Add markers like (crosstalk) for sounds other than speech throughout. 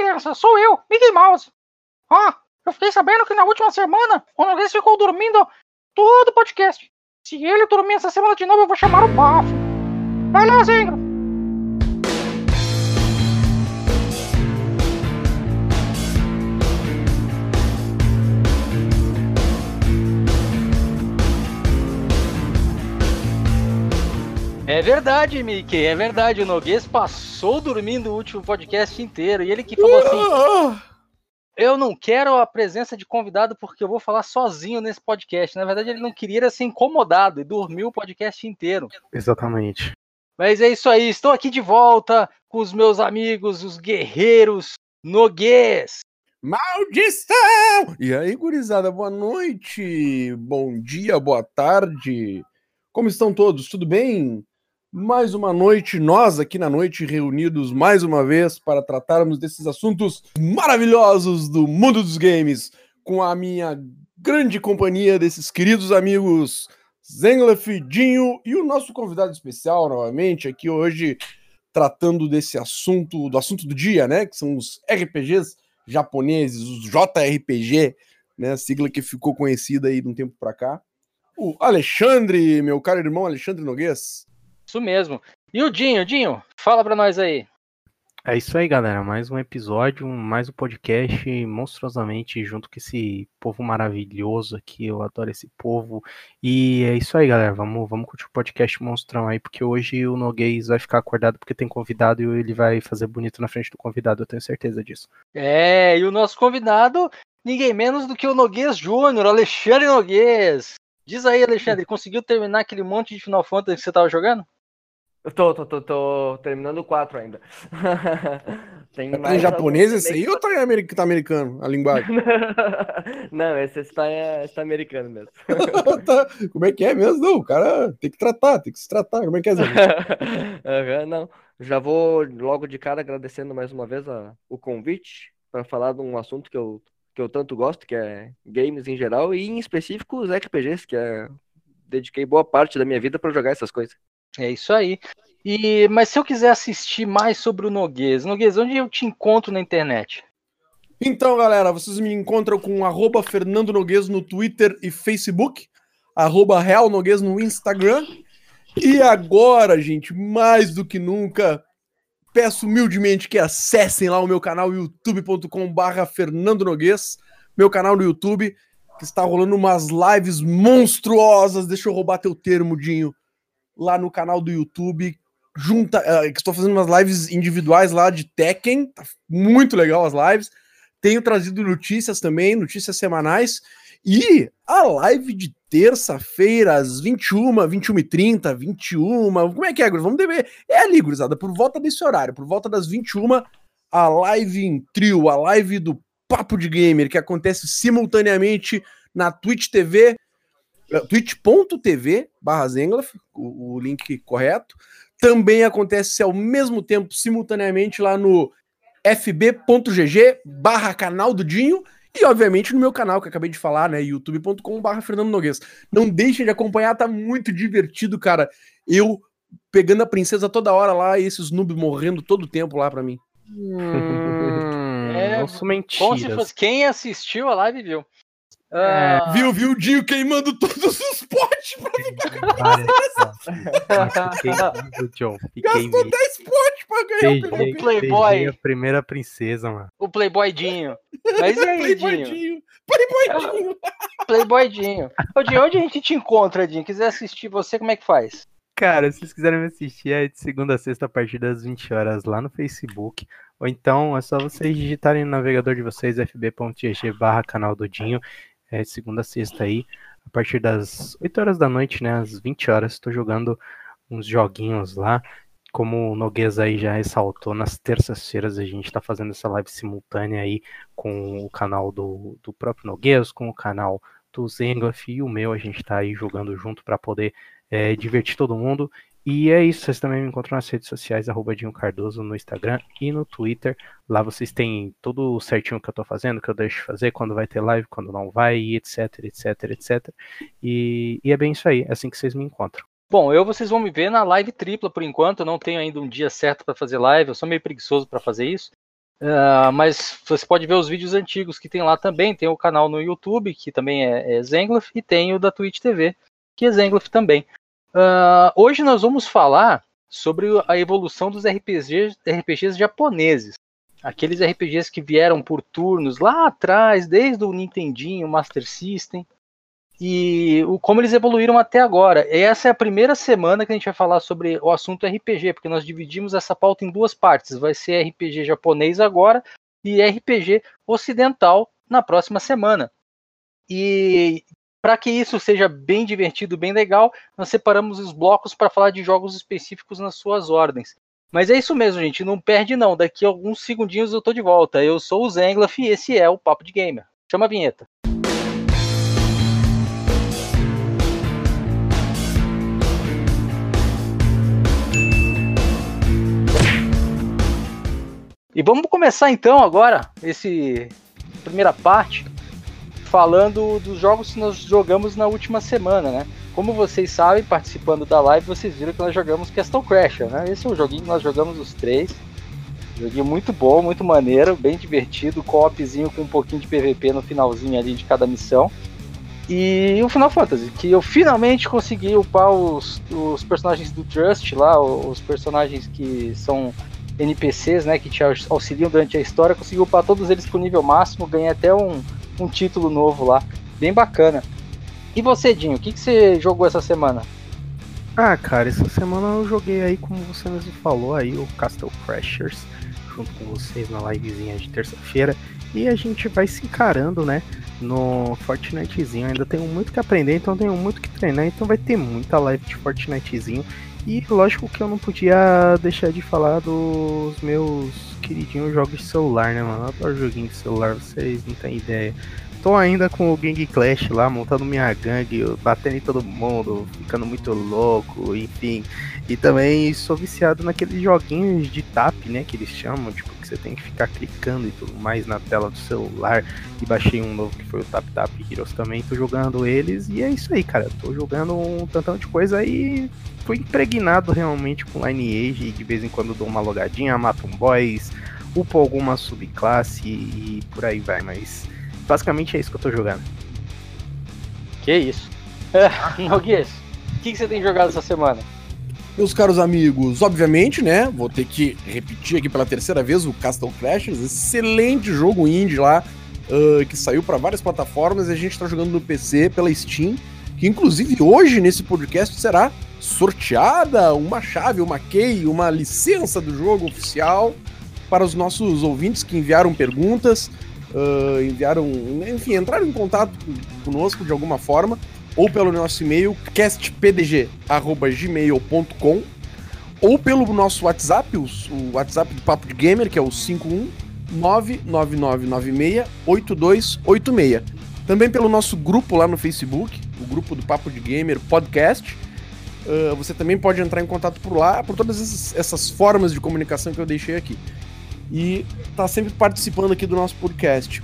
criança, sou eu, Mickey Mouse. Ah, eu fiquei sabendo que na última semana o Noguês ficou dormindo todo o podcast. Se ele dormir essa semana de novo, eu vou chamar o bafo. Vai lá, Zengro. É verdade, Mickey, é verdade. O Noguês passou dormindo o último podcast inteiro. E ele que falou assim: Eu não quero a presença de convidado porque eu vou falar sozinho nesse podcast. Na verdade, ele não queria ser incomodado e dormiu o podcast inteiro. Exatamente. Mas é isso aí, estou aqui de volta com os meus amigos, os guerreiros Noguês. Maldição! E aí, gurizada, boa noite, bom dia, boa tarde. Como estão todos? Tudo bem? Mais uma noite, nós aqui na noite reunidos mais uma vez para tratarmos desses assuntos maravilhosos do mundo dos games, com a minha grande companhia desses queridos amigos Zenglef, Dinho e o nosso convidado especial novamente aqui hoje tratando desse assunto, do assunto do dia, né, que são os RPGs japoneses, os JRPG, né, sigla que ficou conhecida aí de um tempo para cá. O Alexandre, meu caro irmão Alexandre Noguês. Isso mesmo. E o Dinho, Dinho, fala pra nós aí. É isso aí, galera. Mais um episódio, mais um podcast monstruosamente junto com esse povo maravilhoso aqui. Eu adoro esse povo. E é isso aí, galera. Vamos, vamos curtir o podcast monstrão aí, porque hoje o Noguês vai ficar acordado porque tem convidado e ele vai fazer bonito na frente do convidado. Eu tenho certeza disso. É, e o nosso convidado, ninguém menos do que o Noguês Júnior, Alexandre Noguês. Diz aí, Alexandre, conseguiu terminar aquele monte de Final Fantasy que você tava jogando? Eu tô, tô, tô, tô terminando o 4 ainda. (laughs) Tem tá em japonês esse aí ou tá, em tá americano a linguagem? (laughs) Não, esse está, está americano mesmo. (laughs) tá. Como é que é mesmo? Não, o cara tem que tratar, tem que se tratar. Como é que é, uhum, não, já vou logo de cara agradecendo mais uma vez a, o convite para falar de um assunto que eu, que eu tanto gosto, que é games em geral e em específico os RPGs, que é dediquei boa parte da minha vida para jogar essas coisas. É isso aí. E, mas se eu quiser assistir mais sobre o Noguês, Noguês, onde eu te encontro na internet? Então, galera, vocês me encontram com arroba Fernando Noguês no Twitter e Facebook, arroba Real Noguês no Instagram. E agora, gente, mais do que nunca, peço humildemente que acessem lá o meu canal youtube.com barra Fernando Noguês, meu canal no YouTube, que está rolando umas lives monstruosas. Deixa eu roubar teu termo, Dinho lá no canal do YouTube. Junta, uh, estou fazendo umas lives individuais lá de Tekken, tá muito legal as lives. Tenho trazido notícias também, notícias semanais. E a live de terça-feira, às 21, 21 e 30, 21. Como é que é, Vamos ver. É ali, gurizada, por volta desse horário, por volta das 21, a live em trio, a live do Papo de Gamer, que acontece simultaneamente na Twitch TV, twitch.tv barra Zenglaf, o, o, link correto. Também acontece ao mesmo tempo, simultaneamente, lá no fb.gg barra canal do Dinho e, obviamente, no meu canal que eu acabei de falar, né? youtube.com barra Fernando Noguês. Não deixem de acompanhar, tá muito divertido, cara. Eu pegando a princesa toda hora lá e esses noobs morrendo todo o tempo lá pra mim. Hum, (laughs) é, Nossa, mentira. Quem assistiu a live viu. Uh... Viu, viu o Dio queimando todos os potes pra ficar John. Gastou 10 potes pra ganhar o Playboy. a primeira princesa, mano. O Playboy Dinho. Mas e aí, Playboy Dinho? Playboy Dinho. Playboy Dinho. Ô, Dinho, onde a gente te encontra, Dinho? Quiser assistir você, como é que faz? Cara, se vocês quiserem me assistir, é de segunda a sexta a partir das 20 horas lá no Facebook. Ou então é só vocês digitarem no navegador de vocês fb.gg barra canal do Dinho é, segunda a sexta aí, a partir das 8 horas da noite, né, às 20 horas, estou jogando uns joguinhos lá. Como o Noguês aí já ressaltou, nas terças-feiras a gente está fazendo essa live simultânea aí com o canal do, do próprio Noguês, com o canal do Zenglaf e o meu, a gente está aí jogando junto para poder é, divertir todo mundo. E é isso, vocês também me encontram nas redes sociais, arroba Dinho Cardoso no Instagram e no Twitter. Lá vocês têm tudo certinho que eu tô fazendo, que eu deixo de fazer, quando vai ter live, quando não vai, etc, etc, etc. E, e é bem isso aí, é assim que vocês me encontram. Bom, eu vocês vão me ver na live tripla por enquanto, eu não tenho ainda um dia certo para fazer live, eu sou meio preguiçoso para fazer isso. Uh, mas você pode ver os vídeos antigos que tem lá também. Tem o canal no YouTube, que também é, é e tem o da Twitch TV, que é Zenglaf também. Uh, hoje nós vamos falar sobre a evolução dos RPGs, RPGs japoneses. Aqueles RPGs que vieram por turnos lá atrás, desde o Nintendinho, Master System, e o, como eles evoluíram até agora. Essa é a primeira semana que a gente vai falar sobre o assunto RPG, porque nós dividimos essa pauta em duas partes. Vai ser RPG japonês agora e RPG ocidental na próxima semana. E para que isso seja bem divertido, bem legal, nós separamos os blocos para falar de jogos específicos nas suas ordens. Mas é isso mesmo, gente. Não perde, não. Daqui a alguns segundinhos eu tô de volta. Eu sou o Zenglaf e esse é o Papo de Gamer. Chama a vinheta. E vamos começar então agora esse primeira parte falando dos jogos que nós jogamos na última semana, né? Como vocês sabem, participando da live, vocês viram que nós jogamos Castle Crasher, né? Esse é o joguinho que nós jogamos os três. Joguinho muito bom, muito maneiro, bem divertido, co-opzinho com um pouquinho de PVP no finalzinho ali de cada missão. E o Final Fantasy, que eu finalmente consegui upar os, os personagens do Trust lá, os personagens que são NPCs, né, que te auxiliam durante a história, conseguiu upar todos eles pro nível máximo, ganhei até um, um título novo lá, bem bacana. E você, Dinho, o que, que você jogou essa semana? Ah, cara, essa semana eu joguei aí, como você mesmo falou, aí o Castle Crashers, junto com vocês na livezinha de terça-feira. E a gente vai se encarando, né? No Fortnitezinho. Ainda tenho muito que aprender, então tenho muito que treinar. Então vai ter muita live de Fortnitezinho. E lógico que eu não podia deixar de falar dos meus queridinhos jogos de celular, né, mano? Eu adoro joguinho de celular, vocês não têm ideia. Tô ainda com o Gang Clash lá, montando minha gangue, batendo em todo mundo, ficando muito louco, enfim. E também sou viciado naqueles joguinhos de tap, né, que eles chamam, tipo, você tem que ficar clicando e tudo mais na tela do celular. E baixei um novo que foi o Tap Tap Heroes também, tô jogando eles e é isso aí, cara. Tô jogando um tantão de coisa e fui impregnado realmente com Lineage e de vez em quando dou uma logadinha, mato um boys, upo alguma subclasse e por aí vai, mas basicamente é isso que eu tô jogando. Que isso. É, (laughs) Noguês, o que, que você tem jogado essa semana? Meus caros amigos, obviamente, né? Vou ter que repetir aqui pela terceira vez o Castle Crashers, excelente jogo indie lá, uh, que saiu para várias plataformas e a gente tá jogando no PC pela Steam, que inclusive hoje nesse podcast será sorteada uma chave, uma key, uma licença do jogo oficial para os nossos ouvintes que enviaram perguntas, uh, enviaram, enfim, entraram em contato conosco de alguma forma, ou pelo nosso e-mail castpdg@gmail.com ou pelo nosso WhatsApp, o, o WhatsApp do Papo de Gamer, que é o 51 999968286. Também pelo nosso grupo lá no Facebook, o grupo do Papo de Gamer Podcast Uh, você também pode entrar em contato por lá, por todas essas, essas, formas de comunicação que eu deixei aqui. E tá sempre participando aqui do nosso podcast.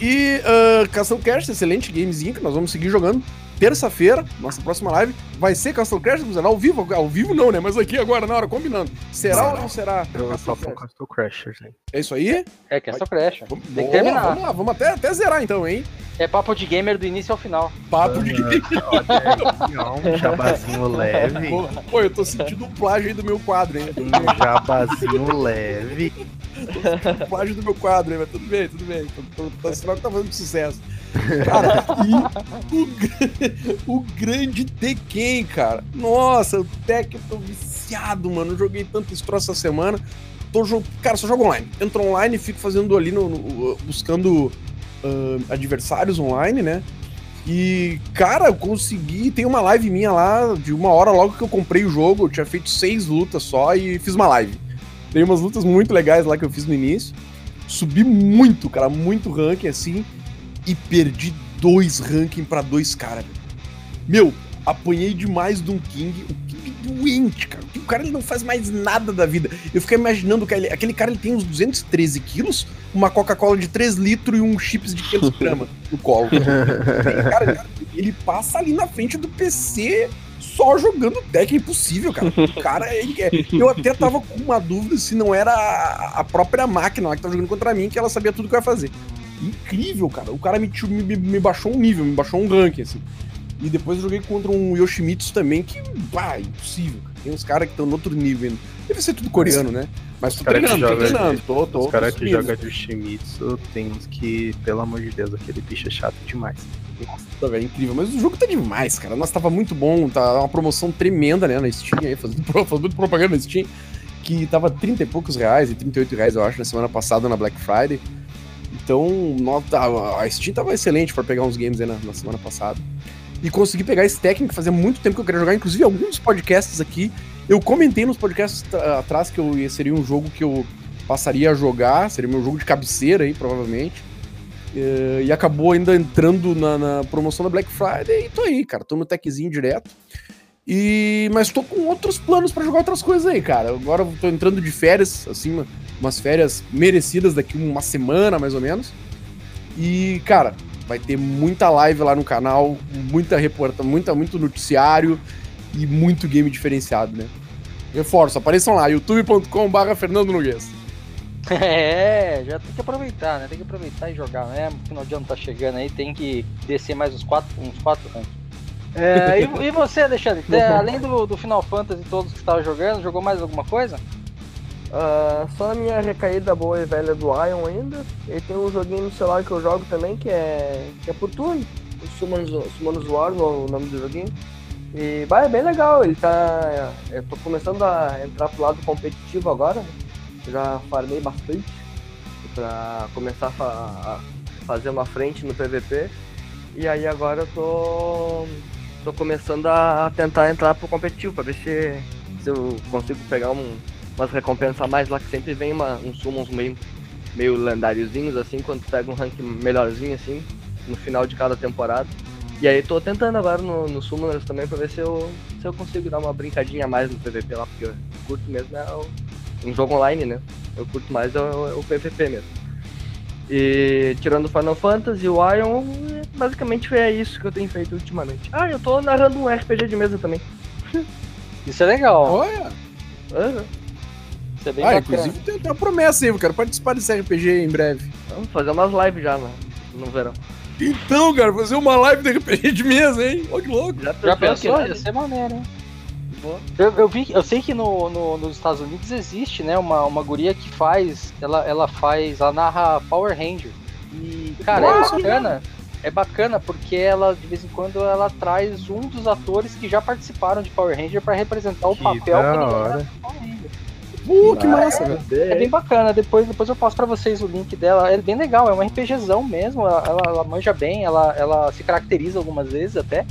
E uh, Castle Cast, excelente gamezinho que nós vamos seguir jogando. Terça-feira, nossa próxima live, vai ser Castle Crash, ao vivo? Ao vivo não, né? Mas aqui agora, na hora, combinando. Será ou não será? Eu só com Castle Crashers, né? É isso aí? É Castle Crash. Vamos, Tem que terminar. Vamos lá, vamos até, até zerar então, hein? É papo de gamer do início ao final. Papo de gamer. um jabazinho (laughs) leve. Pô, eu tô sentindo um plágio aí do meu quadro, hein? Um jabazinho leve. Tô sentindo um plágio do meu quadro, hein? Mas tudo bem, tudo bem. Tô, tô, tô, sinal que tá fazendo sucesso. Cara, e o, (laughs) o grande Tekken, cara. Nossa, o Tekken, eu tô viciado, mano. Joguei tanto isso essa semana. Tô, cara, só jogo online. Entro online e fico fazendo ali no, no buscando uh, adversários online, né? E, cara, eu consegui. Tem uma live minha lá de uma hora logo que eu comprei o jogo. Eu tinha feito seis lutas só e fiz uma live. Tem umas lutas muito legais lá que eu fiz no início. Subi muito, cara, muito ranking assim. E perdi dois ranking para dois caras. Meu, apanhei demais de um King. O King doente, cara. O cara ele não faz mais nada da vida. Eu fiquei imaginando que ele, aquele cara ele tem uns 213 quilos, uma Coca-Cola de 3 litros e um chips de 500 gramas no colo. (laughs) cara, ele passa ali na frente do PC só jogando deck, é impossível, cara. O cara é, é- Eu até tava com uma dúvida se não era a, a própria máquina lá que tava jogando contra mim, que ela sabia tudo que eu ia fazer. Incrível, cara. O cara me, me, me baixou um nível, me baixou um ranking, assim. E depois eu joguei contra um Yoshimitsu também, que, pá, impossível. Tem uns caras que estão no outro nível ainda. Deve ser tudo coreano, né? Mas tô treinando, tô treinando. Tô, tô, Os caras que jogam de Shimizu tem uns que, pelo amor de Deus, aquele bicho é chato demais. Nossa, velho, incrível. Mas o jogo tá demais, cara. Nossa, tava muito bom. Tá uma promoção tremenda, né, na Steam aí, fazendo, (laughs) fazendo propaganda na Steam. Que tava 30 e poucos reais, e 38 reais, eu acho, na semana passada na Black Friday. Então, nota, a Steam tava excelente pra pegar uns games aí na, na semana passada. E consegui pegar esse técnico, fazia muito tempo que eu queria jogar. Inclusive, alguns podcasts aqui. Eu comentei nos podcasts atrás que eu, ia- seria um jogo que eu passaria a jogar, seria meu jogo de cabeceira aí, provavelmente. Eh, e acabou ainda entrando na, na promoção da Black Friday e tô aí, cara. Tô no techzinho direto. E, mas tô com outros planos pra jogar outras coisas aí, cara. Agora tô entrando de férias, assim, uma- umas férias merecidas daqui uma semana, mais ou menos. E, cara, vai ter muita live lá no canal, muita reporta, muita, muito noticiário e muito game diferenciado, né? Reforço, apareçam lá, youtube.com/barra Fernando Noguês. (laughs) É, já tem que aproveitar, né? Tem que aproveitar e jogar mesmo. O final de ano tá chegando aí, tem que descer mais uns quatro, uns quatro. É, e, e você, Alexandre? Além do, do Final Fantasy todos que você tava jogando, jogou mais alguma coisa? Ah, só a minha recaída boa e velha do Ion ainda. E tem um joguinho no celular que eu jogo também, que é, que é por turno. O Summons, Summons War, o nome do joguinho. E bah, é bem legal, ele tá. Eu tô começando a entrar pro lado competitivo agora. Já farmei bastante pra começar a fazer uma frente no PVP. E aí agora eu tô. Tô começando a tentar entrar pro competitivo pra ver se, se eu consigo pegar um, umas recompensas a mais lá que sempre vem uma, uns summons meio, meio lendáriozinhos assim, quando tu pega um rank melhorzinho assim, no final de cada temporada. E aí tô tentando agora no, no Summoners também pra ver se eu, se eu consigo dar uma brincadinha a mais no PVP lá, porque eu curto mesmo é o, um jogo online, né? Eu curto mais é o, é o PVP mesmo. E tirando o Final Fantasy, o Ion, basicamente é isso que eu tenho feito ultimamente. Ah, eu tô narrando um RPG de mesa também. (laughs) Isso é legal. Olha! Aham. Isso é bem Ah, bacana. inclusive tem, tem uma promessa aí, eu quero participar desse RPG em breve. Vamos fazer umas lives já no, no verão. Então, cara, fazer uma live de RPG de mesa, hein? Olha que louco. Já que pensou? Ia ser maneiro, hein? Eu, eu vi, eu sei que no, no- nos Estados Unidos existe, né, uma, uma guria que faz, ela, ela faz, ela narra Power Ranger. E, cara, é Nossa, bacana. É bacana porque ela, de vez em quando, ela traz um dos atores que já participaram de Power Ranger pra representar o Que papel que ele hora. era no Power Ranger. Pô, que massa, velho. É bem bacana, depois, depois eu passo pra vocês o link dela. É bem legal, é um RPGzão mesmo. Ela, ela, ela manja bem, ela, ela se caracteriza algumas vezes até.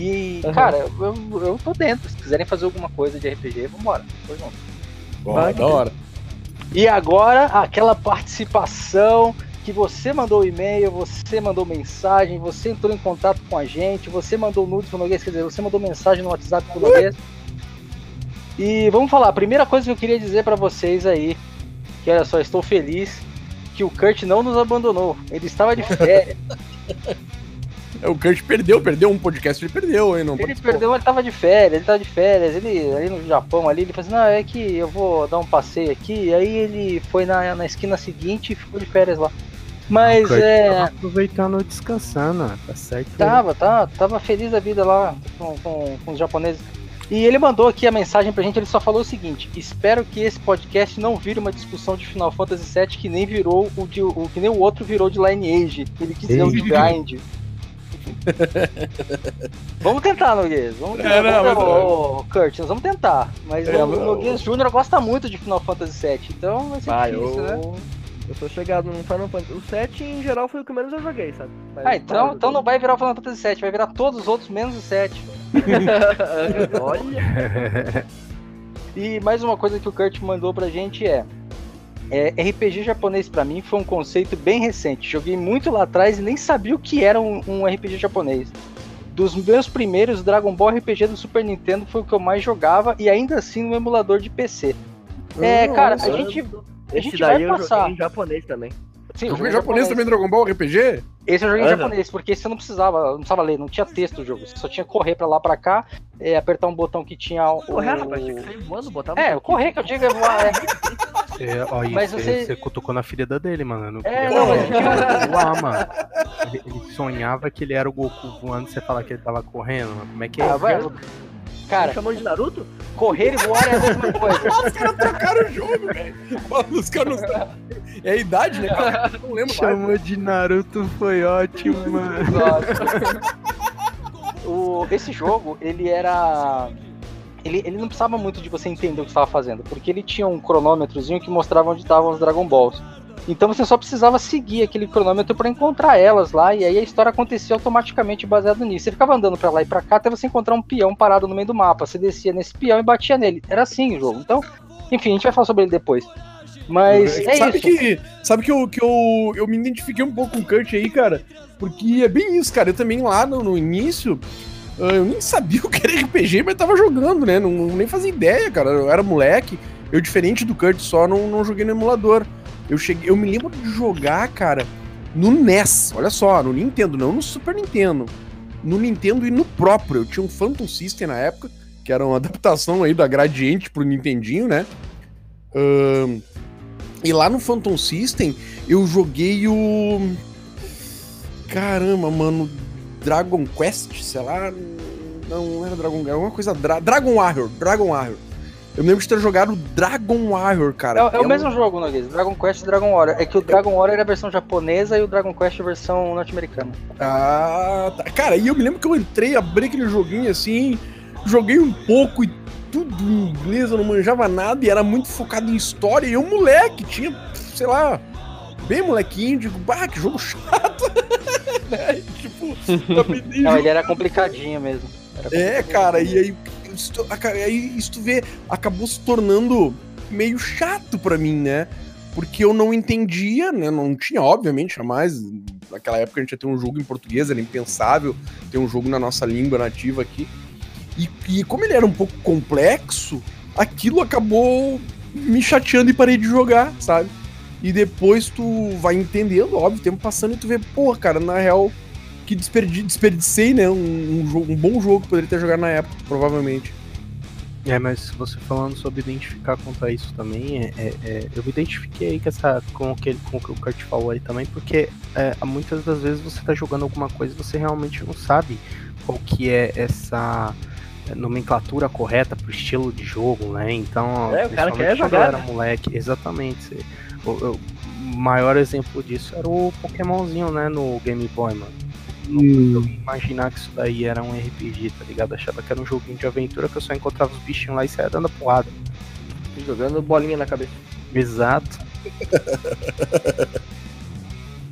E, Aham. cara, eu, eu tô dentro. Se quiserem fazer alguma coisa de RPG, vambora. Pois não. Bora, da hora. E agora, aquela participação que você mandou e-mail, você mandou mensagem, você entrou em contato com a gente, você mandou nudes pro Noguês, quer dizer, você mandou mensagem no WhatsApp pro Noguês. E vamos falar, a primeira coisa que eu queria dizer pra vocês aí, que olha só, estou feliz que o Kurt não nos abandonou. Ele estava de férias. (laughs) É, o Kurt perdeu, perdeu um podcast, ele perdeu, hein? Não Ele participou. perdeu, ele tava de férias, ele tava de férias, ele ali no Japão ali, ele falou assim, não, é que eu vou dar um passeio aqui, aí ele foi na, na esquina seguinte e ficou de férias lá. Mas Kurt é. tava aproveitando, descansando, tá certo? Tava, tá, tava feliz da vida lá com, com, com os japoneses. E ele mandou aqui a mensagem pra gente, ele só falou o seguinte: espero que esse podcast não vire uma discussão de Final Fantasy VII que nem virou o de o que nem o outro virou de Lineage. Ele quis dizer o de grind. (laughs) vamos tentar, Noguês. Vamos tentar. É, não, vamos, Kurt, nós vamos tentar. Mas É, o, Noguês Jr. gosta muito de Final Fantasy VII, então vai ser Vai, difícil, eu, né? eu sou chegado no Final Fantasy. O 7 em geral foi o que menos eu joguei, sabe? Mas- Ah, então, mas- então não vai virar o Final Fantasy VII, vai virar todos os outros menos o 7. (laughs) (laughs) Olha, E mais uma coisa que o Kurt mandou pra gente é, é RPG japonês pra mim foi um conceito bem recente. Joguei muito lá atrás e nem sabia o que era um, um RPG japonês. Dos meus primeiros, Dragon Ball RPG do Super Nintendo foi o que eu mais jogava e ainda assim no emulador de PC. É, cara, a gente, a gente daí vai eu passar. joguei em japonês também. Sim, eu joguei em japonês também Dragon Ball RPG? Esse eu joguei em japonês, porque você não precisava, não precisava ler, não tinha texto o jogo. Você só tinha correr pra lá pra cá, é, apertar um botão que tinha o. Correr, rapaz, tinha que sair voando, botava. É, um o correr que eu digo é voar. É, (laughs) É, ó, Mas você, você- cutucou na filha dele, mano. É, não, mas- voar, mano. Ele, ele sonhava que ele era o Goku voando e você falar que ele tava correndo. mano. Como é que é? Ah, vai- isso? Cara, chamou de Naruto? correr e voar é a mesma (laughs) coisa. Os caras trocaram o jogo, velho. Os caras não... (laughs) É a idade, né, cara? Eu Não lembro mais. Chamou de Naruto, foi ótimo, mano. o, esse jogo, ele era. Ele, ele não precisava muito de você entender o que estava fazendo, porque ele tinha um cronômetrozinho que mostrava onde estavam os Dragon Balls. Então você só precisava seguir aquele cronômetro para encontrar elas lá, e aí a história acontecia automaticamente baseado nisso. Você ficava andando para lá e para cá até você encontrar um peão parado no meio do mapa. Você descia nesse peão e batia nele. Era assim o jogo. Então, enfim, a gente vai falar sobre ele depois. Mas é sabe isso. que, sabe que, eu, que eu, eu me identifiquei um pouco com o Kurt aí, cara? Porque é bem isso, cara. Eu também lá no, no início, eu nem sabia (laughs) o que era RPG, mas tava jogando, né? Não, nem fazia ideia, cara. Eu era moleque. Eu, diferente do Kurt, só não, não joguei no emulador. Eu cheguei, eu me lembro de jogar, cara, no NES. Olha só, no Nintendo, não no Super Nintendo. No Nintendo e no próprio. Eu tinha um Phantom System na época, que era uma (laughs) adaptação aí da Gradiente pro Nintendinho, né? Ahn, e lá no Phantom System, eu joguei o. Caramba, mano. Dragon Quest, sei lá. Não, não era Dragon era alguma coisa. Dra... Dragon Warrior. Dragon Warrior. Eu lembro de ter jogado Dragon Warrior, cara. É, é o um- mesmo jogo, Noguês, Dragon Quest e Dragon Warrior. É que o Dragon Warrior era a versão japonesa e o Dragon Quest é a versão norte-americana. Ah, tá. Cara, e eu me lembro que eu entrei, abri aquele joguinho assim, joguei um pouco e tudo em inglês, eu não manjava nada e era muito focado em história. E eu, moleque, tinha, sei lá, bem molequinho, digo, bah, que jogo chato. (laughs) né? E, tipo, (laughs) dei Não, ele era complicadinho mesmo. Era É, cara, e aí, isso, aí isso tu vê, acabou se tornando meio chato pra mim, né? Porque eu não entendia, né? Não tinha, obviamente, jamais. Naquela época a gente ia ter um jogo em português, era impensável ter um jogo na nossa língua nativa aqui. E, e como ele era um pouco complexo, aquilo acabou me chateando e parei de jogar, sabe? E depois tu vai entendendo, óbvio, o tempo passando e tu vê, pô, cara, na real, que desperdi, desperdicei, né? Um, um, um bom jogo que poderia ter jogado na época, provavelmente. É, mas você falando sobre identificar quanto a isso também, é, é- é, eu me identifiquei com, essa, com, aquele, com o que o Kurt falou aí também, porque é, muitas das vezes você tá jogando alguma coisa e você realmente não sabe qual que é essa nomenclatura correta pro estilo de jogo, né? Então, É, o cara quer jogar, era né? moleque, exatamente. O, o maior exemplo disso era o Pokémonzinho, né, no Game Boy, mano. Eu ia imaginar que isso daí era um RPG, tá ligado? Achava que era um joguinho de aventura que eu só encontrava os bichinhos lá e saia dando porrada. Jogando bolinha na cabeça. Exato. (laughs)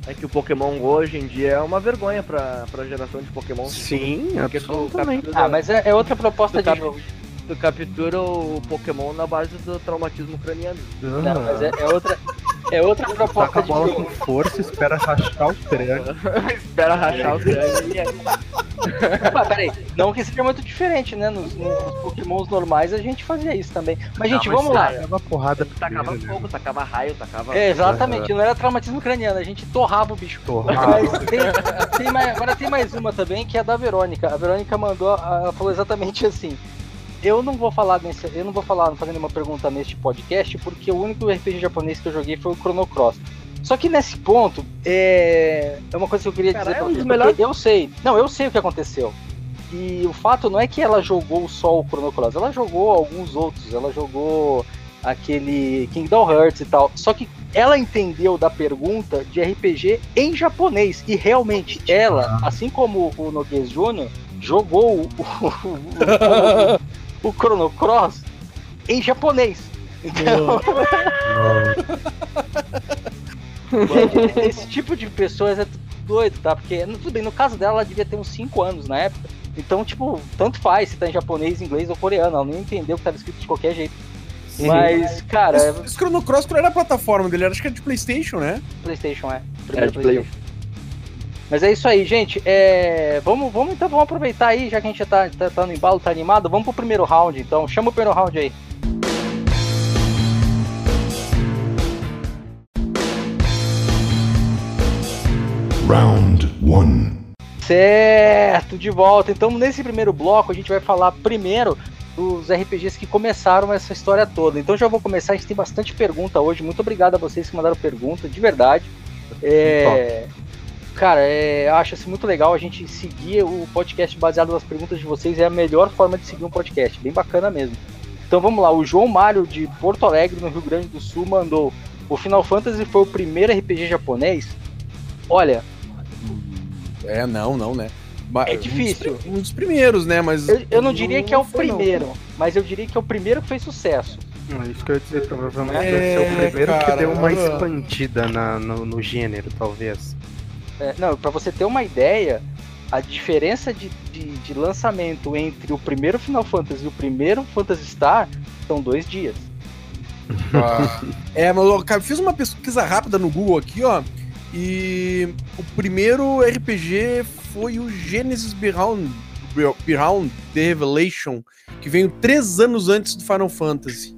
É que o Pokémon hoje em dia é uma vergonha pra, pra geração de Pokémon. Sim, Porque tu absolutamente. captura, Ah, mas é, é outra proposta Tu de jogo. tu captura o Pokémon na base do traumatismo craniano. Não, mas é, é outra, é outra Taca proposta a de bola com força, espera rachar o crânio. (laughs) Espera rachar o crânio e aí Ah, peraí, não que seja muito diferente, né? Nos, nos Pokémons normais a gente fazia isso também. Mas, gente, Não, mas vamos lá. Tacava porrada tacava primeiro, né? fogo, tacava raio, tacava. É, exatamente, não era traumatismo craniano, a gente torrava o bicho. Torrava. Mas tem, tem mais- agora tem mais uma também, que é a da Verônica. A Verônica mandou, ela falou exatamente assim. Eu não vou falar nesse, eu não vou falar, não fazer nenhuma pergunta neste podcast, porque o único RPG japonês que eu joguei foi o Chrono Cross. Só que nesse ponto, é, é uma coisa que eu queria Cara, dizer é pra vocês, melhores- Eu sei, não, eu sei o que aconteceu. E o fato não é que ela jogou só o Chrono Cross, ela jogou alguns outros, ela jogou aquele Kingdom Hearts e tal. Só que ela entendeu da pergunta de RPG em japonês. E realmente, ela, assim como o Noguês Jr., jogou (laughs) o, o, o, o Chrono Cross em japonês. Então, (laughs) esse tipo de pessoas é doido, tá? Porque, tudo bem, no caso dela, ela devia ter uns 5 anos na época. Então, tipo, tanto faz se tá em japonês, inglês ou coreano. Ela nem entendeu o que tava escrito de qualquer jeito. Mas, cara, é Esse, esse Chrono Cross qual era a plataforma dele? Acho que era de Playstation, né? PlayStation, é. É, Primeiro de Play. Mas é isso aí, gente. É, Vamos, vamos então vamos aproveitar aí, já que a gente já tá, tá, tá no embalo, tá animado. Vamos pro primeiro round, então. Chama o primeiro round aí. Round 1. Certo, de volta. Então, nesse primeiro bloco, a gente vai falar primeiro dos RPGs que começaram essa história toda. Então, já vou começar. A gente tem bastante pergunta hoje. Muito obrigado a vocês que mandaram pergunta, de verdade. É... Cara, é, acho assim, muito legal a gente seguir o podcast baseado nas perguntas de vocês. É a melhor forma de seguir um podcast. Bem bacana mesmo. Então vamos lá. O João Mário de Porto Alegre, no Rio Grande do Sul, mandou. O Final Fantasy foi o primeiro RPG japonês? Olha, É, não, não, né? É um dos difícil. Um dos primeiros, né? Mas. eu, eu não diria que é o não. primeiro, mas eu diria que é o primeiro que fez sucesso. Não, isso que eu ia dizer, provavelmente É, deve ser o primeiro cara, que deu uma ah. expandida na- no, no gênero, talvez. É, não, pra você ter uma ideia, a diferença de, de, de lançamento entre o primeiro Final Fantasy e o primeiro Phantasy Star são dois dias. (laughs) Ah. é, mas eu cara, fiz uma pesquisa rápida no Google aqui, ó. E o primeiro RPG foi o Genesis Beyond, Beyond The Revelation, que veio três anos antes do Final Fantasy.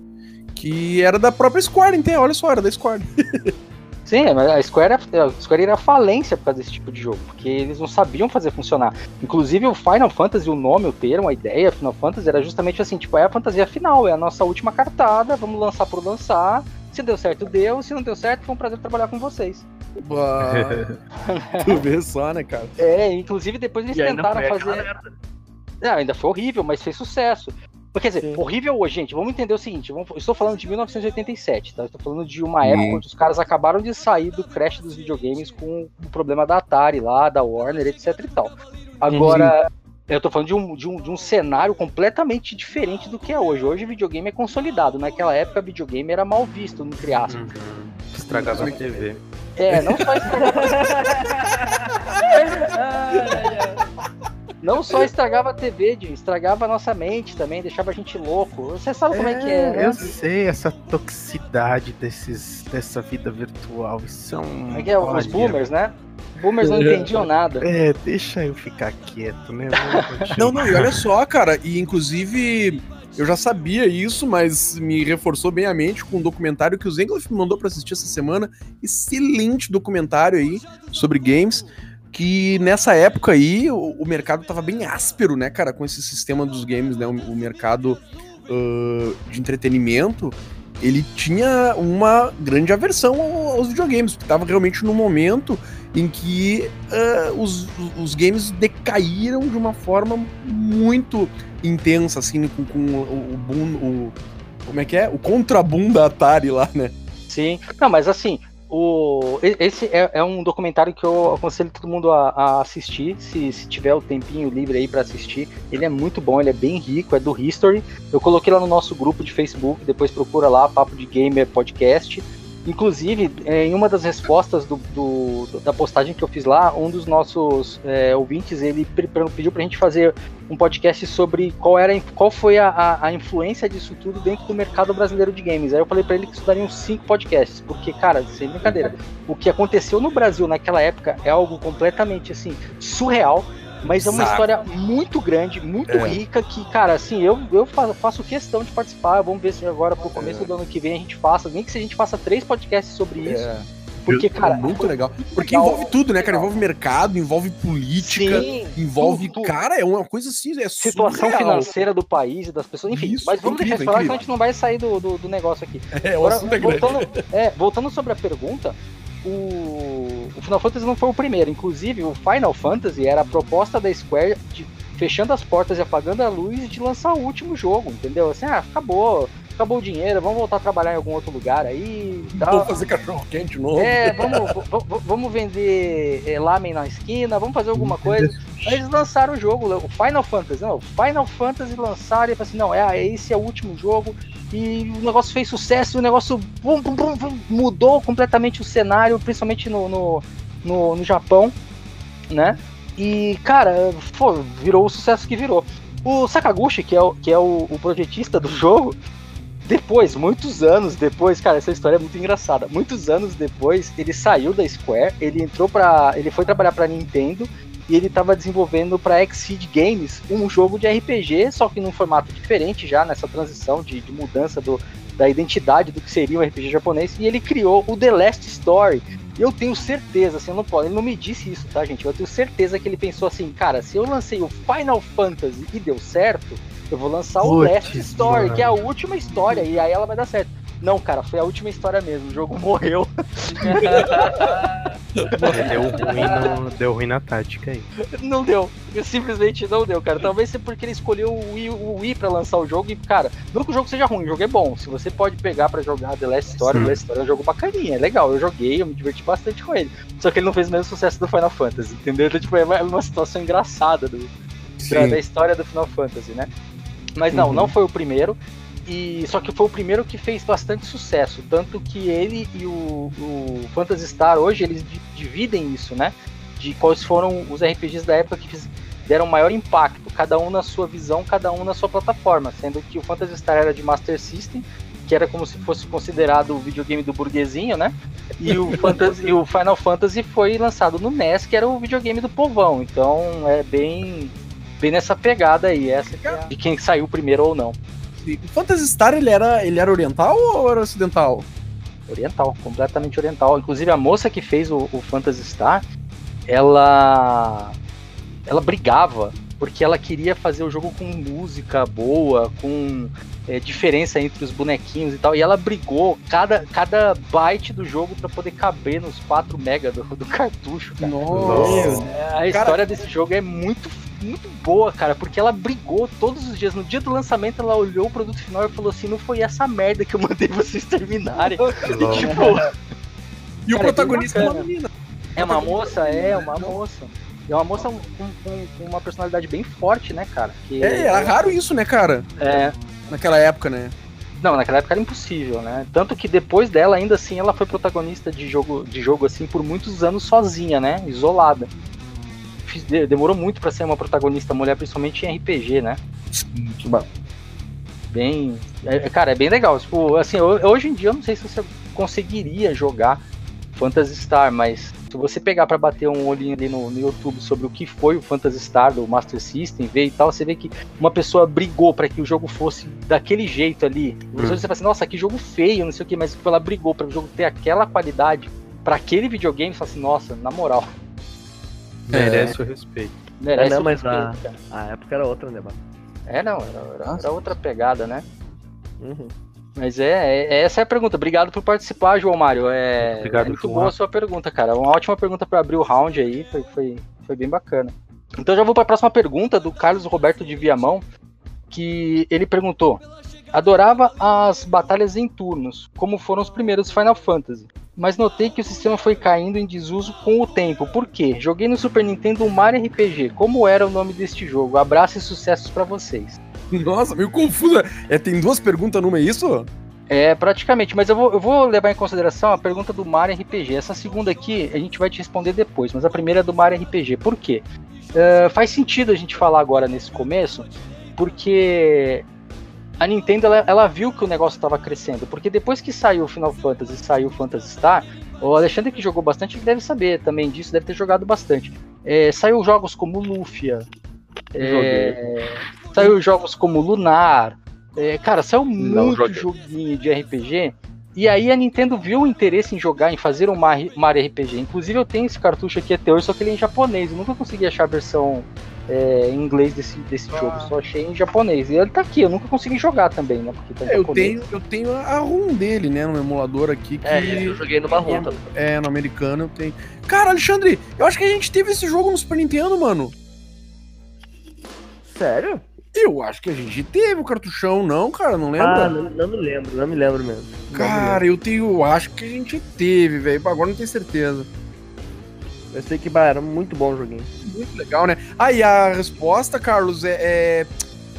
Que era da própria Square, então, olha só, era da Square. (laughs) Sim, mas a Square, a Square era falência por causa desse tipo de jogo, porque eles não sabiam fazer funcionar. Inclusive o Final Fantasy, o nome, o termo, a ideia Final Fantasy era justamente assim, tipo, é a fantasia final, é a nossa última cartada, vamos lançar por lançar. Se deu certo, deu. Se não deu certo, foi um prazer trabalhar com vocês. (laughs) Tu vê só, né, cara? É, inclusive depois eles E tentaram fazer. Não, ainda foi horrível, mas fez sucesso. Quer dizer, Sim. horrível hoje, gente. Vamos entender o seguinte: vamos- eu estou falando de 1987, tá? Eu estou falando de uma época onde os caras acabaram de sair do crash dos videogames com o problema da Atari lá, da Warner, etc e tal. Agora, eu tô falando de um, de, um, de um cenário completamente diferente do que é hoje. Hoje o videogame é consolidado. Naquela época, videogame era mal visto, entre aspas. Uhum. Estragava a TV. É, não só estragava. (laughs) não só estragava a TV, Jim, estragava a nossa mente também, deixava a gente louco. Você sabe como é que é, né? Eu sei, essa toxicidade desses, dessa vida virtual. Isso é um. Como é que é? Os boomers, né? Boomers não entendiam nada. É, deixa eu ficar quieto, né? Não, não, e olha só, cara, e inclusive eu já sabia isso, mas me reforçou bem a mente com um documentário que o Zengler me mandou pra assistir essa semana. Excelente documentário aí sobre games. Que nessa época aí o, o mercado tava bem áspero, né, cara, com esse sistema dos games, né? O, o mercado ah, de entretenimento ele tinha uma grande aversão ao- aos videogames, porque tava realmente num momento em que ah, os, os games decaíram de uma forma muito intensa, assim, com, com o, o boom, o, como é que é? O contraboom da Atari lá, né? Sim. Não, mas assim, o, esse é, é um documentário que eu aconselho todo mundo a, a assistir, se, se tiver o tempinho livre aí pra assistir. Ele é muito bom, ele é bem rico, é do History. Eu coloquei lá no nosso grupo de Facebook, depois procura lá, Papo de Gamer Podcast. Inclusive, é, em uma das respostas do, do- da postagem que eu fiz lá, um dos nossos é, ouvintes ele pe- pediu pra gente fazer um podcast sobre qual era a qual foi a, a- a influência disso tudo dentro do mercado brasileiro de games. Aí eu falei pra ele que isso daria uns cinco podcasts, porque cara, sem brincadeira, o que aconteceu no Brasil naquela época é algo completamente assim surreal. Mas é uma Exato. história muito grande, muito É. rica, que, cara, assim, eu, eu fa- faço questão de participar. Vamos ver se agora pro É. começo do ano que vem a gente faça, nem que se a gente faça três podcasts sobre isso. É, Porque, cara, muito legal. Porque legal. envolve tudo, né, cara? Envolve mercado, envolve política, sim, envolve. tudo. Cara, é uma coisa assim, é situação surreal. financeira do país e das pessoas. Enfim, Isso, mas vamos incrível, deixar isso falar, senão a gente não vai sair do, do, do negócio aqui. (laughs) É, o Agora, assunto é grande. voltando, é, voltando sobre a pergunta, o, o Final Fantasy não foi o primeiro. Inclusive, o Final Fantasy era a proposta da Square de fechando as portas e apagando a luz de lançar o último jogo, entendeu? Assim, ah, acabou, acabou o dinheiro, vamos voltar a trabalhar em algum outro lugar aí. tal. Vou fazer cachorro quente novo. É, vamos, vamos vender é, lamen na esquina, vamos fazer alguma coisa. Aí eles lançaram o jogo, o Final Fantasy, não, o Final Fantasy lançaram e falaram assim, não, é, esse é o último jogo, e o negócio fez sucesso, e o negócio bum, bum, bum, mudou completamente o cenário, principalmente no, no, no, no Japão, né? E, cara, pô, virou o sucesso que virou. O Sakaguchi, que é o, que é o, o projetista do (laughs) jogo, depois, muitos anos depois, cara, essa história é muito engraçada. Muitos anos depois, ele saiu da Square, ele entrou para, ele foi trabalhar para Nintendo e ele estava desenvolvendo para Exceed Games um jogo de RPG, só que num formato diferente já nessa transição de, de mudança do, da identidade do que seria um RPG japonês. E ele criou o The Last Story. Eu tenho certeza, assim, eu não posso. Ele não me disse isso, tá, gente? Eu tenho certeza que ele pensou assim, cara, se eu lancei o Final Fantasy e deu certo, eu vou lançar o Putz, Last Story, mano. que é a última história, e aí ela vai dar certo. Não, cara, foi a última história mesmo. O jogo morreu. (laughs) Deu ruim, no- deu ruim na tática aí. Não deu. Simplesmente não deu, cara. Talvez seja porque ele escolheu o Wii, o Wii pra lançar o jogo. E, cara, não que o jogo seja ruim, o jogo é bom. Se você pode pegar pra jogar The Last Story, Sim. The Last Story é um jogo bacaninha, é legal. Eu joguei, eu me diverti bastante com ele. Só que ele não fez o mesmo sucesso do Final Fantasy, entendeu? Então, tipo, é uma- é situação engraçada do, da, da história do Final Fantasy, né? Mas não, Uhum. não foi o primeiro. E só que foi o primeiro que fez bastante sucesso, tanto que ele e o, o Phantasy Star hoje eles di- dividem isso, né? De quais foram os RPGs da época que fiz- deram maior impacto, cada um na sua visão, cada um na sua plataforma, sendo que o Phantasy Star era de Master System, que era como se fosse considerado o videogame do burguesinho, né? E o, (laughs) Fantasy, e o Final Fantasy foi lançado no NES, que era o videogame do povão. Então é bem bem nessa pegada aí, essa é de quem saiu primeiro ou não. O Phantasy Star, ele era, ele era oriental ou era ocidental? Oriental, completamente oriental. Inclusive a moça que fez o, o Phantasy Star, ela ela brigava porque ela queria fazer o jogo com música boa, com é, diferença entre os bonequinhos e tal. E ela brigou cada, cada byte do jogo para poder caber nos 4 mega do, do cartucho, cara. Nossa. É, A história desse jogo é muito, muito boa, cara, porque ela brigou todos os dias. No dia do lançamento, ela olhou o produto final e falou assim: não foi essa merda que eu mandei vocês terminarem. (laughs) E, tipo, (laughs) E o Cara, é protagonista é uma menina. é uma moça, é uma moça. É uma moça com, com- com uma personalidade bem forte, né, cara? Que, É, era raro isso, né, cara? é, Naquela época, né? Não, naquela época era impossível, né? Tanto que depois dela, ainda assim, ela foi protagonista de jogo, de jogo assim por muitos anos sozinha, né? Isolada. Demorou muito pra ser uma protagonista mulher, principalmente em RPG, né? Bem. é- é, cara, é bem legal. Tipo, assim, ho- hoje em dia eu não sei se você conseguiria jogar Phantasy Star, mas se você pegar pra bater um olhinho ali no, no YouTube sobre o que foi o Phantasy Star do Master System, ver e tal, você vê que uma pessoa brigou pra que o jogo fosse daquele jeito ali. Você Hum. fala assim, nossa, que jogo feio, não sei o que, mas tipo, ela brigou para o jogo ter aquela qualidade pra aquele videogame, você fala assim, nossa, na moral, Merece o respeito. merece não, o mas respeito, cara. A época era outra, né, mano? É, não, era, era- era outra pegada, né? Uhum. Mas é, é- essa é a pergunta. Obrigado por participar, João Mário. É, Obrigado, é muito João. boa a sua pergunta, cara. Uma ótima pergunta para abrir o round aí. Foi, foi, foi bem bacana. Então já vou para a próxima pergunta do Carlos Roberto de Viamão, que ele perguntou: Adorava as batalhas em turnos, como foram os primeiros Final Fantasy. Mas notei que o sistema foi caindo em desuso com o tempo. Por quê? Joguei no Super Nintendo um Mario RPG. Como era o nome deste jogo? Abraço e sucessos para vocês. Nossa, meio confusa. É, tem duas perguntas numa, é isso? É, praticamente, mas eu vou, eu vou levar em consideração a pergunta do Mario RPG. Essa segunda aqui a gente vai te responder depois, mas a primeira é do Mario RPG. Por quê? É, faz sentido a gente falar agora nesse começo, porque a Nintendo ela, ela viu que o negócio estava crescendo. Porque depois que saiu o Final Fantasy saiu o Phantasy Star, o Alexandre que jogou bastante ele deve saber também disso, deve ter jogado bastante. É, saiu jogos como Lufia, é, saiu jogos como Lunar. É, cara, saiu muito joguei. joguinho de RPG. E aí a Nintendo viu o interesse em jogar, em fazer um Mario RPG. Inclusive eu tenho esse cartucho aqui até hoje, só que ele é em japonês. Eu nunca consegui achar a versão é, em inglês desse, desse jogo, só achei em japonês. E ele tá aqui, eu nunca consegui jogar também, né? Porque tá em É, eu tenho, eu tenho a ROM dele, né, no emulador aqui, que É, eu joguei numa ronda. é no americano eu tenho. Cara, Alexandre, eu acho que a gente teve esse jogo no Super Nintendo, mano. Sério? Eu acho que a gente teve o cartuchão, não, cara, não Ah, lembra? não, não me lembro, não me lembro mesmo. Não me cara, eu tenho, eu acho que a gente teve, velho. Agora não tenho certeza. Eu sei que bah, era muito bom o joguinho. Muito legal, né? Ah, e a resposta, Carlos, é, é,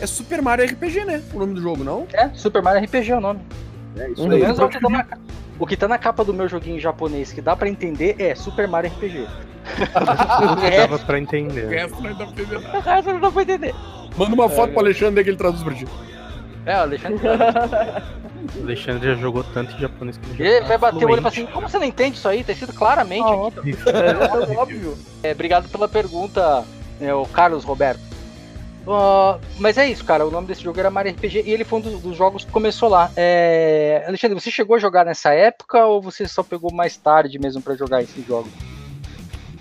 é Super Mario RPG, né? O nome do jogo, não? É, Super Mario RPG é o nome. É isso Pelo menos é o que, tá na, o que tá na capa do meu joguinho em japonês, que dá pra entender, é Super Mario RPG. (laughs) Dava pra entender. O resto não dá pra entender. Manda uma foto pro Alexandre que ele traduz pra ti. É, o Alexandre. (laughs) O Alexandre já jogou tanto em japonês que ele Ele tá vai bater o olho e falar fluente. assim: como você não entende isso aí? Tá escrito claramente aqui. É óbvio. É, obrigado pela pergunta, é, o Carlos Roberto. Uh, mas é isso, cara. O nome desse jogo era Mario RPG e ele foi um dos, dos jogos que começou lá. É... Alexandre, você chegou a jogar nessa época ou você só pegou mais tarde mesmo para jogar esse jogo?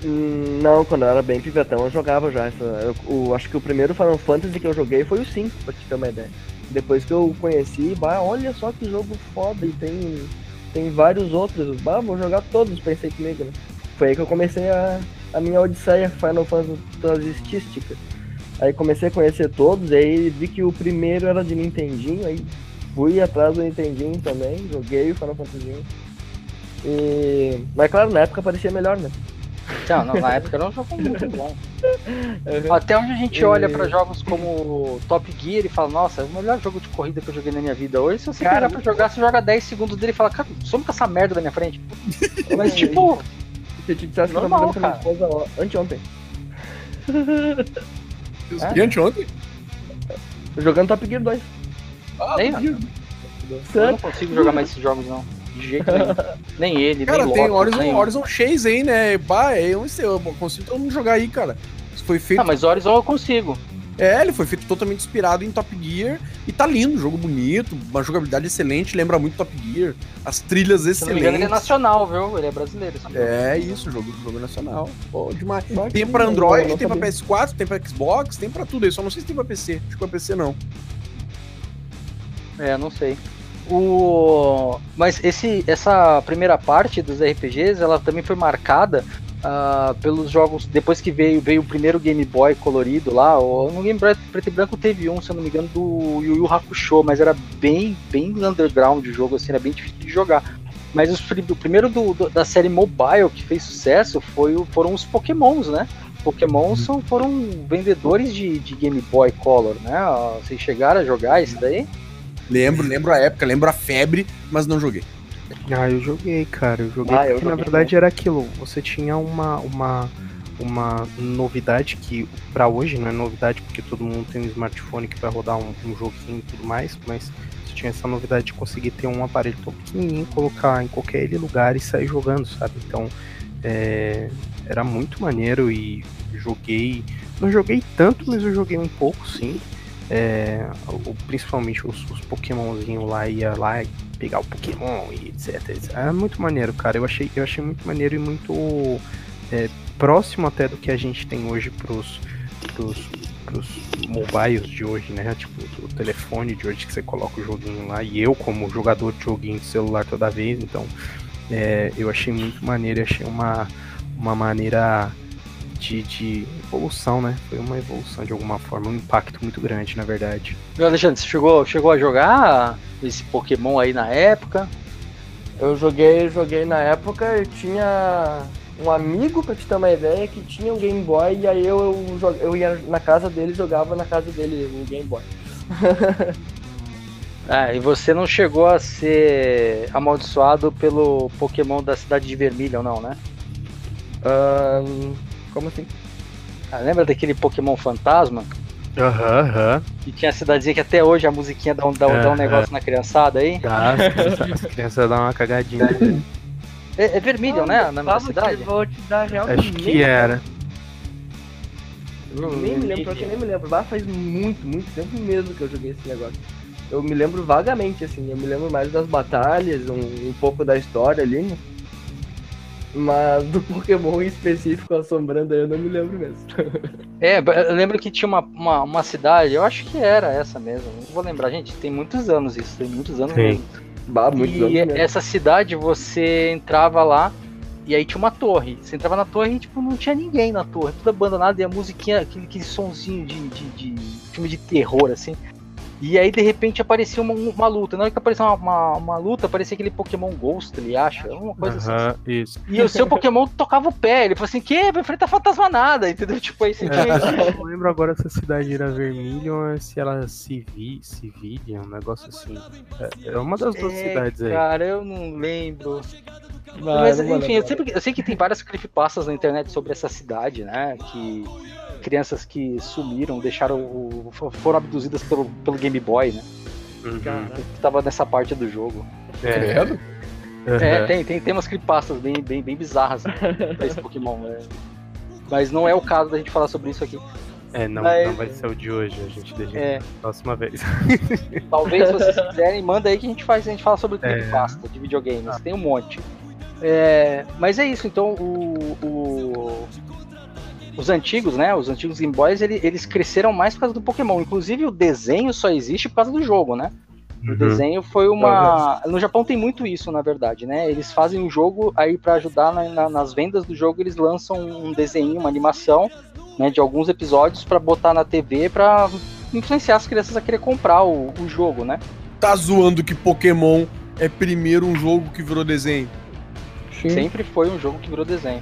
Não, quando eu era bem pivetão eu jogava já. Eu, o, acho que o primeiro Final Fantasy que eu joguei foi o 5, pra te ter uma ideia. Depois que eu conheci, bah, olha só que jogo foda e tem, tem vários outros. Bah, vou jogar todos, pensei comigo, né? Foi aí que eu comecei a, a minha odisseia Final Fantasy Aí comecei a conhecer todos, aí vi que o primeiro era de Nintendinho, aí fui atrás do Nintendinho também, joguei o Final Fantasy. E... Mas claro, na época parecia melhor, né? Não, não, na época era um jogo muito bom. Uhum. Até onde a gente olha para jogos como Top Gear e fala, nossa, é o melhor jogo de corrida que eu joguei na minha vida. Hoje, se você cara, pra jogar, você joga 10 segundos dele e fala, cara, some com essa merda da minha frente. (laughs) Mas tipo. Eu normal, que cara. minha esposa anteontem. (laughs) É? E anteontem? Jogando Top Gear 2. Ah, Nem. Eu não consigo jogar mais esses jogos, não. De jeito nenhum. (laughs) nem ele, cara, nem tem Lotus, Horizon, Horizon Chase aí, né? Bah, é, eu, eu consigo todo mundo jogar aí, cara. Isso foi feito. Ah, mas Horizon eu consigo. É, ele foi feito totalmente inspirado em Top Gear e tá lindo, jogo bonito, uma jogabilidade excelente, lembra muito Top Gear, as trilhas excelentes. Se não me engano, ele é nacional, viu? Ele é brasileiro. É isso, jogo, jogo nacional. Pô, demais. Tem pra Android, tem pra PS4, tem pra Xbox, tem pra tudo aí, só não sei se tem pra PC. Acho que pra PC não. É, não sei. O... Mas esse, essa primeira parte dos RPGs, ela também foi marcada uh, pelos jogos. Depois que veio, veio o primeiro Game Boy colorido lá, ou, no Game Boy preto e branco teve um, se eu não me engano, do Yu Yu Hakusho, mas era bem, bem underground o jogo, assim, era bem difícil de jogar. Mas os, o primeiro do, do, da série mobile que fez sucesso foi, foram os Pokémons, né? Pokémon uhum. são, foram vendedores de, de Game Boy Color, né? Vocês chegaram a jogar isso daí? Lembro, lembro a época, lembro a febre, mas não joguei. Ah, eu joguei, cara. Eu joguei ah, porque eu joguei na verdade era aquilo. Você tinha uma, uma, uma novidade que para hoje não é novidade porque todo mundo tem um smartphone que vai rodar um, um joguinho e tudo mais, mas você tinha essa novidade de conseguir ter um aparelho tão pequenininho, colocar em qualquer lugar e sair jogando, sabe? Então é, era muito maneiro e joguei. Não joguei tanto, mas eu joguei um pouco sim. É, principalmente os, os Pokémonzinhos lá, ia lá pegar o Pokémon e etc, etc. É muito maneiro, cara. Eu achei, eu achei muito maneiro e muito é, próximo até do que a gente tem hoje pros, pros, pros mobiles de hoje, né? Tipo, o telefone de hoje que você coloca o joguinho lá. E eu, como jogador de joguinho de celular toda vez, então é, eu achei muito maneiro achei uma, uma maneira de, de, evolução, né? Foi uma evolução de alguma forma, um impacto muito grande, na verdade. Meu Alexandre, você chegou, chegou a jogar esse Pokémon aí na época? Eu joguei, joguei na época, eu tinha um amigo, pra te ter uma ideia, que tinha um Game Boy e aí eu, eu, eu ia na casa dele e jogava na casa dele um Game Boy. (laughs) Ah, e você não chegou a ser amaldiçoado pelo Pokémon da cidade de Vermilion, não, né? Um, como assim? Ah, lembra daquele Pokémon fantasma? Aham, uhum, aham. Uhum. E tinha a cidadezinha que até hoje a musiquinha dá um, dá, dá um negócio na criançada aí? Dá, as crianças dão uma cagadinha. É, é Vermilion, né? Na minha cidade? Vou te dar Acho que era. Eu nem me lembro, eu nem me lembro. Lá faz muito, muito tempo mesmo que eu joguei esse negócio. Eu me lembro vagamente, assim, eu me lembro mais das batalhas, um, um pouco da história ali, né? Mas do Pokémon em específico assombrando aí eu não me lembro mesmo. (laughs) é, eu lembro que tinha uma, uma, uma, cidade, eu acho que era essa mesmo. Não vou lembrar, gente, tem muitos anos isso, tem muitos anos Sim. mesmo. Bah, muitos e anos essa cidade você entrava lá e aí tinha uma torre. Você entrava na torre e tipo, não tinha ninguém na torre, tudo abandonado e a musiquinha, aquele, aquele sonzinho de, de, de filme de terror, assim. E aí, de repente, aparecia uma, uma luta. Na hora que apareceu uma, uma, uma, luta, aparecia aquele Pokémon Ghost, ele acha. Uma coisa assim. Isso. E o seu Pokémon tocava o pé. Ele falou assim: que? Vai enfrentar fantasma nada, entendeu? Tipo, aí você tinha. É, não lembro agora se a cidade era Vermilion ou se ela se Civilia, um negócio assim. É, é uma das duas é, cidades aí. Cara, eu não lembro. Mas, enfim, eu, sempre, eu sei que tem várias creepypastas na internet sobre essa cidade, né? Que crianças que sumiram, deixaram o, foram abduzidas pelo, pelo Game Boy, né? Uhum. Que tava nessa parte do jogo. É. Uhum. É, tem, tem, tem umas creepypastas bem, bem, bem bizarras né, (laughs) pra esse Pokémon. Né? Mas não é o caso da gente falar sobre isso aqui. É, não, Mas- não vai ser o de hoje, a gente deixa É, pra próxima vez. (laughs) talvez se vocês quiserem, manda aí que a gente faz, a gente fala sobre É. de videogames, tem um monte. É, mas é isso, então o, o- os antigos, né, os antigos Game Boys, ele- eles cresceram mais por causa do Pokémon. Inclusive o desenho só existe por causa do jogo, né? O Uhum. desenho foi uma. No Japão tem muito isso, na verdade, né? Eles fazem um jogo, aí pra ajudar na- na- nas vendas do jogo, eles lançam um desenho, uma animação, né, de alguns episódios pra botar na TV pra influenciar as crianças a querer comprar o, o jogo, né? Tá zoando que Pokémon é primeiro um jogo que virou desenho. Sempre foi um jogo que virou desenho.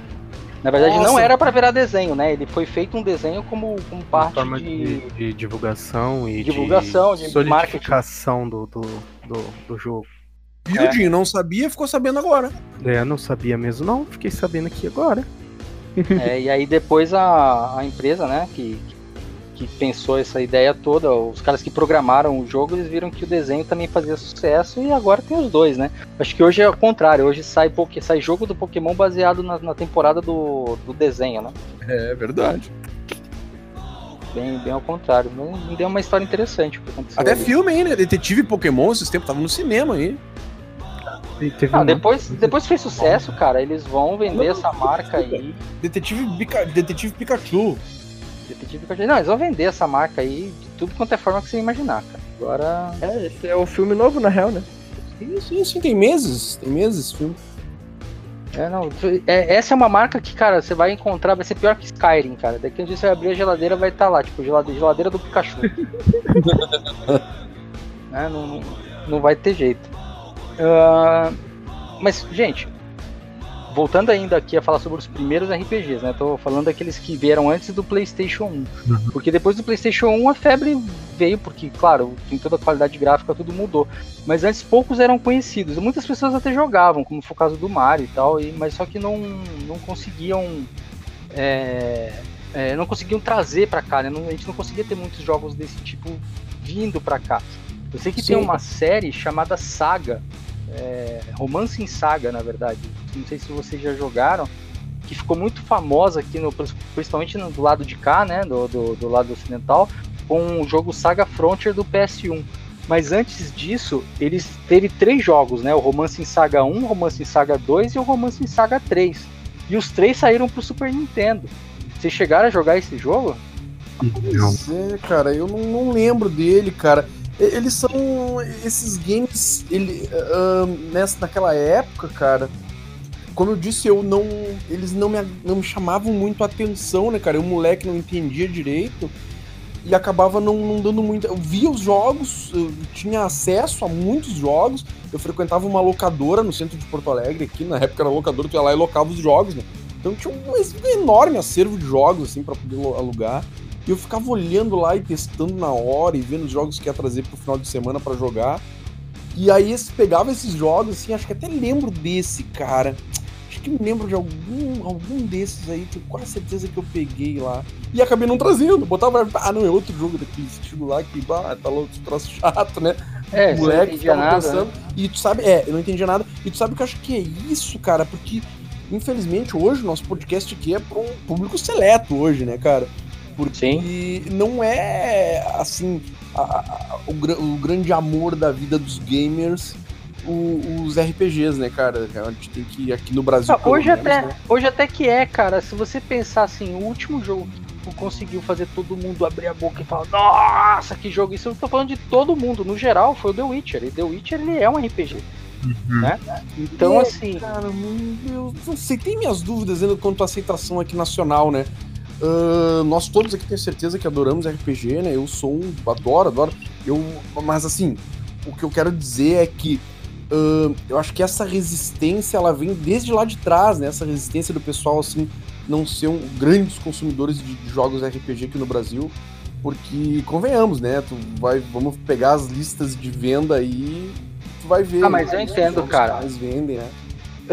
Na verdade, não Nossa. era pra virar desenho, né? Ele foi feito um desenho como, como parte forma de. de, de divulgação e Divulgação, de de solidificação do, do, do, do jogo. Viu, É. Dinho? Não sabia, ficou sabendo agora. É, eu não sabia mesmo, não. Fiquei sabendo aqui agora. (laughs) É, e aí depois a, a empresa, né, que, que pensou essa ideia toda, os caras que programaram o jogo, eles viram que o desenho também fazia sucesso e agora tem os dois, né? Acho que hoje é o contrário, hoje sai, sai jogo do Pokémon baseado na, na temporada do, do desenho, né? É verdade. Bem, bem ao contrário. Me deu uma história interessante o que aconteceu. Até ali. filme aí, né? Detetive Pokémon, esses tempos tava no cinema aí. Ah, depois, depois que fez sucesso, cara, eles vão vender essa marca aí. Detetive. Detetive Pikachu. Detetive Pikachu. Não, eles vão vender essa marca aí de tudo quanto é forma que você imaginar, cara. Agora. É, esse é o filme novo, na real, né? Sim, sim, sim, tem meses. Tem meses esse filme. É, não, é, essa é uma marca que, cara, você vai encontrar, vai ser pior que Skyrim, cara. Daqui a um dia você vai abrir a geladeira vai estar lá, tipo, geladeira, geladeira do Pikachu. (laughs) Né, não, não, não vai ter jeito. Ah, mas, gente, voltando ainda aqui a falar sobre os primeiros RPGs, né? Tô falando daqueles que vieram antes do PlayStation 1. Porque depois do PlayStation 1 a febre veio, porque, claro, tem toda a qualidade gráfica, tudo mudou. Mas antes poucos eram conhecidos. Muitas pessoas até jogavam, como foi o caso do Mario e tal, e, mas só que não, não conseguiam. é, é, não conseguiam trazer pra cá, né? Não- a gente não conseguia ter muitos jogos desse tipo vindo pra cá. Eu sei que tem Sim. uma série chamada Saga, é, Romance em Saga, na verdade. Não sei se vocês já jogaram, que ficou muito famosa aqui, no, principalmente no- do lado de cá, né? Do, do, do lado ocidental, com o jogo Saga Frontier do PS1. Mas antes disso, eles teve três jogos, né? O Romance em Saga 1, o Romance em Saga 2 e o Romance em Saga 3. E os três saíram pro Super Nintendo. Vocês chegaram a jogar esse jogo? Não. Pois é, cara, eu não, não lembro dele, cara. Eles são. Esses games. Ele, ah, nessa, naquela época, cara. Como eu disse, eu não. Eles não me, não me chamavam muito a atenção, né, cara? Eu, moleque, não entendia direito. E acabava não, não dando muito. Eu via os jogos, eu tinha acesso a muitos jogos. Eu frequentava uma locadora no centro de Porto Alegre, aqui, na época era locadora, tu ia lá e locava os jogos, né? Então tinha um, um enorme acervo de jogos, assim, pra poder alugar. E eu ficava olhando lá e testando na hora e vendo os jogos que ia trazer pro final de semana pra jogar. E aí esse, pegava esses jogos, assim, acho que até lembro desse, cara. Acho que me lembro de algum, algum desses aí, tenho quase certeza que eu peguei lá. E acabei não trazendo, botava, ah não, é outro jogo daquele estilo lá que, bah, tá louco, troço (laughs) chato, né? É, moleque entendia ficava nada. pensando. né? E tu sabe, é, eu não entendia nada. E tu sabe que eu acho que é isso, cara, porque infelizmente hoje o nosso podcast aqui é para um público seleto hoje, né, cara? Porque não é assim a- a- o, o grande amor da vida dos gamers. o- os RPGs, né, cara? A gente tem que aqui no Brasil. Pelo hoje, menos, até, né? hoje até que é, cara. Se você pensar assim, o último jogo que conseguiu fazer todo mundo abrir a boca e falar, nossa, que jogo! Isso eu tô falando de todo mundo, no geral, foi o The Witcher. E The Witcher ele é um RPG. Né? Então, É, assim, Cara, eu não sei, tem minhas dúvidas ainda quanto à aceitação aqui nacional, né? Ah, nós todos aqui temos certeza que adoramos RPG, né? Eu sou um. Adoro, adoro. Eu, mas assim, o que eu quero dizer é que ah, eu acho que essa resistência ela vem desde lá de trás, né? Essa resistência do pessoal, assim, não ser um, grandes consumidores de, de jogos RPG aqui no Brasil. Porque, convenhamos, né? Tu vai, vamos pegar as listas de venda aí, tu vai ver. Ah, mas eu entendo, cara. vendem, né?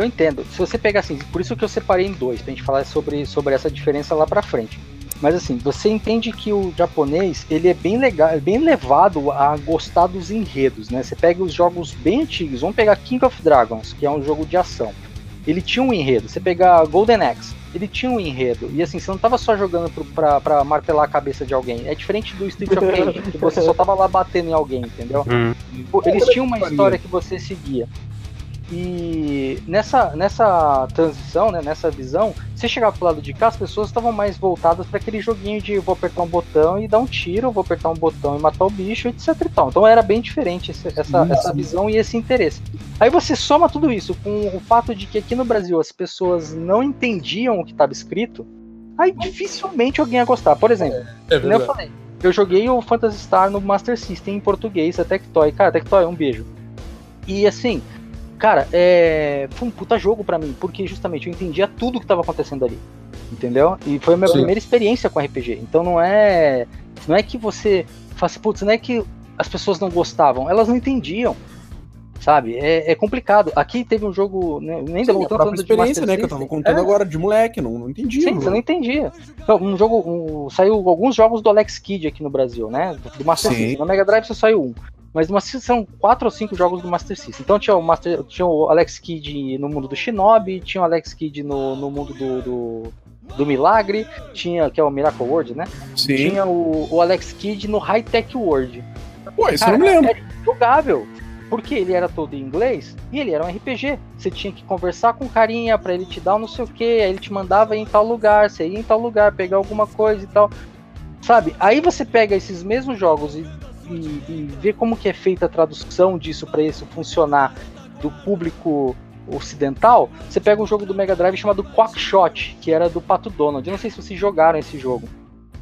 Eu entendo. Se você pegar assim, por isso que eu separei em dois, pra gente falar sobre, sobre essa diferença lá pra frente. Mas assim, você entende que o japonês, ele é bem legal, é bem levado a gostar dos enredos, né? Você pega os jogos bem antigos, vamos pegar King of Dragons, que é um jogo de ação. ele tinha um enredo. Você pegar Golden Axe, ele tinha um enredo. E assim, você não tava só jogando pro, pra, pra martelar a cabeça de alguém. É diferente do Street of Rage, que você só tava lá batendo em alguém, entendeu? Hum. Eles tinham uma história que você seguia. E nessa, nessa transição, né, nessa visão, você chegava pro lado de cá, as pessoas estavam mais voltadas para aquele joguinho de vou apertar um botão e dar um tiro, vou apertar um botão e matar o bicho, etc e. Então era bem diferente esse- essa, essa visão e esse interesse. Aí você soma tudo isso com o fato de que aqui no Brasil as pessoas não entendiam o que estava escrito, aí dificilmente alguém ia gostar. Por exemplo, É como eu falei, eu joguei o Phantasy Star no Master System em português, a Tectoy. Cara, Tectoy, um beijo. E assim, cara, é... foi um puta jogo pra mim, porque justamente eu entendia tudo que tava acontecendo ali. Entendeu? E foi a minha Sim. primeira experiência com RPG. Então não é. Não é que você fala assim, putz, não é que as pessoas não gostavam, elas não entendiam. Sabe? É, é complicado. Aqui teve um jogo. né, Nem Sim, a de experiência, Master né? Que eu tava contando É. agora de moleque, não, não entendi. Sim, você não entendia. Então, um jogo. um- saiu alguns jogos do Alex Kidd aqui no Brasil, né? Do, Master. System. Na Mega Drive só saiu um. Mas no Master System são quatro ou cinco jogos do Master System. Então tinha o, Master, tinha o Alex Kidd no mundo do Shinobi, tinha o Alex Kidd no, no mundo do, do, do Milagre, tinha, que é o Miracle World, né? Sim. Tinha o, o Alex Kidd no High Tech World. Pô, isso eu Cara, não me lembro. é jogável. Porque ele era todo em inglês e ele era um RPG. Você tinha que conversar com o carinha pra ele te dar um não sei o que, aí ele te mandava ir em tal lugar, você ia em tal lugar, pegar alguma coisa e tal. Sabe? Aí você pega esses mesmos jogos e, e, e vê como que é feita a tradução disso pra isso funcionar do público ocidental. Você pega um jogo do Mega Drive chamado Quackshot, que era do Pato Donald. Eu não sei se vocês jogaram esse jogo.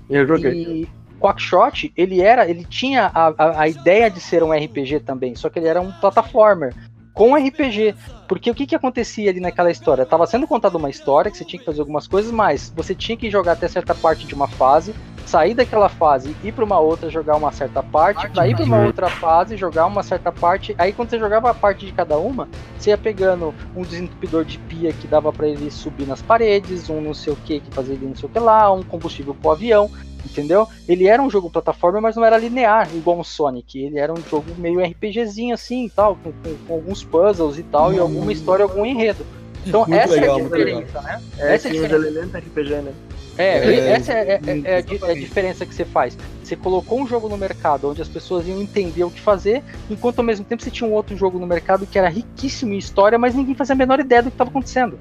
Eu joguei. E Quackshot, ele era, ele tinha a, a, a ideia de ser um RPG também, só que ele era um platformer com RPG. Porque o que, que acontecia ali naquela história? Tava sendo contada uma história que você tinha que fazer algumas coisas, mas você tinha que jogar até certa parte de uma fase, sair daquela fase, ir para uma outra, jogar uma certa parte, pra ir para uma outra fase, jogar uma certa parte. Aí quando você jogava a parte de cada uma, você ia pegando um desentupidor de pia que dava para ele subir nas paredes, um não sei o que que fazia ele não sei o que lá, um combustível pro avião entendeu? Ele era um jogo plataforma, mas não era linear, igual um Sonic. Ele era um jogo meio RPGzinho assim e tal, com, com- com alguns puzzles e tal, e alguma história, algum enredo. Então Muito essa legal, é a diferença, né? É, essa é a os diferença. elementos RPG, né? É, É, essa é, é- é- é a, di- é a exatamente. diferença que você faz. Você colocou um jogo no mercado onde as pessoas iam entender o que fazer, enquanto ao mesmo tempo você tinha um outro jogo no mercado que era riquíssimo em história, mas ninguém fazia a menor ideia do que estava acontecendo.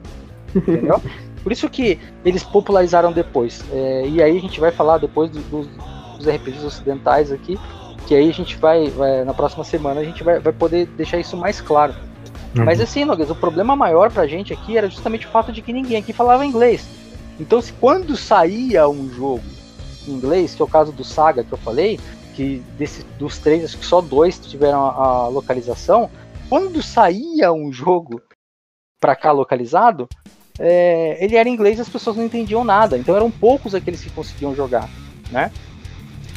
Entendeu? (laughs) Por isso que eles popularizaram depois. É, e aí a gente vai falar depois do- dos, dos RPGs ocidentais aqui, que aí a gente vai, vai- na próxima semana, a gente vai, vai poder deixar isso mais claro. Mas assim, Noguês, o problema maior pra gente aqui era justamente o fato de que ninguém aqui falava inglês. Então, se quando saía um jogo em inglês, que é o caso do Saga que eu falei, que desse, dos três, acho que só dois tiveram a, a localização, quando saía um jogo pra cá localizado, é, ele era em inglês e as pessoas não entendiam nada. Então eram poucos aqueles que conseguiam jogar, né?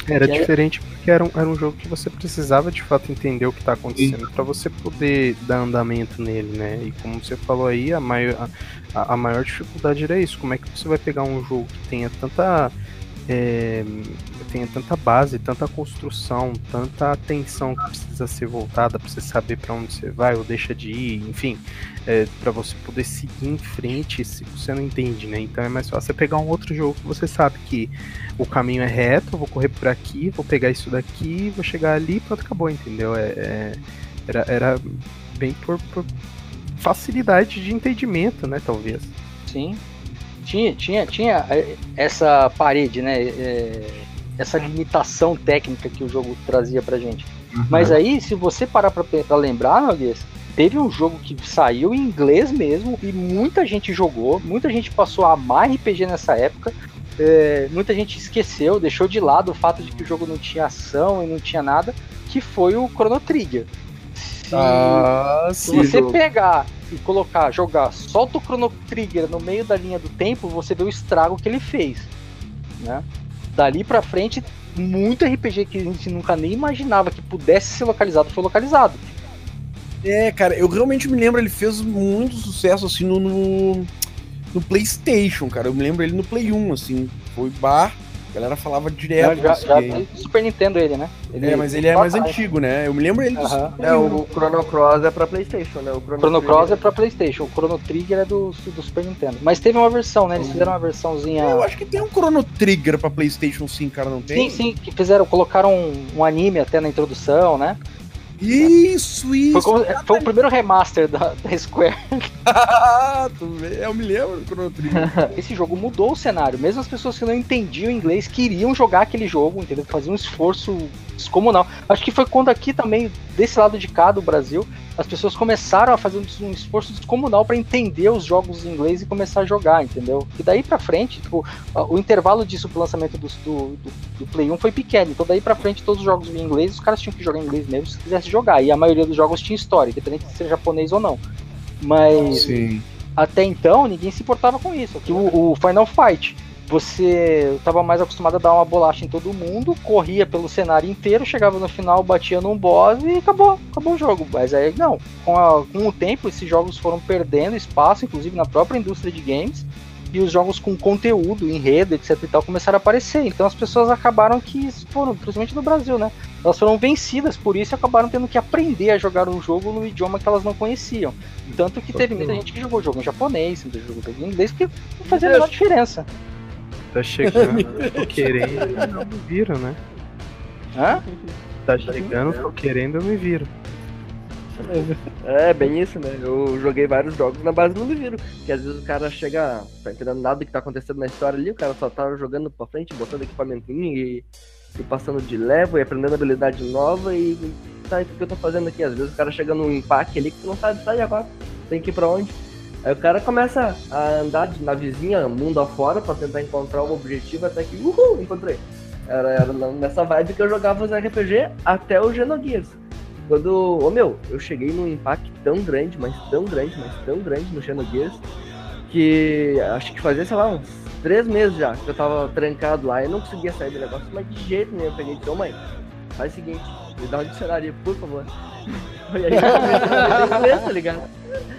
Era é- diferente porque era um, era um jogo que você precisava de fato entender o que tá acontecendo pra você poder dar andamento nele, né? E como você falou aí, a maior, a, a maior dificuldade era isso. Como é que você vai pegar um jogo que tenha tanta. É, tenha tanta base, tanta construção, tanta atenção que precisa ser voltada pra você saber pra onde você vai ou deixa de ir, enfim, é, para você poder seguir em frente se você não entende, né? Então é mais fácil você pegar um outro jogo que você sabe que o caminho é reto, vou correr por aqui, vou pegar isso daqui, vou chegar ali e pronto, acabou, entendeu? É, é- era, era bem por, por facilidade de entendimento, né, talvez. Sim. Tinha, tinha, tinha é, essa parede, né? é, essa limitação técnica que o jogo trazia pra gente. Mas aí, se você parar pra, pra lembrar, Noguês, teve um jogo que saiu em inglês mesmo e muita gente jogou, muita gente passou a amar RPG nessa época. é, muita gente esqueceu, deixou de lado o fato de que o jogo não tinha ação e não tinha nada, que foi o Chrono Trigger. Se, Ah, se você pegar e colocar, jogar, solta o Chrono Trigger no meio da linha do tempo, você vê o estrago que ele fez, né? Dali pra frente, muito RPG que a gente nunca nem imaginava que pudesse ser localizado foi localizado. É, cara, eu realmente me lembro, ele fez muito sucesso, assim, no, no, no PlayStation, cara. Eu me lembro ele no Play 1, assim. Foi bar. Galera falava direto já, desse já game. tem do Super Nintendo ele, né? Ele, É, mas ele é mais antigo, né? Eu me lembro ele do Aham. Super É, o Chrono Cross é pra Playstation, né? O Chrono Trigger- Cross é pra Playstation, o Chrono Trigger é do, do Super Nintendo. Mas teve uma versão, né? Eles fizeram uma versãozinha. Eu acho que tem um Chrono Trigger pra Playstation sim, cara, não tem? Sim, sim, que fizeram, colocaram um, um anime até na introdução, né? Isso, isso. Foi, como- foi o primeiro remaster da, da Square. (laughs) (laughs) eu me lembro do Chrono Trigger. Esse jogo mudou o cenário. Mesmo as pessoas que não entendiam inglês queriam jogar aquele jogo, entendeu? Faziam um esforço descomunal. Acho que foi quando aqui também, desse lado de cá do Brasil, as pessoas começaram a fazer um esforço descomunal para entender os jogos em inglês e começar a jogar, entendeu? E daí pra frente, tipo, o intervalo disso pro lançamento do, do, do, Play 1 foi pequeno. Então daí pra frente todos os jogos em inglês, os caras tinham que jogar em inglês mesmo se quisesse jogar. E a maioria dos jogos tinha história, independente de ser japonês ou não. Mas Sim. até então ninguém se importava com isso. Que o, o Final Fight, você estava mais acostumado a dar uma bolacha em todo mundo, corria pelo cenário inteiro, chegava no final, batia num boss e acabou, acabou o jogo. Mas aí não, com, a- com o tempo esses jogos foram perdendo espaço, inclusive na própria indústria de games. E os jogos com conteúdo, enredo, etc e tal, começaram a aparecer. Então as pessoas acabaram que foram, principalmente no Brasil, né? Elas foram vencidas por isso e acabaram tendo que aprender a jogar um jogo no idioma que elas não conheciam. Tanto que teve muita gente que jogou jogo em japonês, muita gente jogou em inglês, porque não fazia a menor diferença. Tá chegando, tô querendo, não me viro, né? Hã? Tá chegando, tô querendo, eu me viro. É, bem isso, né? Eu joguei vários jogos na base do me viro. Que às vezes o cara chega, tá entendendo nada do que tá acontecendo na história ali, o cara só tá jogando pra frente, botando equipamentinho e, e passando de level e aprendendo habilidade nova e tá, o que eu tô fazendo aqui? Às vezes o cara chega num empaque ali que tu não sabe sair agora, tem que ir pra onde. Aí o cara começa a andar de navezinha mundo afora pra tentar encontrar o objetivo até que, uhul, encontrei. Era, era nessa vibe que eu jogava os RPG até o Xenogears. Quando, ô meu, eu cheguei num impacto tão grande, mas tão grande, mas tão grande no Xenogears, que acho que fazia, sei lá, uns três meses já que eu tava trancado lá e não conseguia sair do negócio, mas de jeito nenhum. Eu peguei e disse, ô mãe, faz o seguinte, me dá um dicionário, por favor. (laughs) Foi aí que eu comecei a inglês, tá ligado?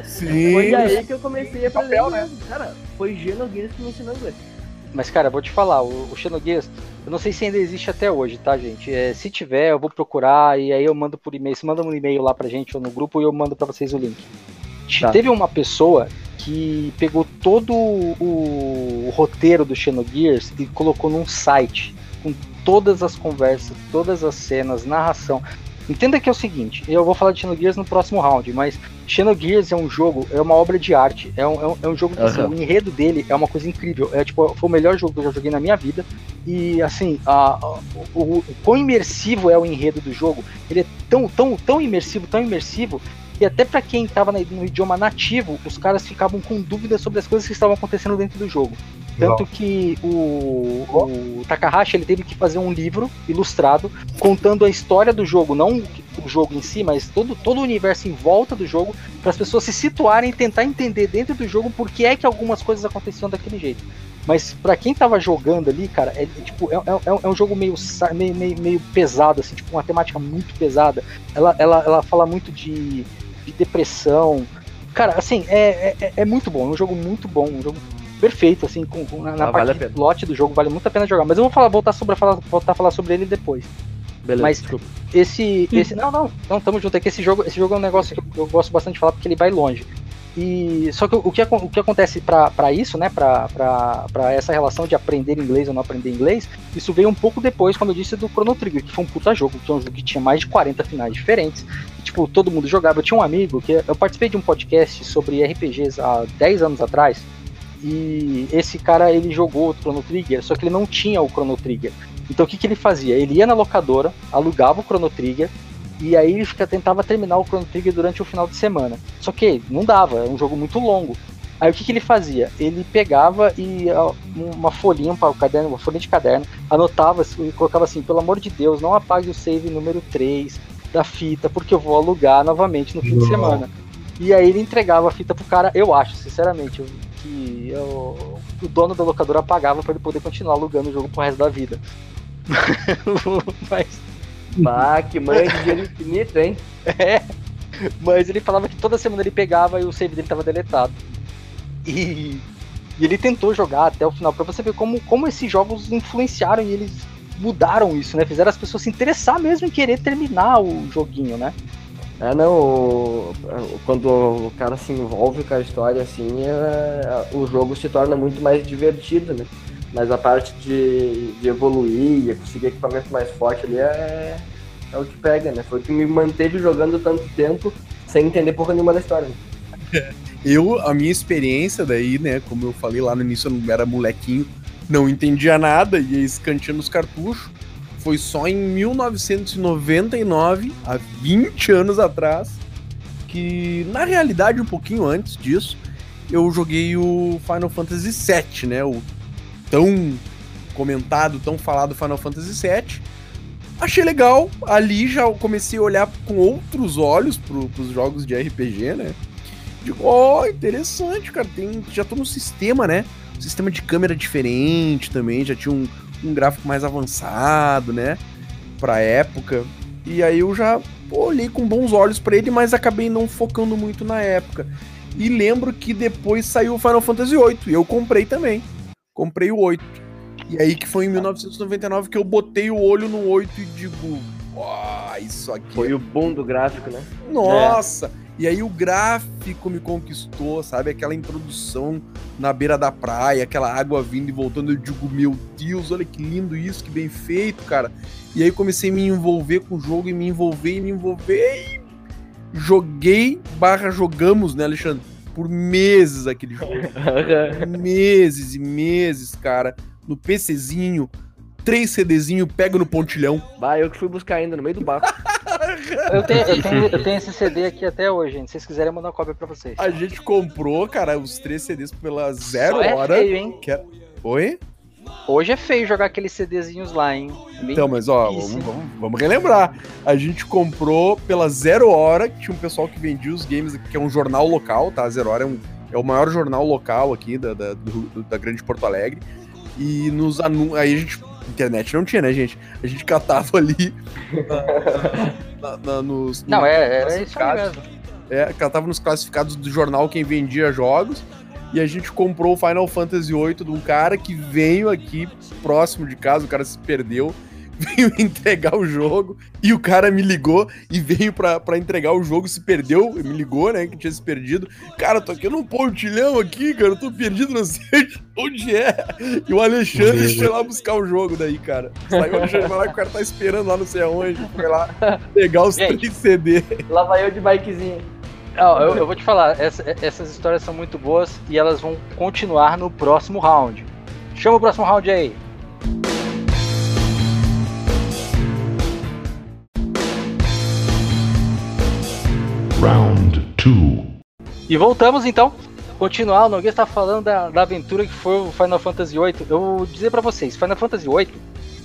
Sim. Foi aí que eu comecei a Papel, né? inglês. Cara, foi Xenogears que me ensinou inglês. Mas, cara, vou te falar, o, o Xenogears, eu não sei se ainda existe até hoje, tá, gente? É, se tiver, eu vou procurar e aí eu mando por e-mail. Você manda um e-mail lá pra gente ou no grupo e eu mando pra vocês o link. Tá. Teve uma pessoa que pegou todo o, o roteiro do Xenogears e colocou num site com todas as conversas, todas as cenas, narração. Entenda que é o seguinte, eu vou falar de Xenogears no próximo round, mas Xenogears é um jogo, é uma obra de arte, é um, é um, é um jogo que assim, Aham. o enredo dele é uma coisa incrível, é tipo, foi o melhor jogo que eu já joguei na minha vida, e assim, a, a- o, o, o quão imersivo é o enredo do jogo, ele é tão, tão, tão imersivo, tão imersivo, que até pra quem tava na- no idioma nativo, os caras ficavam com dúvidas sobre as coisas que estavam acontecendo dentro do jogo. Tanto que o, o Takahashi ele teve que fazer um livro ilustrado contando a história do jogo, não o jogo em si, mas todo, todo o universo em volta do jogo, para as pessoas se situarem e tentar entender dentro do jogo por que é que algumas coisas aconteciam daquele jeito. Mas pra quem tava jogando ali, cara, é, é, tipo, é, é- é um jogo meio, meio, meio, meio pesado, assim, tipo, uma temática muito pesada. Ela, ela, ela fala muito de, de depressão. Cara, assim, é, é, é muito bom, é um jogo muito bom, um jogo perfeito, assim, com, com- na, na Ah, parte vale pena. plot do jogo, vale muito a pena jogar. Mas eu vou falar, voltar, sobre, falar, voltar a falar sobre ele depois. Beleza, Mas- desculpa. Esse, esse não, não, não, tamo junto. É que esse jogo, esse jogo é um negócio que eu, eu gosto bastante de falar porque ele vai longe. E só que o que, o que acontece pra pra isso, né, pra essa relação de aprender inglês ou não aprender inglês, isso veio um pouco depois, como eu disse, do Chrono Trigger, que foi um puta jogo, que é um jogo que tinha mais de 40 finais diferentes. E, tipo, todo mundo jogava. Eu tinha um amigo que eu participei de um podcast sobre RPGs há 10 anos atrás. E esse cara ele jogou o Chrono Trigger, só que ele não tinha o Chrono Trigger. Então o que, que ele fazia? Ele ia na locadora, alugava o Chrono Trigger, e aí ele fica, tentava terminar o Chrono Trigger durante o final de semana. Só que não dava, é um jogo muito longo. Aí o que, que ele fazia? Ele pegava e uma folhinha o caderno, uma folha de caderno, anotava e colocava assim, pelo amor de Deus, não apague o save número 3 da fita, porque eu vou alugar novamente no fim de semana. E aí ele entregava a fita pro cara, eu acho, sinceramente, eu- que eu- o dono da locadora pagava para ele poder continuar alugando o jogo pro resto da vida. (laughs) Mas Bah, que mãe de dinheiro (laughs) infinito, hein? É, mas ele falava que toda semana ele pegava e o save dele tava deletado. E E ele tentou jogar até o final, pra você ver como, como esses jogos influenciaram e eles mudaram isso, né? Fizeram as pessoas se interessar mesmo em querer terminar o joguinho, né? É, não, o- quando o cara se envolve com a história, assim, é- o jogo se torna muito mais divertido, né? Mas a parte de, de evoluir, conseguir equipamento mais forte ali é, é o que pega, né? Foi o que me manteve jogando tanto tempo sem entender porra nenhuma da história. né? (laughs) Eu, a minha experiência daí, né, como eu falei lá no início, eu não era molequinho, não entendia nada, ia escanteando os cartuchos. Foi só em 1999, há 20 anos atrás, que na realidade um pouquinho antes disso, eu joguei o Final Fantasy VII, né, o tão comentado, tão falado Final Fantasy VII. Achei legal, ali já comecei a olhar com outros olhos pro, pros jogos de RPG, né? Digo, ó, interessante, cara. Tem, já tô no sistema, né? Sistema de câmera diferente também, já tinha um, um gráfico mais avançado, né? Pra época. E aí eu já olhei com bons olhos pra ele, mas acabei não focando muito na época. E lembro que depois saiu o Final Fantasy VIII, e eu comprei também. Comprei o 8. E aí que foi em 1999 que eu botei o olho no 8 e digo, ó, isso aqui Foi o boom do gráfico, né? nossa! E aí o gráfico me conquistou, sabe? Aquela introdução na beira da praia, aquela água vindo e voltando. Eu digo, meu Deus, olha que lindo isso, que bem feito, cara. E aí comecei a me envolver com o jogo e me envolver e me envolver e joguei barra jogamos, né, Alexandre? Por meses aquele jogo. (laughs) meses e meses, cara. No PCzinho, três CDzinho, pego no pontilhão. bah, eu que fui buscar ainda no meio do barco. Eu tenho, eu, tenho, eu tenho esse CD aqui até hoje, gente. Se vocês quiserem, eu mando uma cópia pra vocês. A gente comprou, cara, os três CDs pela zero Só é hora. feio, hein? Que é- Oi? Hoje é feio jogar aqueles CDzinhos lá, hein? Bem Então, mas ó, vamos, vamos- vamos relembrar. A gente comprou pela Zero Hora, que tinha um pessoal que vendia os games, que é um jornal local, tá? A Zero Hora é, um- é o maior jornal local aqui da, da, do- do- da Grande Porto Alegre. E nos anu... aí a gente. Internet não tinha, né, gente? A gente catava ali (laughs) na- na- nos. Não, é, era isso aí classificados. mesmo. É, catava nos classificados do jornal quem vendia jogos. E a gente comprou o Final Fantasy VIII de um cara que veio aqui próximo de casa, o cara se perdeu, (laughs) veio entregar o jogo. E o cara me ligou e veio pra, pra entregar o jogo, se perdeu, me ligou, né, que tinha se perdido. Cara, tô aqui num pontilhão aqui, cara, eu tô perdido, não sei onde é. E o Alexandre foi lá buscar o jogo daí, cara. Saiu o Alexandre vai lá que o cara tá esperando lá não sei aonde, foi lá pegar os Gente. três CD. Lá vai eu de bikezinho. Ó, eu, eu vou te falar, essa- essas histórias são muito boas e elas vão continuar no próximo round. Chama o próximo round aí. Round two. E voltamos então. Continuar, o Nogueira está falando da, da aventura que foi o Final Fantasy VIII. Eu vou dizer pra vocês, Final Fantasy VIII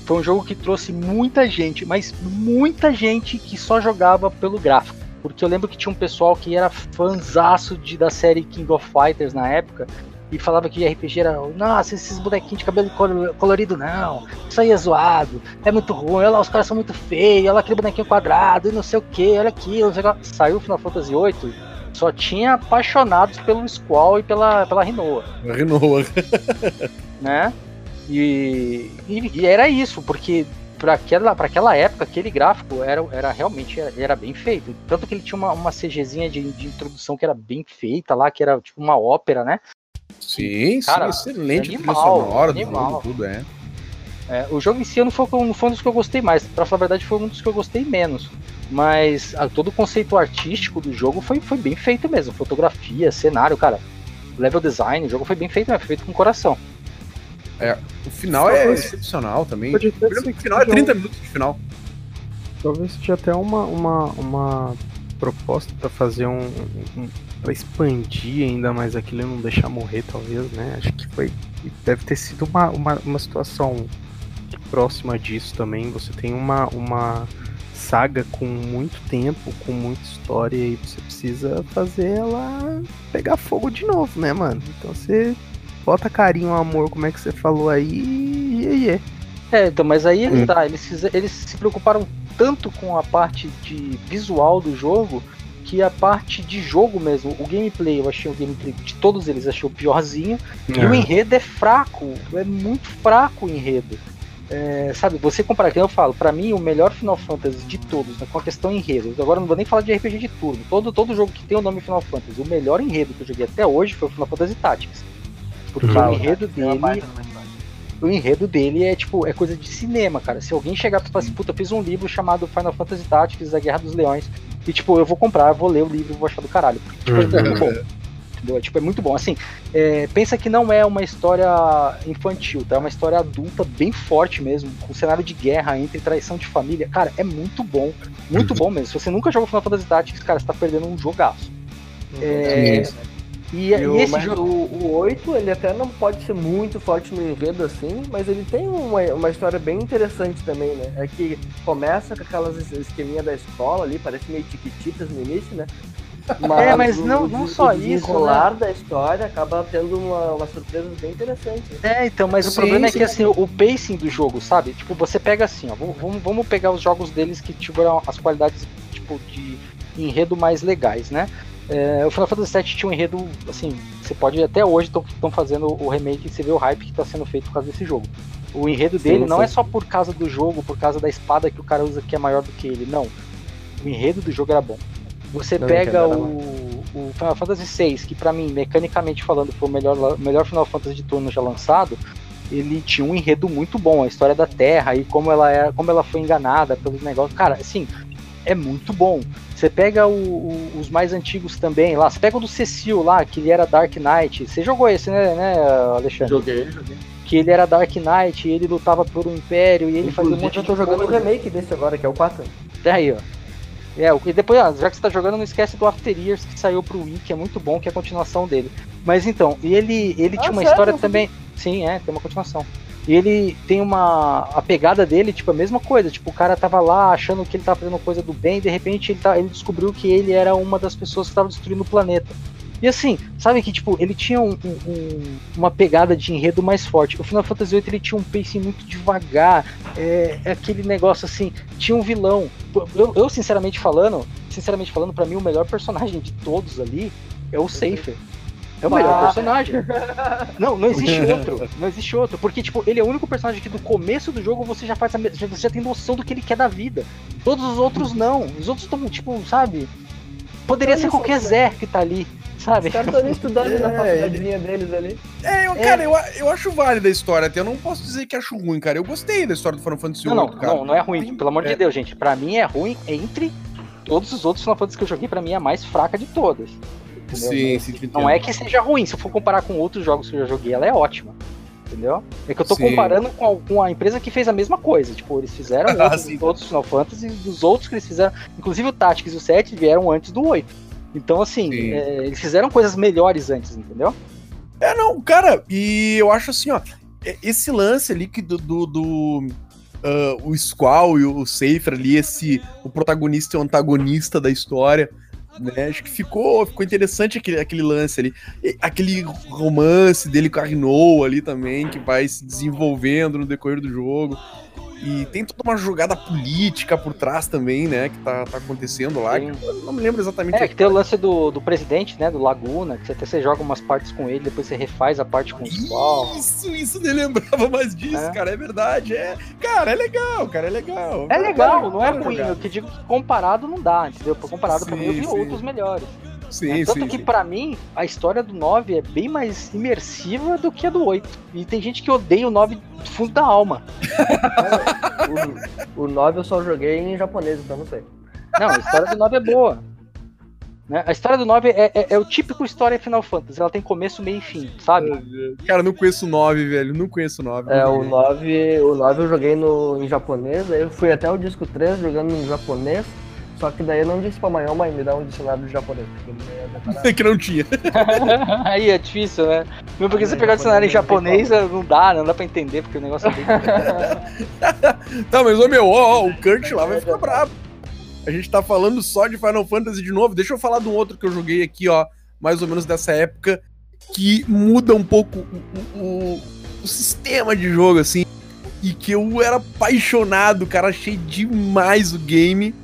foi um jogo que trouxe muita gente, mas muita gente que só jogava pelo gráfico. Porque eu lembro que tinha um pessoal que era fanzaço de, da série King of Fighters na época e falava que RPG era, nossa, esses bonequinhos de cabelo colo- colorido não, isso aí é zoado, é muito ruim, olha lá, os caras são muito feios, olha lá aquele bonequinho quadrado e não sei o que, olha aquilo, não sei o que. Saiu o Final Fantasy VIII, só tinha apaixonados pelo Squall e pela, pela Rinoa, Renoa. (laughs) né? E, e, e era isso, porque para aquela, pra aquela época, aquele gráfico era, era realmente era, era bem feito. Tanto que ele tinha uma, uma CGzinha de, de introdução que era bem feita lá, que era tipo uma ópera, né? Sim, Cara, sim, excelente trilha animal, sonora do animal. jogo, tudo, é. É, o jogo em si não foi, não foi um dos que eu gostei mais. Pra falar a verdade, foi um dos que eu gostei menos. Mas ah, todo o conceito artístico do jogo foi, foi bem feito mesmo. Fotografia, cenário, cara. Level design, o jogo foi bem feito, né? Foi feito com coração. O final é excepcional também. O final é seja 30 minutos de final. Talvez seja até uma, uma, uma proposta pra fazer um, um para expandir ainda mais aquilo e não deixar morrer, talvez, né? Acho que foi deve ter sido uma, uma, uma situação próxima disso também. Você tem uma, uma saga com muito tempo, com muita história e você precisa fazer ela pegar fogo de novo, né, mano? Então você bota carinho, amor, como é que você falou aí, e, e, e. É, então, mas aí é que Hum. tá, eles, eles se preocuparam tanto com a parte de visual do jogo que a parte de jogo mesmo, o gameplay, eu achei o gameplay de todos eles, achei o piorzinho. E o enredo é fraco, é muito fraco o enredo. É, sabe, você comparar, que eu falo, pra mim o melhor Final Fantasy de todos, né, com a questão enredo, agora não vou nem falar de RPG de turno, todo, todo jogo que tem o nome Final Fantasy, o melhor enredo que eu joguei até hoje foi o Final Fantasy Tactics. Porque Uhum. o enredo É dele história. O enredo dele é tipo, é coisa de cinema, cara. Se alguém chegar e falar assim, puta, eu fiz um livro chamado Final Fantasy Tactics, A Guerra dos Leões, e tipo, eu vou comprar, eu vou ler o livro e vou achar do caralho. Porque, tipo, é Uhum. muito bom. (laughs) Entendeu? É, Tipo, é muito bom. Assim, é, pensa que não é uma história infantil, tá? É uma história adulta, bem forte mesmo, com cenário de guerra entre traição de família. Cara, é muito bom. Muito (laughs) bom mesmo. Se você nunca jogou Final Fantasy Tactics, cara, você tá perdendo um jogaço. É, e, E, e o, esse mas jogo. o, o 8, ele até não pode ser muito forte no enredo assim, mas ele tem uma, uma história bem interessante também, né? É que começa com aquelas esqueminha da escola ali, parece meio tiquititas no início, né? (laughs) É, mas o- não- o não só o isso, né? desenrolar da história acaba tendo uma, uma surpresa bem interessante. É, então, mas o Sim, problema é sim. que assim, o, o pacing do jogo, sabe? Tipo, você pega assim, ó, vamos- vamos, vamos pegar os jogos deles que tiveram as qualidades, tipo, de enredo mais legais, né? É, o Final Fantasy VII tinha um enredo, assim, você pode até hoje estão fazendo o remake e você vê o hype que está sendo feito por causa desse jogo. O enredo Sim, dele não sim. é só por causa do jogo, por causa da espada que o cara usa que é maior do que ele, não. O enredo do jogo era bom. Você Não, pega o era o, Final Fantasy VI, que pra mim, mecanicamente falando, foi o melhor, melhor Final Fantasy de turno já lançado, ele tinha um enredo muito bom, a história da Terra e como ela é, como ela foi enganada pelos negócios. Cara, assim, é muito bom. Você pega o- o- os mais antigos também lá, você pega o do Cecil lá, que ele era Dark Knight. Você jogou esse, né, né Alexandre? Joguei, joguei. Que ele era Dark Knight, e ele lutava por um império e ele fazia um monte Inclusive, eu de tô jogando o remake desse agora, que é o 4. É aí, ó. É, e depois, ó, já que você tá jogando, não esquece do After Years que saiu pro Wii, que é muito bom, que é a continuação dele. Mas então, e ele, ele Ah, tinha uma sério? história também. Sim, é, tem uma continuação. E ele tem uma. A pegada dele, tipo, a mesma coisa. Tipo, o cara tava lá achando que ele tava fazendo coisa do bem, e de repente ele, tá, ele descobriu que ele era uma das pessoas que estava destruindo o planeta. E assim, sabe que, tipo, ele tinha um- um- um- uma pegada de enredo mais forte. O Final Fantasy VIII ele tinha um pacing muito devagar. É, é aquele negócio assim, tinha um vilão. Eu, eu, sinceramente falando, sinceramente falando, para mim o melhor personagem de todos ali é o Safer. É o melhor Ah. personagem. (laughs) Não, não existe (laughs) outro. Não existe outro. Porque, tipo, ele é o único personagem que do começo do jogo você já faz a, me- já- você já tem noção do que ele quer da vida. Todos os outros não. Os outros estão, tipo, sabe? Poderia ser qualquer? Zé que tá ali, sabe? Os caras estão estudando (laughs) na É, faculdadezinha deles ali. É, eu, cara, eu, eu acho válida a história, até eu não posso dizer que acho ruim, cara. Eu gostei da história do Final Fantasy Não, não, VIII, cara. não, não é ruim, pelo amor É. de Deus, gente. Pra mim é ruim entre todos os outros Final Fantasy que eu joguei, pra mim é a mais fraca de todas. Entendeu? Sim, sim, Não entendo. é que seja ruim, se eu for comparar com outros jogos que eu já joguei, ela é ótima. Entendeu? É que eu tô Sim. comparando com a, com a empresa que fez a mesma coisa. Tipo, eles fizeram (laughs) Ah, outros, sim. outros Final Fantasy, dos outros que eles fizeram. Inclusive o Tactics e o 7 vieram antes do 8. Então, assim, Sim. é, eles fizeram coisas melhores antes, entendeu? É, não, cara, e eu acho assim, ó, esse lance ali que do. do, do, ah, o Squall e o Safer ali, esse. O protagonista e o antagonista da história. Né? Acho que ficou, ficou interessante aquele, aquele lance ali. E aquele romance dele com a Rinoa ali também, que vai se desenvolvendo no decorrer do jogo. E tem toda uma jogada política por trás também, né? Que tá, tá acontecendo lá. Sim. não me lembro exatamente. É, que tem o lance do, do presidente, né? Do Laguna, que você até você joga umas partes com ele, depois você refaz a parte com o Squall. Isso, isso nem lembrava mais disso, É. cara. É verdade. É, cara, é legal, cara, é legal. É legal, não é ruim. jogar. Eu que digo que comparado não dá, entendeu? Comparado pra mim, eu Sim, vi sim. outros melhores. Sim, né? Tanto sim. que pra mim, a história do 9 é bem mais imersiva do que a do 8. E tem gente que odeia o 9 do fundo da alma. (laughs) O, o 9 eu só joguei em japonês, então não sei. Não, a história do 9 é boa. Né? A história do 9 é, é- é o típico história Final Fantasy. Ela tem começo, meio e fim, sabe? Cara, não conheço o 9, velho. Não conheço o 9. É, o 9, o 9 eu joguei no, em japonês, aí eu fui até o disco 3 jogando em japonês, só que daí eu não disse pra amanhã, mas me dá um dicionário de japonês. porque nada. (laughs) que não tinha. (laughs) Aí é difícil, né? Mesmo porque Ah, você pegar o dicionário em japonês japonês, não dá, não dá pra entender, porque o negócio é bem. (laughs) Tá, mas ô meu, ó, ó, o Kurt lá vai ficar bravo. A gente tá falando só de Final Fantasy de novo. Deixa eu falar de um outro que eu joguei aqui, ó, mais ou menos dessa época, que muda um pouco o, o- o sistema de jogo, assim. E que eu era apaixonado, cara, achei demais o game.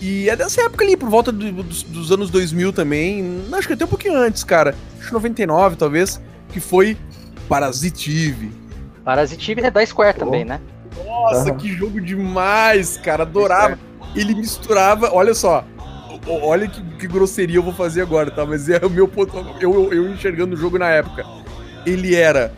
E é dessa época ali, por volta do- dos, dos anos 2000 também. não, Acho que até um pouquinho antes, cara. Acho que 99, talvez. Que foi Parasitive. Parasitive é da Square também, né? Nossa, Aham. que jogo demais, cara. Adorava. Ele misturava. Olha só. Olha que, que grosseria eu vou fazer agora, tá? Mas é o meu ponto. Eu, eu, eu enxergando o jogo na época. Ele era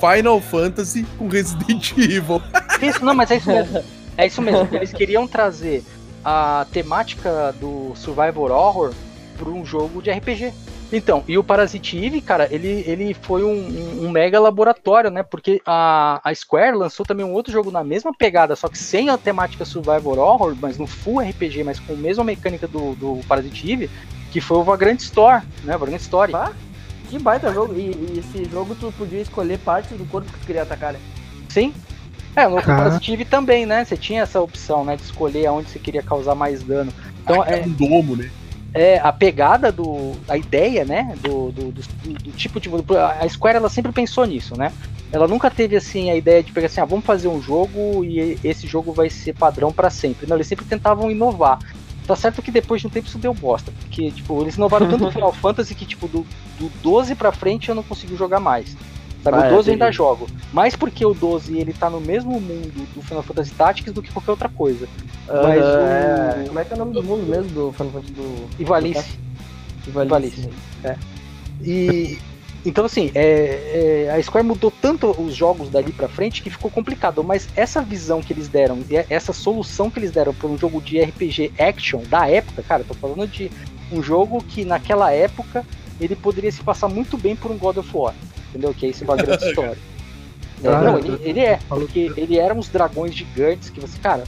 Final Fantasy com Resident (laughs) Evil. Isso, não, mas é isso mesmo. É isso mesmo. Eles queriam trazer a temática do Survivor Horror para um jogo de RPG. Então, e o Parasite Eve, cara, ele, ele foi um, um- mega laboratório, né? Porque a, a Square lançou também um outro jogo na mesma pegada, só que sem a temática Survivor Horror, mas no full RPG, mas com a mesma mecânica do, do Parasite Eve, que foi o Vagrant Store, né? Vagrant Story. Bah, que baita jogo. E, e esse jogo tu podia escolher partes do corpo que tu queria atacar, né? Sim. É, no Cara. Parasitive também, né? Você tinha essa opção, né? De escolher aonde você queria causar mais dano. Então, Ah, é, era um domo, né? é a pegada do. a ideia, né? Do, do, do, do tipo de. A Square ela sempre pensou nisso, né? Ela nunca teve assim a ideia de pegar assim, ah, vamos fazer um jogo e esse jogo vai ser padrão pra sempre. Não, eles sempre tentavam inovar. Tá certo que depois de um tempo isso deu bosta, porque tipo, eles inovaram tanto no Final Fantasy que tipo do, do 12 pra frente eu não consigo jogar mais. Sabe, Ah, o é 12 eu ainda jogo. Mais porque o 12 ele tá no mesmo mundo do Final Fantasy Tactics do que qualquer outra coisa. Mas Ah, o- é... Como é que é o nome do mundo mesmo do Final Fantasy do. Ivalice. Ivalice. Ivalice. E (laughs) então assim, é, é, a Square mudou tanto os jogos dali pra frente que ficou complicado. Mas essa visão que eles deram, essa solução que eles deram para um jogo de RPG action da época, cara, eu tô falando de um jogo que naquela época ele poderia se passar muito bem por um God of War, entendeu? Que é esse uma grande (laughs) história. É, Cara, não, ele, ele é, porque ele era uns dragões gigantes que você, cara.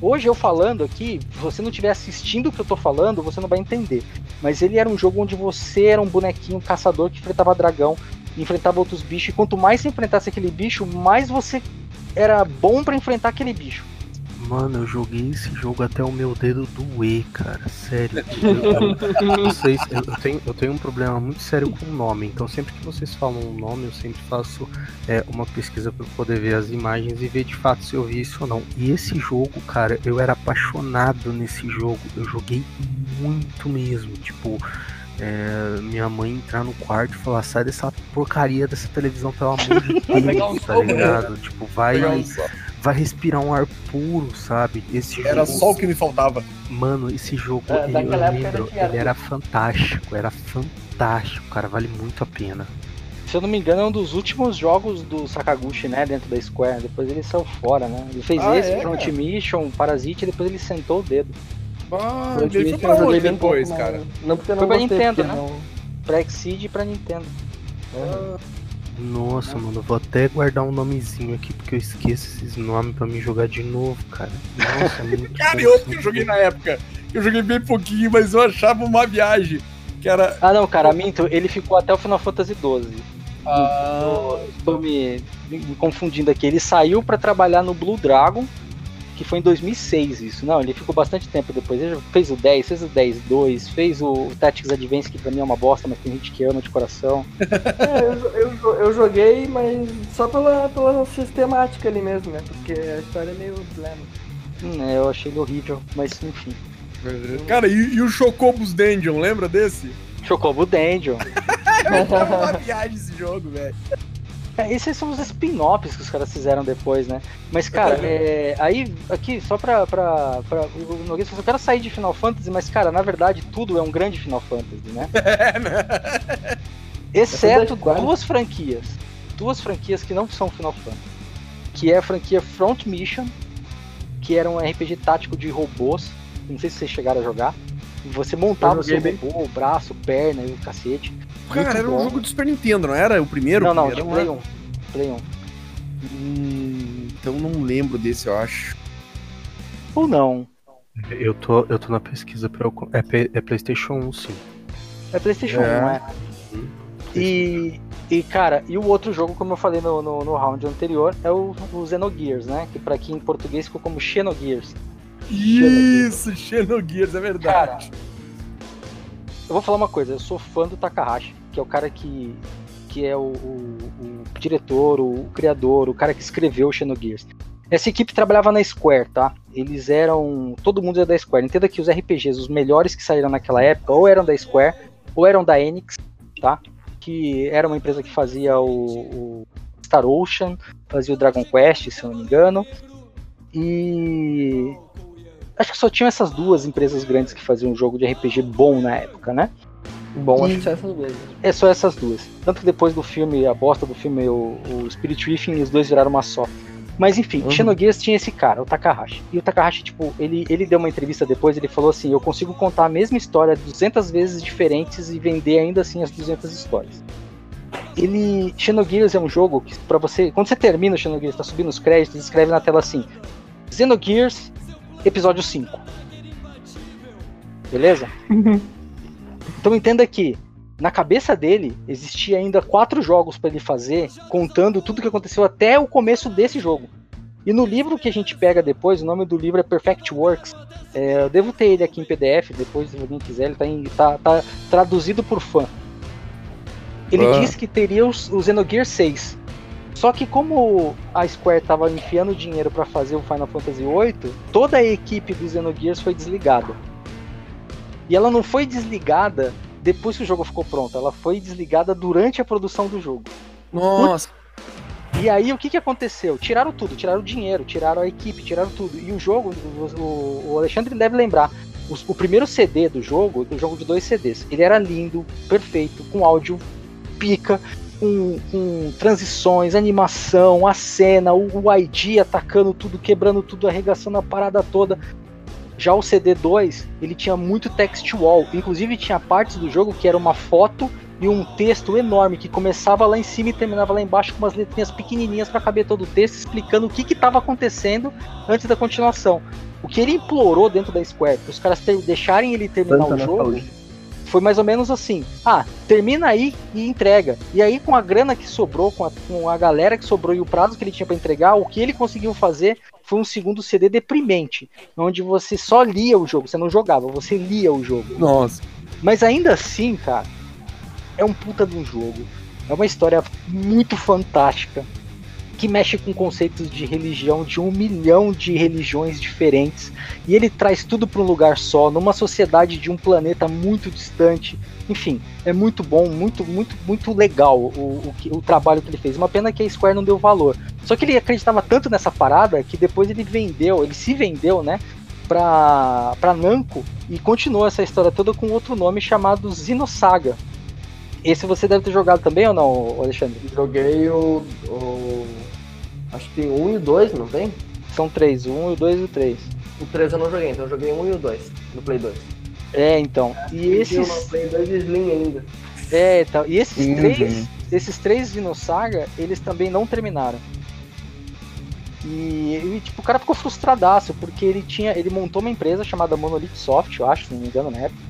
Hoje eu falando aqui, se você não estiver assistindo o que eu tô falando, você não vai entender. Mas ele era um jogo onde você era um bonequinho caçador que enfrentava dragão, enfrentava outros bichos, e quanto mais você enfrentasse aquele bicho, mais você era bom pra enfrentar aquele bicho. Mano, eu joguei esse jogo até o meu dedo doer, cara. Sério. (laughs) Eu, vocês, eu, eu tenho, eu tenho um problema muito sério com o nome. Então, sempre que vocês falam um nome, eu sempre faço é, uma pesquisa para poder ver as imagens e ver de fato se eu vi isso ou não. E esse jogo, cara, eu era apaixonado nesse jogo. Eu joguei muito mesmo. Tipo, é, minha mãe entrar no quarto e falar: sai dessa porcaria dessa televisão, pelo amor de (laughs) Deus, tá sol, né? ligado? Tipo, vai. Vai respirar um ar puro, sabe? Esse Era jogo, só o que me faltava. mano, esse jogo, É, ele, eu lembro, era ele era fantástico, era fantástico, cara, vale muito a pena. Se eu não me engano, é um dos últimos jogos do Sakaguchi, né, dentro da Square. Depois ele saiu fora, né? Ele fez Ah, esse, é? Front Mission, Parasite, e depois ele sentou o dedo. Ah, Front ele foi pra onde depois, pouco, cara? Não, não porque eu Foi não pra Nintendo, porque né? Pra Exceed e pra Nintendo. não- Nossa, mano, eu vou até guardar um nomezinho aqui, porque eu esqueço esses nomes pra me jogar de novo, cara. Nossa, é (laughs) muito Cara, e outro que eu joguei na época. Eu joguei bem pouquinho, mas eu achava uma viagem. Que era. Ah, não, cara, minto, ele ficou até o Final Fantasy XII. Ah, Tô me, me confundindo aqui. Ele saiu pra trabalhar no Blue Dragon, que foi em 2006 isso. Não, ele ficou bastante tempo depois. Ele fez o 10, fez o 10 2, fez o Tactics Advance, que pra mim é uma bosta, mas tem gente que ama de coração. (laughs) É, eu, eu, eu joguei, mas só pela, pela sistemática ali mesmo, né? Porque a história é meio blema. Hum, é, eu achei ele horrível, mas enfim. cara, e, e o Chocobos Dungeon, lembra desse? Chocobo Dungeon. (laughs) Era uma viagem esse jogo, velho. É, esses são os spin-offs que os caras fizeram depois, né? Mas, cara, é, aí, aqui, só pra. pra, pra o Nogueira falou, eu quero sair de Final Fantasy, mas, cara, na verdade, tudo é um grande Final Fantasy, né? (laughs) É, né? (laughs) Exceto É duas franquias. Duas franquias que não são Final Fantasy. Que é a franquia Front Mission, que era um RPG tático de robôs. Não sei se vocês chegaram a jogar. Você montava o seu robô, o braço, perna e o cacete. Cara, Muito era um bom. jogo do Super Nintendo, não era? O primeiro? Não, não, de Play 1. Play 1. Hum, então não lembro desse, eu acho. Ou não. Eu tô, eu tô na pesquisa pra eu. É, é PlayStation 1, sim. É PlayStation É. 1, não é? E, e, cara, e o outro jogo, como eu falei no, no, no round anterior, é o, o Xenogears, né? Que pra aqui em português ficou como Xenogears. Isso, Xenogears, é Cara, verdade. Eu vou falar uma coisa, eu sou fã do Takahashi, que é o cara que, que é o, o- o diretor, o, criador, o cara que escreveu o Xenogears. Essa equipe trabalhava na Square, tá? eles eram. Todo mundo era da Square. Entenda que os RPGs, os melhores que saíram naquela época, ou eram da Square, ou eram da Enix, tá? Que era uma empresa que fazia o, o Star Ocean, fazia o Dragon Quest, se eu não me engano. E. Acho que só tinham essas duas empresas grandes que faziam um jogo de RPG bom na época, né? Bom, E- acho que são essas duas. É só essas duas. Tanto que depois do filme, a bosta do filme, o, o Spirit Riffing, os dois viraram uma só. Mas enfim, Uhum. Xenogears tinha esse cara, o Takahashi. E o Takahashi, tipo, ele, ele deu uma entrevista depois, ele falou assim, eu consigo contar a mesma história 200 vezes diferentes e vender ainda assim as 200 histórias. Ele, Xenogears é um jogo que pra você, quando você termina o Xenogears, tá subindo os créditos, escreve na tela assim, Xenogears, episódio 5. Beleza? Então entenda que na cabeça dele existia ainda quatro jogos para ele fazer, contando tudo que aconteceu até o começo desse jogo. E no livro que a gente pega depois, o nome do livro é Perfect Works. É, eu devo ter ele aqui em PDF, depois se alguém quiser, ele tá, em- tá- tá traduzido por fã. Ele Ah. disse que teria os- o Xenogears 6. Só que como a Square tava enfiando dinheiro para fazer o Final Fantasy VIII, toda a equipe do Xenogears foi desligada. E ela não foi desligada depois que o jogo ficou pronto, ela foi desligada durante a produção do jogo. Nossa. E aí o que, que aconteceu? Tiraram tudo, tiraram o dinheiro, tiraram a equipe, tiraram tudo. E o jogo, o, o Alexandre deve lembrar, os- o primeiro CD do jogo, do jogo de dois CDs, ele era lindo, perfeito, com áudio pica, com, com transições, animação, a cena, o, o ID atacando tudo, quebrando tudo, arregaçando a parada toda. Já o CD2, ele tinha muito text wall, inclusive tinha partes do jogo que era uma foto e um texto enorme que começava lá em cima e terminava lá embaixo com umas letrinhas pequenininhas para caber todo o texto explicando o que estava acontecendo antes da continuação. O que ele implorou dentro da Square, para os caras ter- deixarem ele terminar Tanta o jogo. Foi mais ou menos assim: ah, termina aí e entrega. E aí, com a grana que sobrou, com a, com a galera que sobrou e o prazo que ele tinha para entregar, o que ele conseguiu fazer foi um segundo CD deprimente, onde você só lia o jogo, você não jogava, você lia o jogo. Nossa. Mas ainda assim, cara, é um puta de um jogo. É uma história muito fantástica. Que mexe com conceitos de religião, de um milhão de religiões diferentes. E ele traz tudo para um lugar só, numa sociedade de um planeta muito distante. Enfim, é muito bom, muito, muito, muito legal o, o, o trabalho que ele fez. Uma pena que a Square não deu valor. Só que ele acreditava tanto nessa parada que depois ele vendeu, ele se vendeu, né? Pra Namco e continuou essa história toda com outro nome chamado Xenosaga. Esse você deve ter jogado também ou não, Alexandre? Joguei o, o- Acho que tem um e o dois, não tem? São três, o um, o dois e o três. O 3 eu não joguei, então eu joguei um e o 2 no Play 2. É, então. E E esses. no Play 2 e Slim ainda. É, então. E esses Uhum. três. Esses três Xenosaga, eles também não terminaram. E, e, tipo, o cara ficou frustradaço, porque ele tinha. Ele montou uma empresa chamada Monolith Soft, eu acho, se não me engano, na época.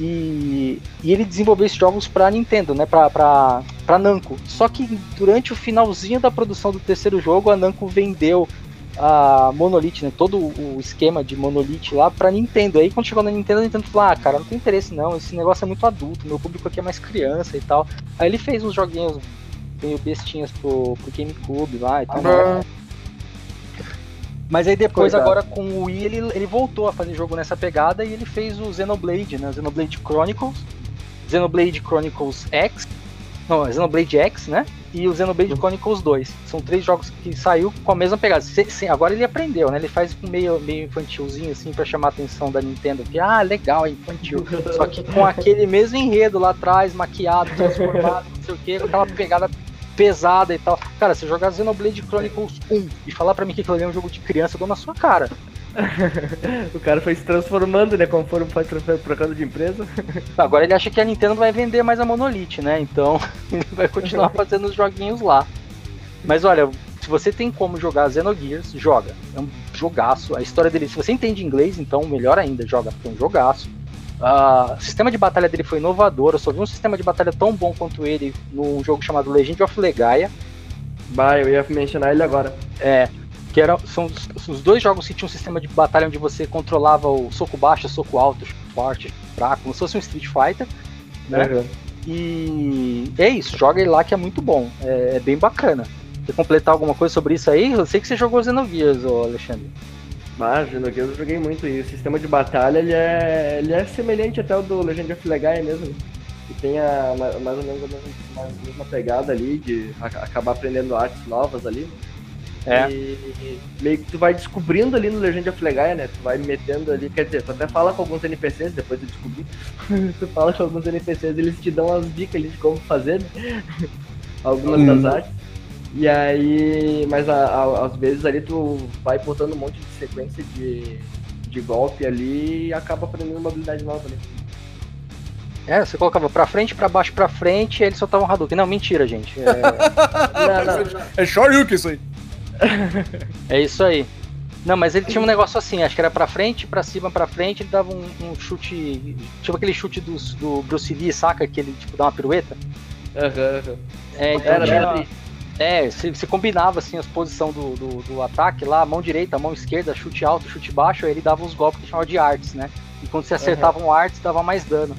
E, e ele desenvolveu esses jogos pra Nintendo, né? Pra, pra, Namco. Só que durante o finalzinho da produção do terceiro jogo, a Namco vendeu a Monolith, né? Todo o esquema de Monolith lá pra Nintendo. Aí quando chegou na Nintendo, a Nintendo falou: Ah, cara, não tem interesse não, esse negócio é muito adulto, meu público aqui é mais criança e tal. Aí ele fez uns joguinhos meio bestinhas pro, pro GameCube lá e tal. Ah. Mas aí depois, Coitado. agora com o Wii, ele, ele voltou a fazer jogo nessa pegada e ele fez o Xenoblade, né? Xenoblade Chronicles, Xenoblade Chronicles X, não, Xenoblade X, né? E o Xenoblade Chronicles 2. São três jogos que saiu com a mesma pegada. Se- se- agora ele aprendeu, né? Ele faz meio, meio infantilzinho, assim, pra chamar a atenção da Nintendo. Que, ah, legal, é infantil. Só que com (laughs) aquele mesmo enredo lá atrás, maquiado, transformado, não sei o que, com aquela pegada pesada e tal. Cara, se jogar Xenoblade Chronicles 1 e falar pra mim que aquilo ali é um jogo de criança, eu dou na sua cara. (laughs) O cara foi se transformando, né? Conforme foi trocando trocando de empresa. Agora ele acha que a Nintendo vai vender mais a Monolith, né? Então (laughs) ele vai continuar fazendo os joguinhos lá. Mas olha, se você tem como jogar Xenogears, joga. É um jogaço. A história dele, se você entende inglês, então melhor ainda, joga, porque é um jogaço. O sistema de batalha dele foi inovador. Eu só vi um sistema de batalha tão bom quanto ele num jogo chamado Legend of Legaia. Bah, eu ia mencionar ele agora. É, que era, são os, os dois jogos que tinham um sistema de batalha onde você controlava o soco baixo, soco alto, forte, fraco, como se fosse um Street Fighter. Né? Uhum. E é isso, joga ele lá que é muito bom. É, é bem bacana. Quer completar alguma coisa sobre isso aí? Eu sei que você jogou Xenogears, ô Alexandre. Mas, Xenogears eu joguei muito e o sistema de batalha ele é, ele é semelhante até ao do Legend of Legaia mesmo. E tem a, ma- mais ou menos a mesma, a mesma pegada ali de a- acabar aprendendo artes novas ali. É. E meio que tu vai descobrindo ali no Legend of Legaia, né? Tu vai metendo ali, quer dizer, tu até fala com alguns NPCs, depois de descobrir. (laughs) tu fala com alguns NPCs, eles te dão as dicas ali de como fazer, né? (laughs) Algumas Hum. das artes. E aí, mas a- a- às vezes ali tu vai botando um monte de sequência de, de golpe ali e acaba aprendendo uma habilidade nova ali. É, você colocava pra frente, pra baixo, pra frente, e ele soltava um Hadouken. Não, mentira, gente. É, (laughs) Não, não, não. É Shoryuken isso aí. (laughs) é isso aí. Não, mas ele tinha um negócio assim, acho que era pra frente, pra cima, pra frente, ele dava um, um chute. Tipo aquele chute dos- do Bruce Lee, saca? Que ele tipo, dá uma pirueta. Aham, aham. É, então Era assim. É, você, você combinava assim as posições do, do, do ataque lá, mão direita, mão esquerda, chute alto, chute baixo, aí ele dava uns golpes que chamava de artes, né? E quando você acertava um artes, dava mais dano.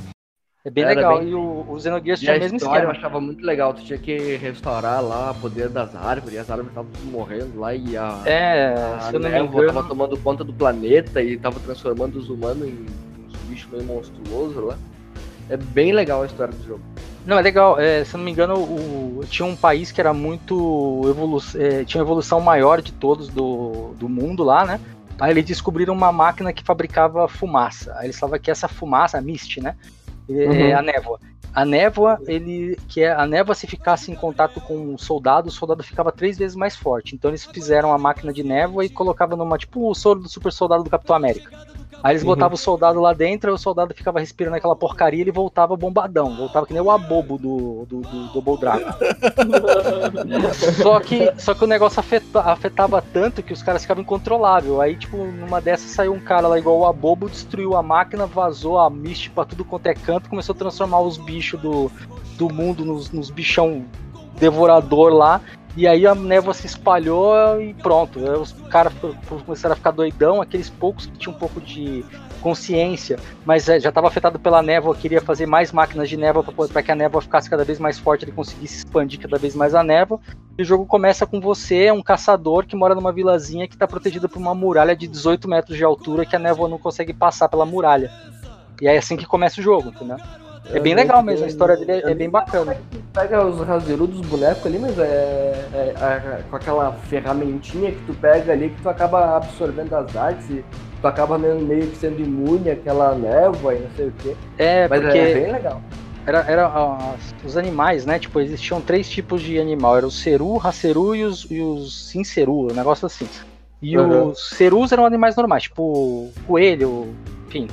É bem Era legal. bem- E o, o Xenogears tinha a o mesmo história eu esquema. achava muito legal, tu tinha que restaurar lá o poder das árvores, e as árvores estavam morrendo lá e a, É, a se eu não me engano. tava tomando conta do planeta e tava transformando os humanos em uns bichos meio monstruosos lá. É bem legal a história do jogo. Não, é legal. É, se eu não me engano, o, tinha um país que era muito. Evolu é, tinha a evolução maior de todos do, do mundo lá, né? Aí eles descobriram uma máquina que fabricava fumaça. Aí eles falavam que essa fumaça, a mist, né? É, Uhum. a névoa. A névoa, ele. Que é, a névoa, se ficasse em contato com um soldado, o soldado ficava três vezes mais forte. Então eles fizeram a máquina de névoa e colocavam numa. Tipo o soro do super soldado do Capitão América. Aí eles Uhum. botavam o soldado lá dentro, aí o soldado ficava respirando aquela porcaria e ele voltava bombadão. Voltava que nem o abobo do, do, do Double Dragon. (laughs) só, que, só que o negócio afeta- afetava tanto que os caras ficavam incontroláveis. Aí, tipo, numa dessas saiu um cara lá igual o abobo, destruiu a máquina, vazou a mist pra tudo quanto é canto, começou a transformar os bichos do, do mundo nos, nos bichão devorador lá. E aí a névoa se espalhou e pronto. Os caras começaram a ficar doidão, aqueles poucos que tinham um pouco de consciência, mas é, já estava afetado pela névoa, queria fazer mais máquinas de névoa para que a névoa ficasse cada vez mais forte, ele conseguisse expandir cada vez mais a névoa. E o jogo começa com você, um caçador que mora numa vilazinha que está protegida por uma muralha de 18 metros de altura que a névoa não consegue passar pela muralha. E é assim que começa o jogo, entendeu? É bem legal mesmo, a história dele é, é bem bacana. Pega os Razeru dos bonecos ali, mas é, é- é com aquela ferramentinha que tu pega ali que tu acaba absorvendo as artes e tu acaba meio, meio que sendo imune àquela névoa e não sei o quê. É, Mas porque é bem legal. era, era ah, os animais, né? Tipo, existiam três tipos de animal. Era o ceru, raceru e os, e os sinceru, um negócio assim. E Uhum. os cerus eram animais normais, tipo coelho, enfim,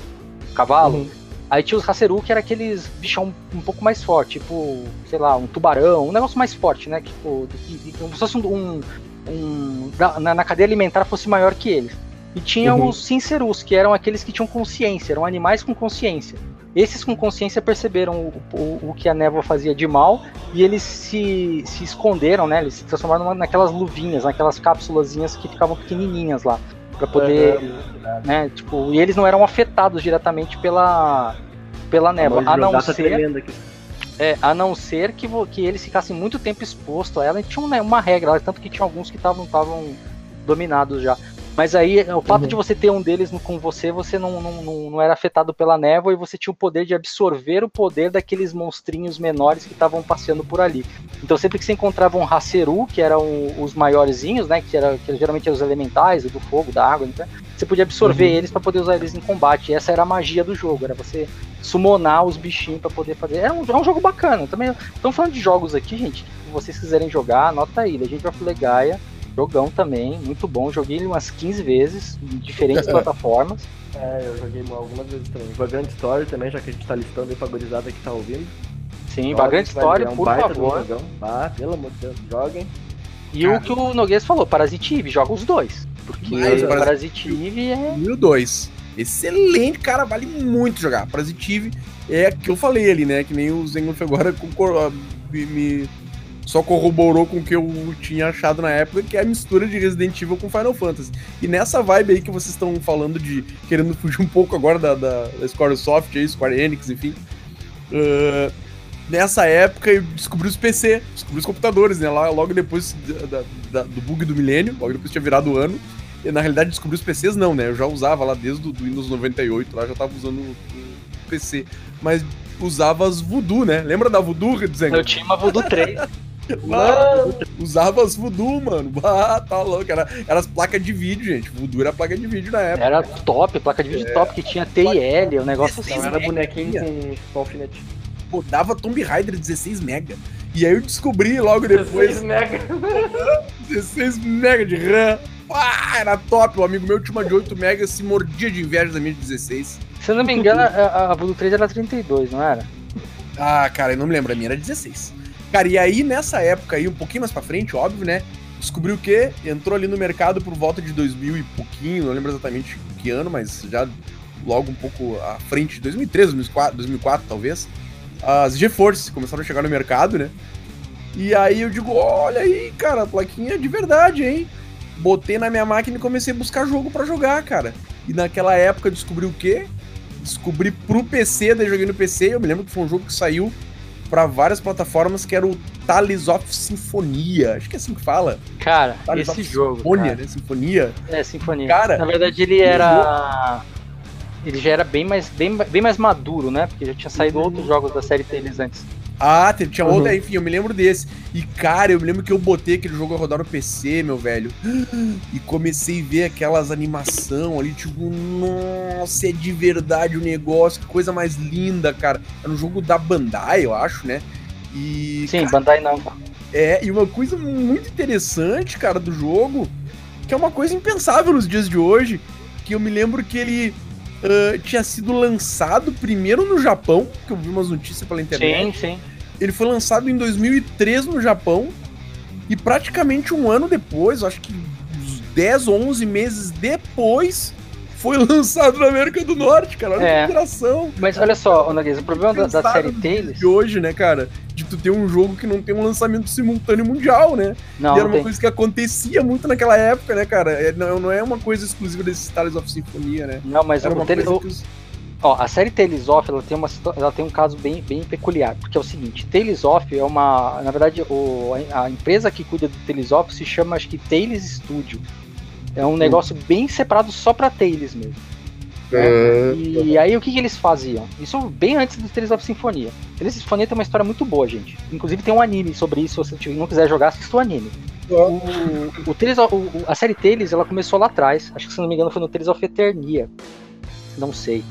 cavalo. Uhum. Aí tinha os raceru, que era aqueles bichão um pouco mais forte, tipo, sei lá, um tubarão, um negócio mais forte, né? Tipo, como se fosse um. um- na, na cadeia alimentar fosse maior que eles. E tinha Uhum. os sincerus, que eram aqueles que tinham consciência, eram animais com consciência. Esses com consciência perceberam o, o, o que a névoa fazia de mal e eles se, se esconderam, né? Eles se transformaram naquelas luvinhas, naquelas cápsulazinhas que ficavam pequenininhas lá. Pra poder, né? Tipo, e eles não eram afetados diretamente pela, pela névoa. A não ser é, a não ser que, que eles ficassem muito tempo exposto a ela, e tinha um, né, uma regra, tanto que tinha alguns que estavam dominados já. Mas aí, o fato Uhum. de você ter um deles com você, você não, não, não, era afetado pela névoa e você tinha o poder de absorver o poder daqueles monstrinhos menores que estavam passeando por ali. Então, sempre que você encontrava um Haceru, que eram os maiorzinhos, né, que, era, que geralmente eram os elementais, do fogo, da água, então, você podia absorver eles para poder usar eles em combate. E essa era a magia do jogo, era você summonar os bichinhos para poder fazer. É um, é um jogo bacana. Também estamos falando de jogos aqui, gente. Se vocês quiserem jogar, anota aí. Legend of Legaia, jogão também, muito bom. Joguei ele umas 15 vezes em diferentes (laughs) plataformas. É, eu joguei algumas vezes também. Vagrant Story também, já que a gente tá listando aí pra gurizada que tá ouvindo. Sim, Joga, Vagrant Story, um por favor. jogão. Ah, pelo amor de Deus, joguem. E o que o Noguês falou, Parasite Eve, joga os dois. Porque Mas o Parasite Eve é. 2002. Excelente, cara, vale muito jogar. Parasitive é que eu falei ali, né? Que nem o Zengoff agora (laughs) concor- me, me- só corroborou com o que eu tinha achado na época, que é a mistura de Resident Evil com Final Fantasy. E nessa vibe aí que vocês estão falando de querendo (laughs) fugir um pouco agora da, da, da Squaresoft, aí, Square Enix, enfim. ah, nessa época eu descobri os PC, descobri os computadores, né? Lá, logo depois da- da- do bug do milênio, logo depois tinha virado o ano. na realidade descobri os PCs não, né? Eu já usava lá desde o do Windows 98, lá já tava usando o, o PC. Mas usava as Voodoo, né? Lembra da Voodoo, Zenga? Eu tinha uma Voodoo 3. (laughs) Mano, usava as Voodoo, mano. (laughs) Ah, tá louco. Era, era as placas de vídeo, gente. Voodoo era placa de vídeo na época. Era top, placa de vídeo top, que tinha TIL, o negócio assim. Era bonequinho com, com alfinete. Pô, dava Tomb Raider 16 mega. E aí eu descobri logo depois 16 mega. (laughs) 16 mega de RAM. Ah, era top. O amigo meu tinha uma de 8 mega se mordia de inveja da minha de 16. Se eu não me engano, a, a Voodoo 3 era 32, não era? Ah, cara, eu não me lembro. A minha era 16. Cara, e aí nessa época aí, um pouquinho mais pra frente, óbvio, né? Descobriu o quê? Entrou ali no mercado por volta de 2000 e pouquinho, não lembro exatamente que ano, mas já logo um pouco à frente de 2003, 2004, 2004 talvez. As GeForce começaram a chegar no mercado, né? E aí eu digo, olha aí, cara, a plaquinha de verdade, hein? Botei na minha máquina e comecei a buscar jogo pra jogar, cara. E naquela época descobri o quê? Descobri pro PC, daí joguei no PC. Eu me lembro que foi um jogo que saiu pra várias plataformas, que era o Tales of Sinfonia. Acho que é assim que fala. Cara, Tales esse jogo. Sinfonia, cara, né? Sinfonia. É, Sinfonia. Cara, Na verdade, ele era. Ele já era bem mais, bem, bem mais maduro, né? Porque já tinha saído outros jogos da série deles antes. Ah, tinha Uhum. outra, enfim, eu me lembro desse. E, cara, eu me lembro que eu botei aquele jogo a rodar no PC, meu velho. (gasps) E comecei a ver aquelas animação ali, tipo, nossa, é de verdade o negócio, que coisa mais linda, cara. Era um jogo da Bandai, eu acho, né? E, Sim, Bandai Namco. é, e uma coisa muito interessante, cara, do jogo, que é uma coisa impensável nos dias de hoje, que eu me lembro que ele ah, tinha sido lançado primeiro no Japão, que eu vi umas notícias pela internet. Sim, sim. Ele foi lançado em 2003 no Japão e praticamente um ano depois, acho que uns 10 ou 11 meses depois, foi lançado na América do Norte, cara. Olha É. que. Mas olha só, o problema da, da série Tales. De hoje, né, cara? De tu ter um jogo que não tem um lançamento simultâneo mundial, né? Não, e era não uma tem. coisa que acontecia muito naquela época, né, cara? É, não, não é uma coisa exclusiva desses Tales of Sinfonia, né? Não, mas Era uma coisa que os... Ó, a série Tales of ela tem, uma, ela tem um caso bem, bem peculiar, porque é o seguinte, Tales of é uma, na verdade, o, a, a empresa que cuida do Tales of se chama, acho que Tales Studio. É um negócio bem separado só pra Tales mesmo. né? E aí o que, que eles faziam? Isso bem antes do Tales of Sinfonia. Tales of Sinfonia tem uma história muito boa, gente. Inclusive tem um anime sobre isso, se você não quiser jogar, assista o anime. O, o Tales of- o- a série Tales, ela começou lá atrás, acho que se não me engano foi no Tales of Eternia. Não sei.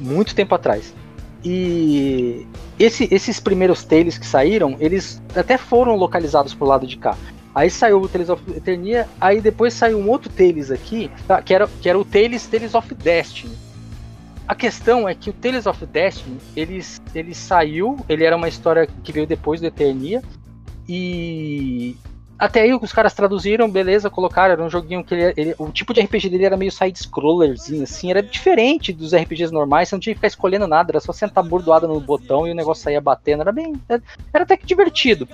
Muito tempo atrás. E esse- esses primeiros Tales que saíram, eles até foram localizados pro lado de cá. Aí saiu o Tales of Eternia, aí depois saiu um outro Tales aqui, tá, que, era, que era o Tales Tales of Destiny. A questão é que o Tales of Destiny, ele, ele saiu, ele era uma história que veio depois do Eternia, e até aí os caras traduziram, beleza, colocaram, era um joguinho que ele, ele- o tipo de RPG dele era meio side-scrollerzinho, assim, era diferente dos RPGs normais, você não tinha que ficar escolhendo nada, era só sentar bordoada no botão e o negócio saía batendo, era bem, era, era até que divertido.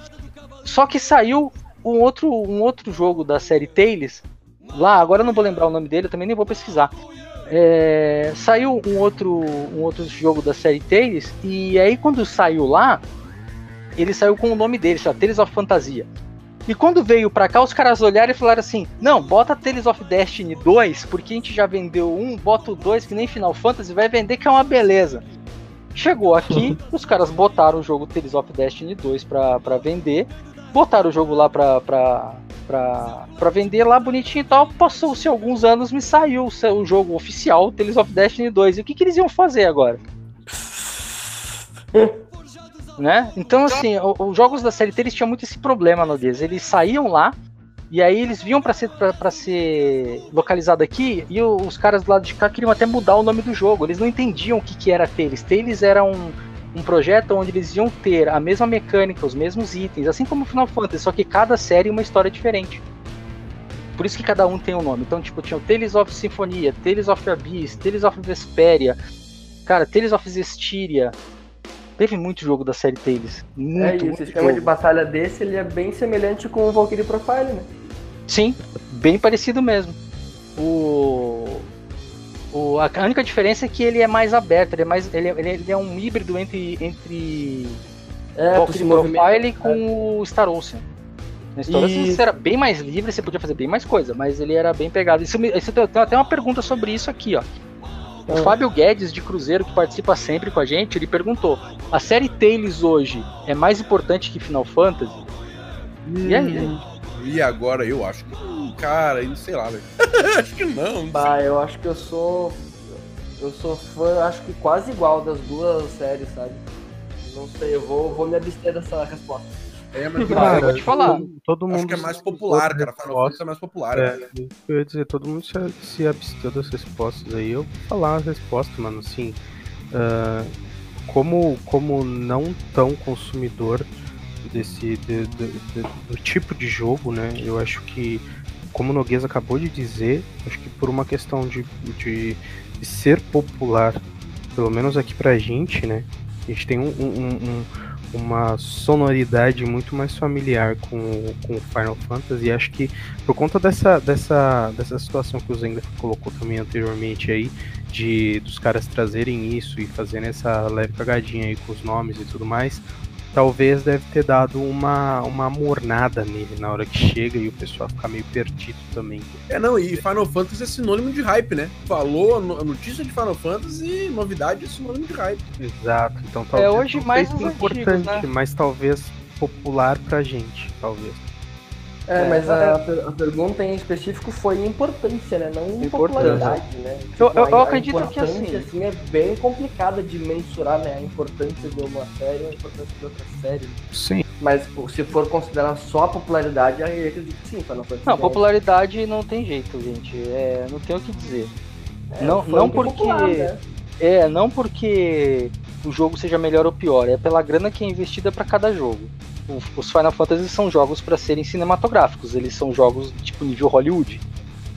Só que saiu um outro, um outro jogo da série Tales, lá, agora eu não vou lembrar o nome dele, eu também nem vou pesquisar. É, saiu um outro, um outro jogo da série Tales, e aí quando saiu lá, ele saiu com o nome dele, chama Tales of Fantasia. E quando veio pra cá, os caras olharam e falaram assim: Não, bota Tales of Destiny 2, porque a gente já vendeu um, bota o 2, que nem Final Fantasy, vai vender que é uma beleza. Chegou aqui, (laughs) os caras botaram o jogo Tales of Destiny 2 pra, pra vender, botaram o jogo lá pra, pra, pra, pra vender lá bonitinho e tal. Passou-se alguns anos, me saiu o jogo oficial Tales of Destiny 2. E o que, que eles iam fazer agora? (laughs) né? Então, assim, os jogos da série T eles tinham muito esse problema, Noguês. Eles saíam lá, e aí eles vinham pra ser, pra, pra ser localizado aqui, e os caras do lado de cá queriam até mudar o nome do jogo. Eles não entendiam o que, que era Tales. Tales era um, um projeto onde eles iam ter a mesma mecânica, os mesmos itens, assim como o Final Fantasy, só que cada série uma história diferente. Por isso que cada um tem um nome. Então, tipo, tinha o Tales of Sinfonia, Tales of Abyss, Tales of Vesperia, cara, Tales of Zestiria. Teve muito jogo da série Tales. Muito, É, e o muito sistema jogo. de batalha desse ele é bem semelhante com o Valkyrie Profile, né? Sim, bem parecido mesmo. O, o a única diferença é que ele é mais aberto, ele é mais ele, é- ele é- ele é um híbrido entre entre É, se movimenta. Profile com o Star Ocean. Na história E- você era bem mais livre, você podia fazer bem mais coisa, mas ele era bem pegado. Isso, isso tem até uma pergunta sobre isso aqui, ó. O Ah. Fábio Guedes de Cruzeiro, que participa sempre com a gente, ele perguntou: a série Tales hoje é mais importante que Final Fantasy? E aí? E agora eu acho que. Cara, eu sei lá, velho. (laughs) acho que não. não sei. Bah, eu acho que eu sou. Eu sou fã, acho que quase igual das duas séries, sabe? Não sei, eu vou, vou me abster dessa resposta. É, mas Cara, eu vou te falar. Todo, todo mundo acho que é mais popular, cara. Final Fantasy é mais popular. É, né? eu ia dizer, todo mundo se, se absteu das respostas aí. Eu vou falar as respostas, mano, assim. ah, como, como não tão consumidor desse de- de- de- do tipo de jogo, né? Eu acho que, como o Noguês acabou de dizer, acho que por uma questão de, de, de ser popular, pelo menos aqui pra gente, né? A gente tem um- um- um- um, uma sonoridade muito mais familiar com, com Final Fantasy. E acho que por conta dessa, dessa, dessa situação que o Zenga colocou também anteriormente aí, de dos caras trazerem isso e fazerem essa leve cagadinha aí com os nomes e tudo mais, talvez deve ter dado uma, uma mornada nele na hora que chega e o pessoal fica meio perdido também. É, não, e Final Fantasy é sinônimo de hype, né? Falou a no- a notícia de Final Fantasy, novidade é sinônimo de hype. Exato. Então talvez hoje não mais importante, antigos, né? mas talvez popular pra gente, talvez. É, É, mas a, a pergunta em específico foi importância, né? Não Importância. popularidade, né? Eu- eu- a- eu a acredito que importância, assim- é bem complicada de mensurar, né? A importância de uma série e a importância de outra série. Sim. Mas se for considerar só a popularidade, aí eu acredito que sim, Final Fantasy Não, ganha. popularidade não tem jeito, gente. É, não tem o que dizer. É, não- não porque- popular, né? É, não porque o jogo seja melhor ou pior, é pela grana que é investida pra cada jogo. O- Os Final Fantasy são jogos pra serem cinematográficos, eles são jogos tipo nível Hollywood,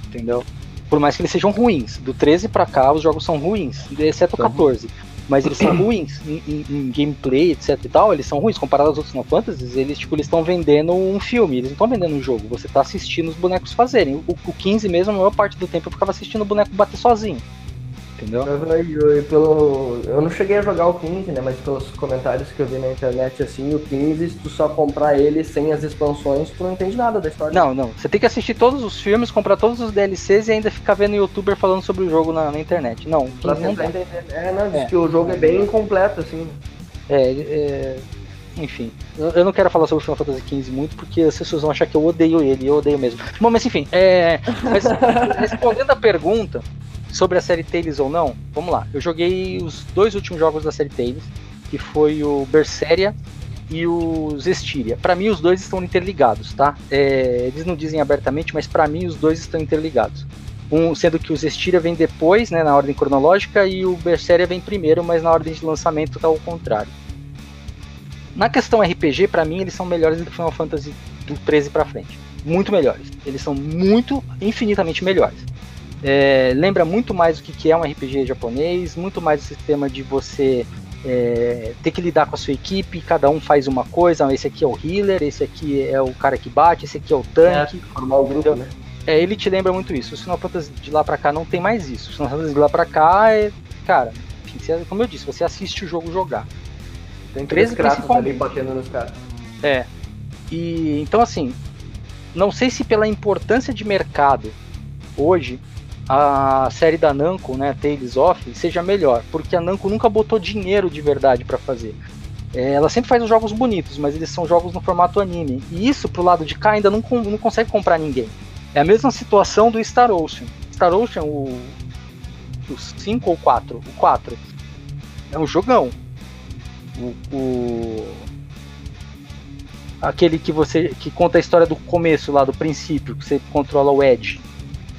entendeu? Por mais que eles sejam ruins, do 13 pra cá os jogos são ruins, exceto o 14. Mas eles são (clears throat) ruins em, em- em gameplay, etc e tal, eles são ruins. Comparado aos outros Final Fantasies, eles tipo, eles estão vendendo um filme, eles não estão vendendo um jogo. Você tá assistindo os bonecos fazerem. O, o 15 mesmo, a maior parte do tempo eu ficava assistindo o boneco bater sozinho. Entendeu? Eu, eu- pelo, eu não cheguei a jogar o 15, né? Mas pelos comentários que eu vi na internet, assim, o 15, se tu só comprar ele sem as expansões, tu não entende nada da história. Não, não. Você tem que assistir todos os filmes, comprar todos os DLCs e ainda ficar vendo youtuber falando sobre o jogo na, na internet. Não, Pra 15 não dá. entender. É, não, diz É. que o jogo é bem incompleto, assim. É, é, enfim, eu, não quero falar sobre o Final Fantasy XV muito porque as pessoas vão achar que eu odeio ele, eu odeio mesmo. Bom, mas enfim, é, mas, (laughs) respondendo a pergunta sobre a série Tales ou não, vamos lá. Eu joguei os dois últimos jogos da série Tales, que foi o Berseria e o Zestiria. Pra mim, os dois estão interligados, tá? É, eles não dizem abertamente, mas pra mim, os dois estão interligados. Um, sendo que o Zestiria vem depois, né, na ordem cronológica, e o Berseria vem primeiro, mas na ordem de lançamento tá ao contrário. Na questão RPG, pra mim, eles são melhores do que Final Fantasy do 13 pra frente. Muito melhores. Eles são muito, infinitamente melhores. É, lembra muito mais o que é um RPG japonês, muito mais o sistema de você é, ter que lidar com a sua equipe, cada um faz uma coisa, esse aqui é o healer, esse aqui é o cara que bate, esse aqui é o tanque. Formar o grupo, né? É, ele te lembra muito isso. O Final Fantasy de lá pra cá não tem mais isso. O Final Fantasy de lá pra cá é. Cara, enfim, como eu disse, você assiste o jogo jogar. Tem 13 três kratos ali batendo nos caras. É. E então assim, não sei se pela importância de mercado hoje a série da Namco, né, Tales of, seja melhor, porque a Namco nunca botou dinheiro de verdade pra fazer. É, ela sempre faz os jogos bonitos, mas eles são jogos no formato anime. E isso pro lado de cá ainda não, não consegue comprar ninguém. É a mesma situação do Star Ocean. Star Ocean, o, o 5 ou 4? O 4 é um jogão. O, o- aquele que você que conta a história do começo lá do princípio, que você controla o Edge.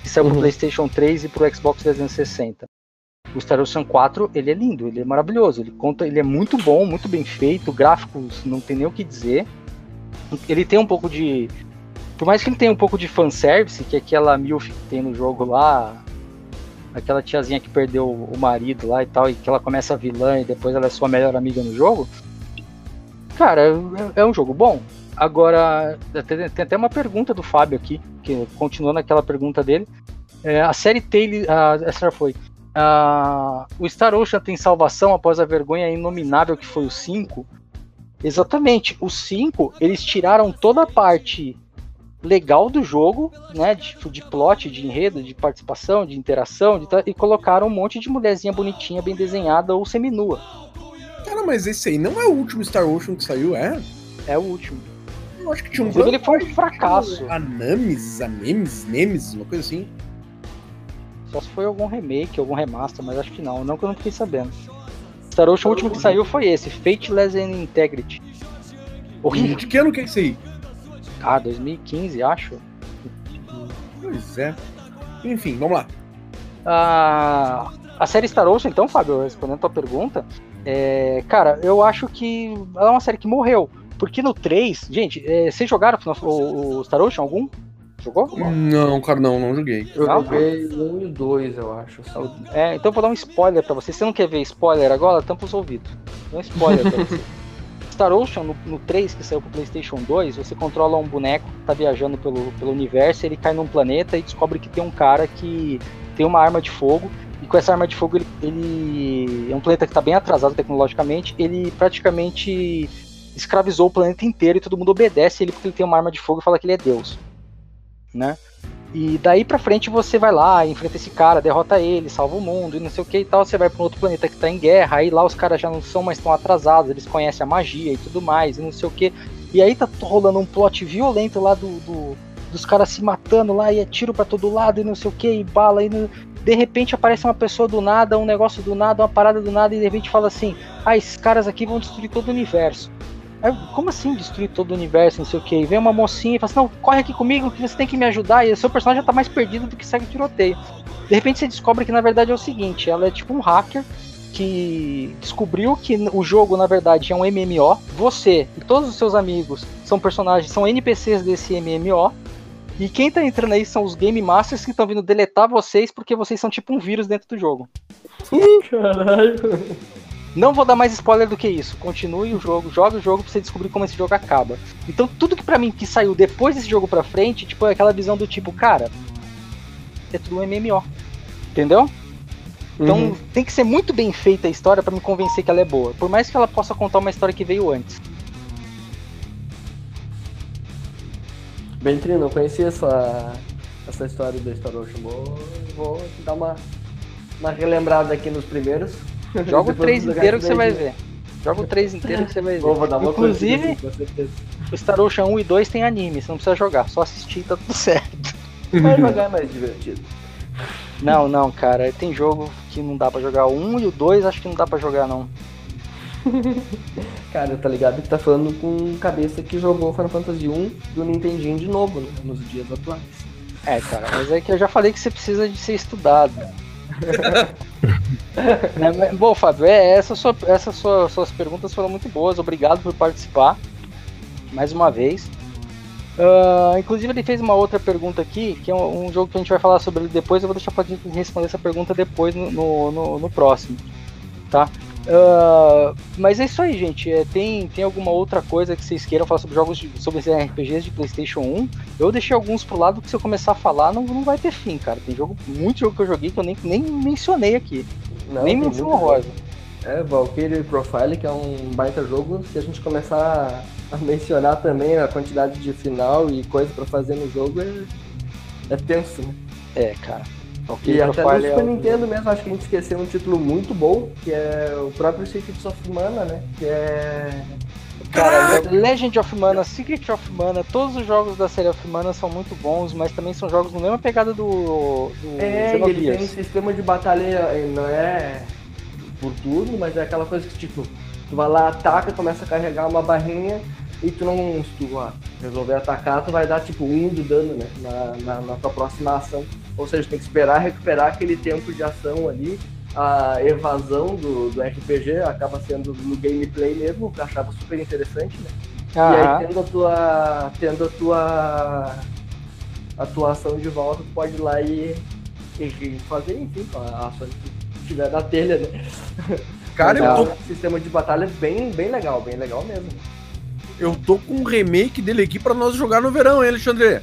Que saiu pro Uhum. PlayStation 3 e pro Xbox 360. O Star Ocean 4, ele é lindo, ele é maravilhoso, ele conta, ele é muito bom, muito bem feito, gráficos não tem nem o que dizer. Ele tem um pouco de por mais que ele tenha um pouco de fanservice, que é aquela MILF que tem no jogo lá, aquela tiazinha que perdeu o marido lá e tal, e que ela começa a vilã e depois ela é sua melhor amiga no jogo. Cara, é, é um jogo bom. Agora, tem, tem até uma pergunta do Fábio aqui, que continuando aquela pergunta dele. É, a série Tale. A, essa foi. Ah, o Star Ocean tem salvação após a vergonha inominável que foi o 5? Exatamente. O 5, eles tiraram toda a parte legal do jogo, né? De, de plot, de enredo, de participação, de interação, de, e colocaram um monte de mulherzinha bonitinha, bem desenhada ou seminua. Cara, mas esse aí não é o último Star Ocean que saiu, é? É o último. Eu acho que tinha um Inclusive, ele foi um fracasso. Anamis, Anemis, Nemes, uma coisa assim. Só se foi algum remake, algum remaster, mas acho que não. Não que eu não fiquei sabendo. Star Ocean, o último que saiu foi esse, Fateless and Integrity. Horrível. De que ano que é esse aí? Ah, 2015, acho. Pois é. Enfim, vamos lá. A, a série Star Ocean, então, Fábio, respondendo a tua pergunta, é, cara, eu acho que ela é uma série que morreu. Porque no 3, gente, é, vocês jogaram o, o Star Ocean algum? Jogou? Não, cara, não, não joguei. Eu Não? joguei um e dois, eu acho. só. É, então eu vou dar um spoiler pra você. Se você não quer ver spoiler agora, tampa os ouvidos. Dá um spoiler pra (laughs) você. Star Ocean, no, no 3, que saiu pro PlayStation 2, você controla um boneco que tá viajando pelo, pelo universo, ele cai num planeta e descobre que tem um cara que tem uma arma de fogo. E com essa arma de fogo, ele, ele é um planeta que tá bem atrasado tecnologicamente. Ele praticamente escravizou o planeta inteiro e todo mundo obedece ele porque ele tem uma arma de fogo e fala que ele é Deus. Né? E daí pra frente você vai lá, enfrenta esse cara, derrota ele, salva o mundo e não sei o que e tal. Você vai pra um outro planeta que tá em guerra, aí lá os caras já não são mais tão atrasados, eles conhecem a magia e tudo mais, e não sei o que. E aí tá rolando um plot violento lá do, do- dos caras se matando lá, e é tiro pra todo lado e não sei o que, e bala, e não- de repente aparece uma pessoa do nada, um negócio do nada, uma parada do nada, e de repente fala assim: ah, esses caras aqui vão destruir todo o universo. Aí, como assim destruir todo o universo, não sei o que? E vem uma mocinha e fala assim, não, corre aqui comigo que você tem que me ajudar. E o seu personagem já tá mais perdido do que segue o tiroteio. De repente você descobre que na verdade é o seguinte, ela é tipo um hacker que descobriu que o jogo na verdade é um MMO. Você e todos os seus amigos são personagens, são NPCs desse MMO. E quem tá entrando aí são os Game Masters que estão vindo deletar vocês porque vocês são tipo um vírus dentro do jogo. Caralho. Não vou dar mais spoiler do que isso. Continue o jogo, jogue o jogo pra você descobrir como esse jogo acaba. Então tudo que pra mim que saiu depois desse jogo pra frente, tipo, é aquela visão do tipo, cara, é tudo um MMO. Entendeu? Então Uhum. tem que ser muito bem feita a história pra me convencer que ela é boa. Por mais que ela possa contar uma história que veio antes. Bentri, não conhecia essa, essa história do Star Ocean. Vou, vou dar uma, uma relembrada aqui nos primeiros. Joga o Depois 3 vou jogar inteiro que você vai ver. Joga o 3 inteiro que você vai ver. Vou, vou dar uma Inclusive, o Star Ocean 1 e 2 tem anime, você não precisa jogar, só assistir e tá tudo certo. (laughs) Mas jogar é mais divertido. Não, não, cara, tem jogo que não dá pra jogar. O 1 e o 2 acho que não dá pra jogar, não. (laughs) Cara, tá ligado que tá falando com cabeça que jogou Final Fantasy 1 do Nintendinho de novo, né? Nos dias atuais. É, cara, mas é que eu já falei que você precisa de ser estudado. Mas- Bom, Fábio, é, essa sua, essas sua, suas perguntas foram muito boas. Obrigado por participar mais uma vez. Ah, inclusive, ele fez uma outra pergunta aqui, que é um, um jogo que a gente vai falar sobre ele depois. Eu vou deixar gente responder essa pergunta depois no, no, no- no próximo. Tá? Ah, mas é isso aí, gente. É, tem, tem alguma outra coisa que vocês queiram falar sobre jogos de, sobre RPGs de PlayStation 1? Eu deixei alguns pro lado que se eu começar a falar não, não vai ter fim, cara. Tem jogo, muito jogo que eu joguei que eu nem, nem mencionei aqui. Não, nem menção honrosa. É, Valkyrie Profile, que é um baita jogo. Se a gente começar a mencionar também a quantidade de final e coisa pra fazer no jogo, é, é tenso, né? É, cara. E Valkyrie até no é Super o- Nintendo mesmo, acho que a gente esqueceu um título muito bom, que é o próprio Secrets of Mana, né? Que é. Cara, Legend of Mana, Secret of Mana, todos os jogos da série of Mana são muito bons, mas também são jogos na mesma pegada do, do É, e ele tem um sistema de batalha, não é por turno, mas é aquela coisa que tipo, tu vai lá, ataca, começa a carregar uma barrinha e tu não, se tu ah, resolver atacar, tu vai dar tipo um de dano, né? Na, na, na tua próxima ação. Ou seja, tem que esperar recuperar aquele tempo de ação ali. A evasão do, do RPG acaba sendo no gameplay mesmo, que eu achava super interessante, né? E Aham. aí tendo a tua. Tendo a tua atuação de volta, tu pode ir lá e, e fazer, enfim, a ação que tiver na telha, né? (laughs) Cara, Mas eu é tô, um sistema de batalha bem, bem legal, bem legal mesmo. eu tô com um remake dele aqui pra nós jogar no verão, hein, Alexandre?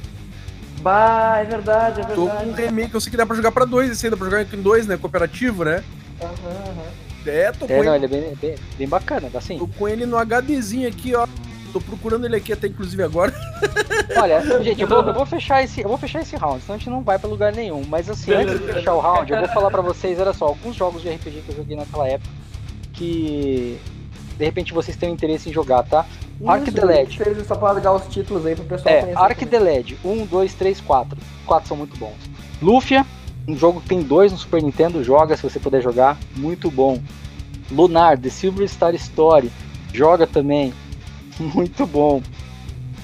Bah, é verdade, é Tô com um verdade. remake, eu sei que dá pra jogar pra dois, esse aí dá pra jogar em dois, né? Cooperativo, né? Aham, aham. É, tô com, É, não, ele, ele é bem, bem, bem bacana, dá sim. tô com ele no HDzinho aqui, ó. Tô procurando ele aqui até inclusive agora. (laughs) Olha, gente, eu vou, eu vou fechar esse, eu vou fechar esse round, senão a gente não vai pra lugar nenhum. Mas assim, antes de fechar o round, eu vou falar pra vocês, olha só, alguns jogos de RPG que eu joguei naquela época que de repente vocês têm interesse em jogar, tá? Arc the Led. Fez só pra dar os títulos aí pro pessoal É, conhecer. Arc também. the Led, 1, 2, 3, 4. 4 são muito bons. Lufia, um jogo que tem dois no Super Nintendo, joga se você puder jogar, muito bom. Lunar, The Silver Star Story, joga também, (laughs) muito bom.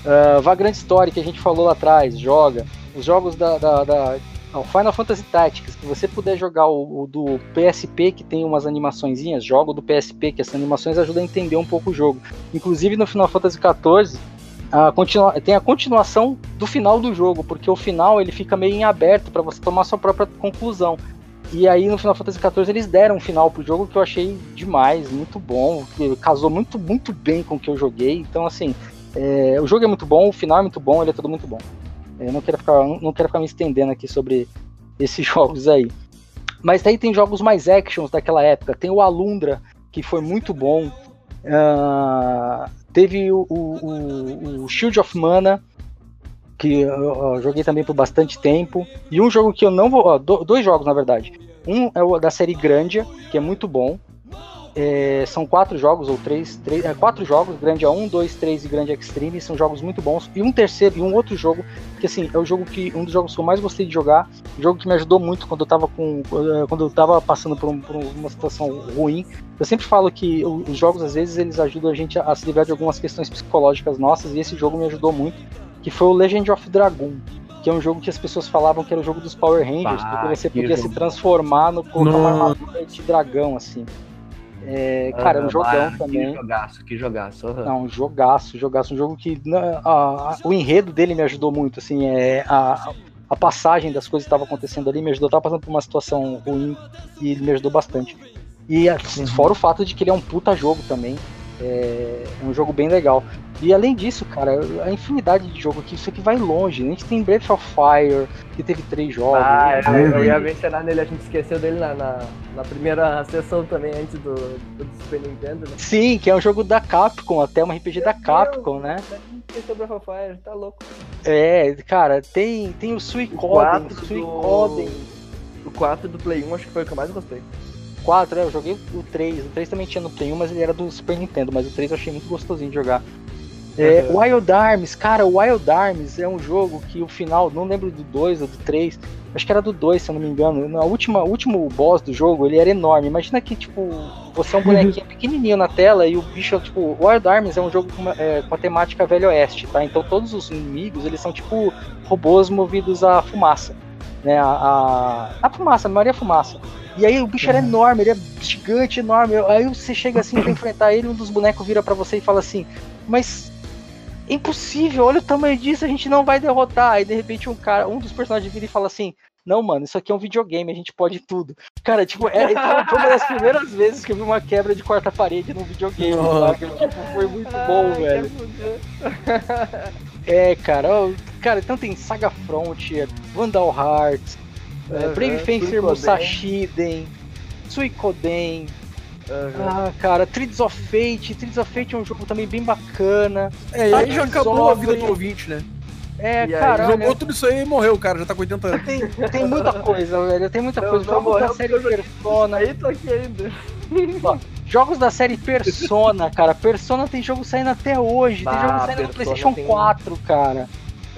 Ah, Vagrant Story, que a gente falou lá atrás, joga. Os jogos da, da, da- ó, Final Fantasy Tactics, que você puder jogar o, o do PSP, que tem umas animaçõezinhas, joga o do PSP, que essas animações ajudam a entender um pouco o jogo. Inclusive no Final Fantasy XIV, a continua- tem a continuação do final do jogo, porque o final ele fica meio em aberto para você tomar sua própria conclusão. E aí no Final Fantasy XIV eles deram um final pro jogo que eu achei demais, muito bom, que casou muito, muito bem com o que eu joguei. Então assim, é, o jogo é muito bom, o final é muito bom, ele é tudo muito bom. Eu não quero ficar, não quero ficar me estendendo aqui sobre esses (laughs) jogos aí. Mas daí tem jogos mais actions daquela época. Tem o Alundra, que foi muito bom. Ah, teve o, o- o- Shield of Mana, que eu, joguei também por bastante tempo. E um jogo que eu não vou. ó, do- dois jogos, na verdade. Um é o da série Grandia, que é muito bom. É, são quatro jogos, ou três, três é, quatro jogos, Grandia 1, 2, 3 e Grandia Extreme, são jogos muito bons. E um terceiro, e um outro jogo, que assim, é o jogo que, um dos jogos que eu mais gostei de jogar, um jogo que me ajudou muito quando eu tava com, eh, quando eu tava passando por, um- por uma situação ruim. Eu sempre falo que os jogos, às vezes, eles ajudam a gente a, a se livrar de algumas questões psicológicas nossas, e esse jogo me ajudou muito, que foi o Legend of Dragoon. Que é um jogo que as pessoas falavam que era o jogo dos Power Rangers, Bah, porque você que podia se jogo. transformar no colocar uma armadura de dragão, assim. É, cara, é um jogão ah, também. Que jogaço, que jogaço. aham. Não, um jogaço, jogaço, um jogo que na- a- a- o enredo dele me ajudou muito, assim, é a, a passagem das coisas que estavam acontecendo ali me ajudou, eu tava passando por uma situação ruim e ele me ajudou bastante. E a- Uhum. fora o fato de que ele é um puta jogo também, é, é um jogo bem legal. E além disso, cara, a infinidade de jogo aqui, isso aqui vai longe. A gente tem Breath of Fire, que teve três jogos. Ah, eu, eu Uhum. ia mencionar nele, a gente esqueceu dele na, na, na primeira sessão também, antes do, do Super Nintendo, né? Sim, que é um jogo da Capcom, até um RPG da Capcom, né? Esqueceu Breath of Fire, tá louco. É, cara, tem, tem o Suicoden, quatro Suicoden. do... O 4 do Play 1 acho que foi o que eu mais gostei. 4, é, eu joguei o 3. O 3 também tinha no Play 1, mas ele era do Super Nintendo. Mas o 3 eu achei muito gostosinho de jogar. É, Uhum. Wild Arms, cara, o Wild Arms é um jogo que o final, não lembro do 2 ou do 3, acho que era do 2, se eu não me engano. Na última, o último boss do jogo, ele era enorme. Imagina que, tipo, você é um bonequinho pequenininho na tela e o bicho, tipo, Wild Arms é um jogo com, é, com a temática Velho Oeste, tá? Então todos os inimigos, eles são, tipo, robôs movidos a fumaça, né? A, a, a fumaça, a maioria é fumaça. E aí o bicho era enorme, ele é gigante, enorme. Aí você chega assim pra enfrentar ele, um dos bonecos vira pra você e fala assim, mas é impossível, olha o tamanho disso, a gente não vai derrotar. Aí de repente um cara, um dos personagens vira e fala assim. Não, mano, isso aqui é um videogame, a gente pode tudo. Cara, tipo, é, foi uma das primeiras vezes que eu vi uma quebra de quarta parede num videogame, sabe? Tipo, foi muito bom, velho. É, cara, ó, cara, então tem Saga Frontier, Vandal Hearts, é, Brave Fencer. Musashiden, Suicoden, ah, cara, Trids of Fate, Trids of Fate é um jogo também bem bacana. É, e aí já acabou a vida do ouvinte, né? É, E aí, cara, olha, Jogou tudo isso aí e morreu, cara já tá com 80 anos. tem, tem muita coisa, velho, tem muita Não, coisa. Jogos da série eu Persona, Aí tô aqui ainda. jogos da série Persona, cara, Persona tem jogo saindo até hoje, tem jogo saindo no PlayStation tem- 4, cara.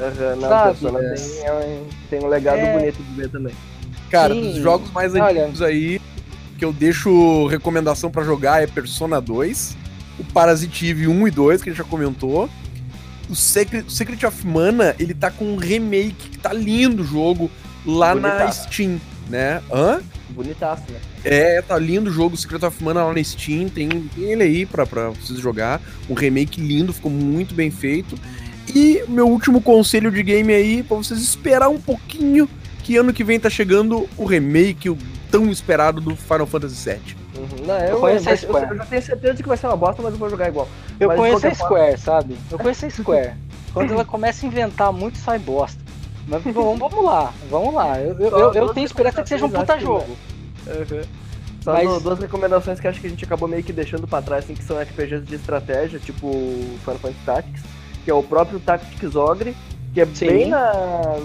Aham, não, Sabe? Persona tem, é um- tem um legado É. bonito de ver também. Cara, Sim. dos jogos mais Olha. antigos aí, que eu deixo recomendação pra jogar é Persona 2, o Parasite Eve 1 e 2, que a gente já comentou. O Secret, o Secret of Mana, ele tá com um remake, que tá lindo o jogo, lá na Bonitaço. Steam, né? Hã? Bonitaço, né? É, tá lindo o jogo, Secret of Mana lá na Steam, tem, tem ele aí pra, pra vocês jogar. Um remake lindo, ficou muito bem feito. E meu último conselho de game aí, pra vocês esperar um pouquinho, que ano que vem tá chegando o remake, o tão esperado do Final Fantasy VII. Uhum. Não, eu, conheço a eu, Square. eu já tenho certeza de que vai ser uma bosta, mas eu vou jogar igual. Eu Mas conheço a qualquer forma- Square, sabe? Eu (laughs) conheço a Square. Quando ela começa a inventar muito, sai bosta. Mas vamos, vamos lá, vamos lá. Eu, eu, eu- eu tenho esperança que seja um puta jogo. Uhum. Só Mas- du- duas recomendações que acho que a gente acabou meio que deixando pra trás, assim, que são RPGs de estratégia, tipo Final Fantasy Tactics, que é o próprio Tactics Ogre, que é Sim. bem na,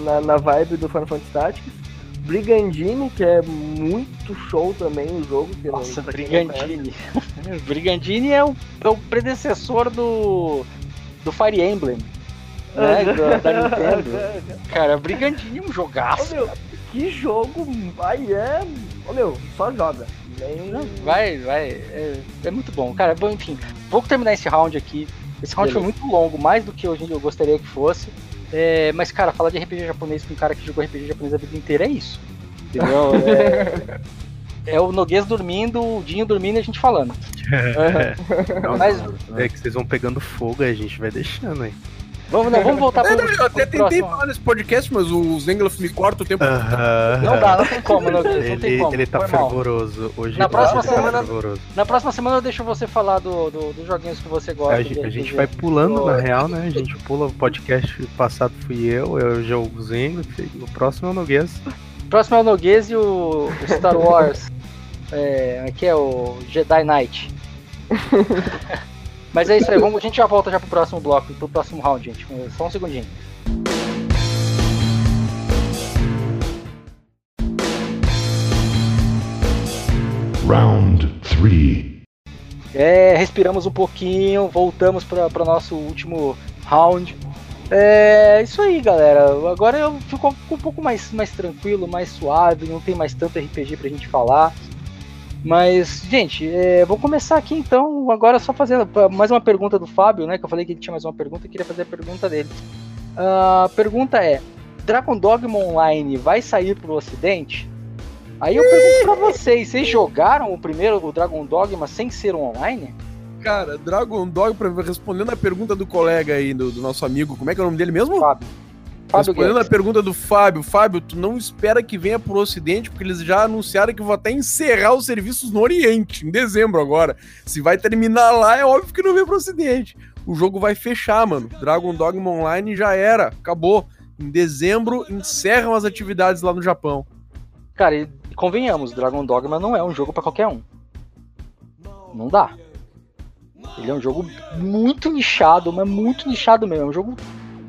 na, na vibe do Final Fantasy Tactics. Brigandine, que é muito show também o jogo. Que Nossa, não. Brigandine. (laughs) Brigandine é o, é o predecessor do, do Fire Emblem. Né, da, da Nintendo. (laughs) Cara, Brigandine é um Ô, jogaço. meu, que jogo vai é. Ô meu, só joga. Nem... Vai, vai. É, é muito bom. Cara, bom, enfim, vou terminar esse round aqui. Esse round foi muito longo, mais do que hoje eu gostaria que fosse. É, mas, cara, falar de RPG japonês com um cara que jogou RPG japonês a vida inteira é isso. Entendeu? (laughs) É, é o Noguês dormindo, o Dinho dormindo e a gente falando. (laughs) Não, Mas- É que vocês vão pegando fogo e a gente vai deixando aí. Vamos, não, vamos voltar É, pro, não, eu até pro tentei falar nesse podcast, mas o Zengloff me corta o tempo. Não dá, não tem como, Noguês, não tem Ele, como. ele tá Foi fervoroso. Hoje Na próxima ele tá semana- fervoroso. Na próxima semana eu deixo você falar do, do- dos joguinhos que você gosta. A de gente, a gente vai pulando, na real, né? A gente pula o podcast passado fui eu, eu já o Zengo, o próximo é o Noguês. Próximo é o Noguês e o, o Star Wars. é, aqui é o Jedi Knight. (laughs) Mas é isso aí, vamos, a gente já volta já pro próximo bloco, pro próximo round, gente. Só um segundinho. Round three. É, respiramos um pouquinho, voltamos para o nosso último round. É isso aí, galera. Agora eu fico, fico um pouco mais, mais tranquilo, mais suave, não tem mais tanto RPG pra gente falar. Mas, gente, é, vou começar aqui então, agora só fazendo mais uma pergunta do Fábio, né? Que eu falei que ele tinha mais uma pergunta, eu queria fazer a pergunta dele. A pergunta é: Dragon Dogma Online vai sair pro ocidente? Aí eu pergunto pra vocês, vocês jogaram o primeiro, o Dragon Dogma, sem ser um online? Cara, Dragon Dog, pra, respondendo a pergunta do colega aí, do, do nosso amigo, como é que é o nome dele mesmo? Fábio. Fábio Respondendo Guedes. a pergunta do Fábio, Fábio, tu não espera que venha pro Ocidente, porque eles já anunciaram que vão até encerrar os serviços no Oriente, em dezembro agora. Se vai terminar lá, é óbvio que não vem pro Ocidente. O jogo vai fechar, mano. Dragon Dogma Online já era, acabou. Em dezembro, encerram as atividades lá no Japão. Cara, e convenhamos, Dragon Dogma não é um jogo pra qualquer um. Não dá. Ele é um jogo muito nichado, mas muito nichado mesmo. É um jogo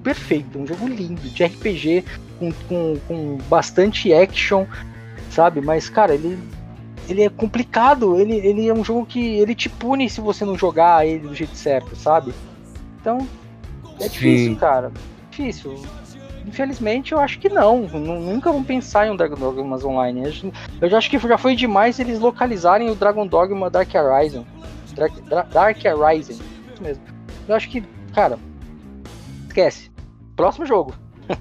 perfeito, é um jogo lindo, de RPG, com, com, com bastante action, sabe? Mas, cara, ele, ele é complicado. Ele, ele é um jogo que ele te pune se você não jogar ele do jeito certo, sabe? Então, é difícil, Sim. cara. Difícil. Infelizmente, eu acho que não. Nu- Nunca vão pensar em um Dragon Dogma Online. Eu já acho que já foi demais eles localizarem o Dragon Dogma Dark Horizon. Dark, Dark Horizon. Isso mesmo. Eu acho que, cara, esquece. Próximo jogo. (laughs)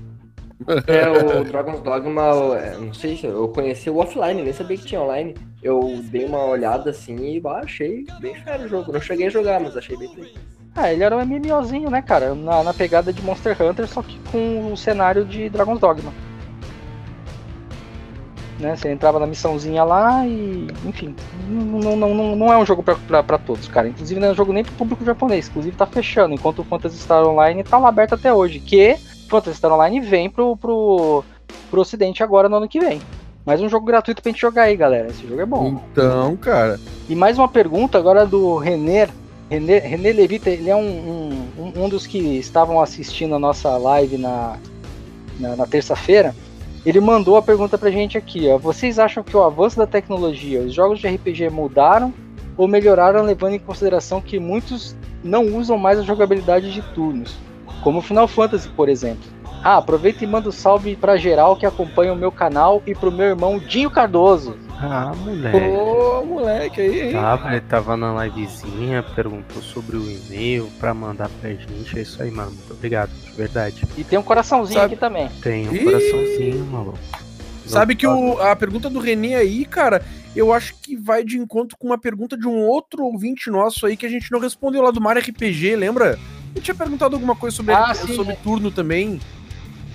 É, o Dragon's Dogma, é, não sei se eu conheci o offline, nem sabia que tinha online. Eu dei uma olhada assim e bah, achei bem fera o jogo. Não cheguei a jogar, mas achei bem feito. Ah, ele era um MMOzinho, né, cara? Na, na pegada de Monster Hunter, só que com o cenário de Dragon's Dogma. Né, você entrava na missãozinha lá e. Enfim, não, não, não, não é um jogo pra todos, cara. Inclusive não é um jogo nem pro público japonês. Inclusive tá fechando, enquanto o Phantasy Star Online tá lá aberto até hoje. Que o Phantasy Star Online vem pro, pro, pro ocidente agora no ano que vem. Mais um jogo gratuito pra gente jogar aí, galera. Esse jogo é bom. Então, cara. E mais uma pergunta agora do René. René, René Levita, ele é um, um, um- um dos que estavam assistindo a nossa live na, na, na terça-feira. Ele mandou a pergunta pra gente aqui, ó. Vocês acham que o avanço da tecnologia, os jogos de RPG mudaram ou melhoraram levando em consideração que muitos não usam mais a jogabilidade de turnos? Como Final Fantasy, por exemplo. Ah, aproveita e manda um salve pra geral que acompanha o meu canal e pro meu irmão Dinho Cardoso. Ah, moleque. Ô, moleque aí? Tava, ele tava na livezinha, perguntou sobre o e-mail pra mandar pra gente. É isso aí, mano. Muito obrigado, de verdade. E tem um coraçãozinho Sabe- aqui também. Tem um Ih! coraçãozinho, maluco. Sabe que o- a pergunta do Renê aí, cara, eu acho que vai de encontro com uma pergunta de um outro ouvinte nosso aí que a gente não respondeu lá do Mario RPG, lembra? Eu tinha perguntado alguma coisa sobre, Ah, sim, sobre é. turno também.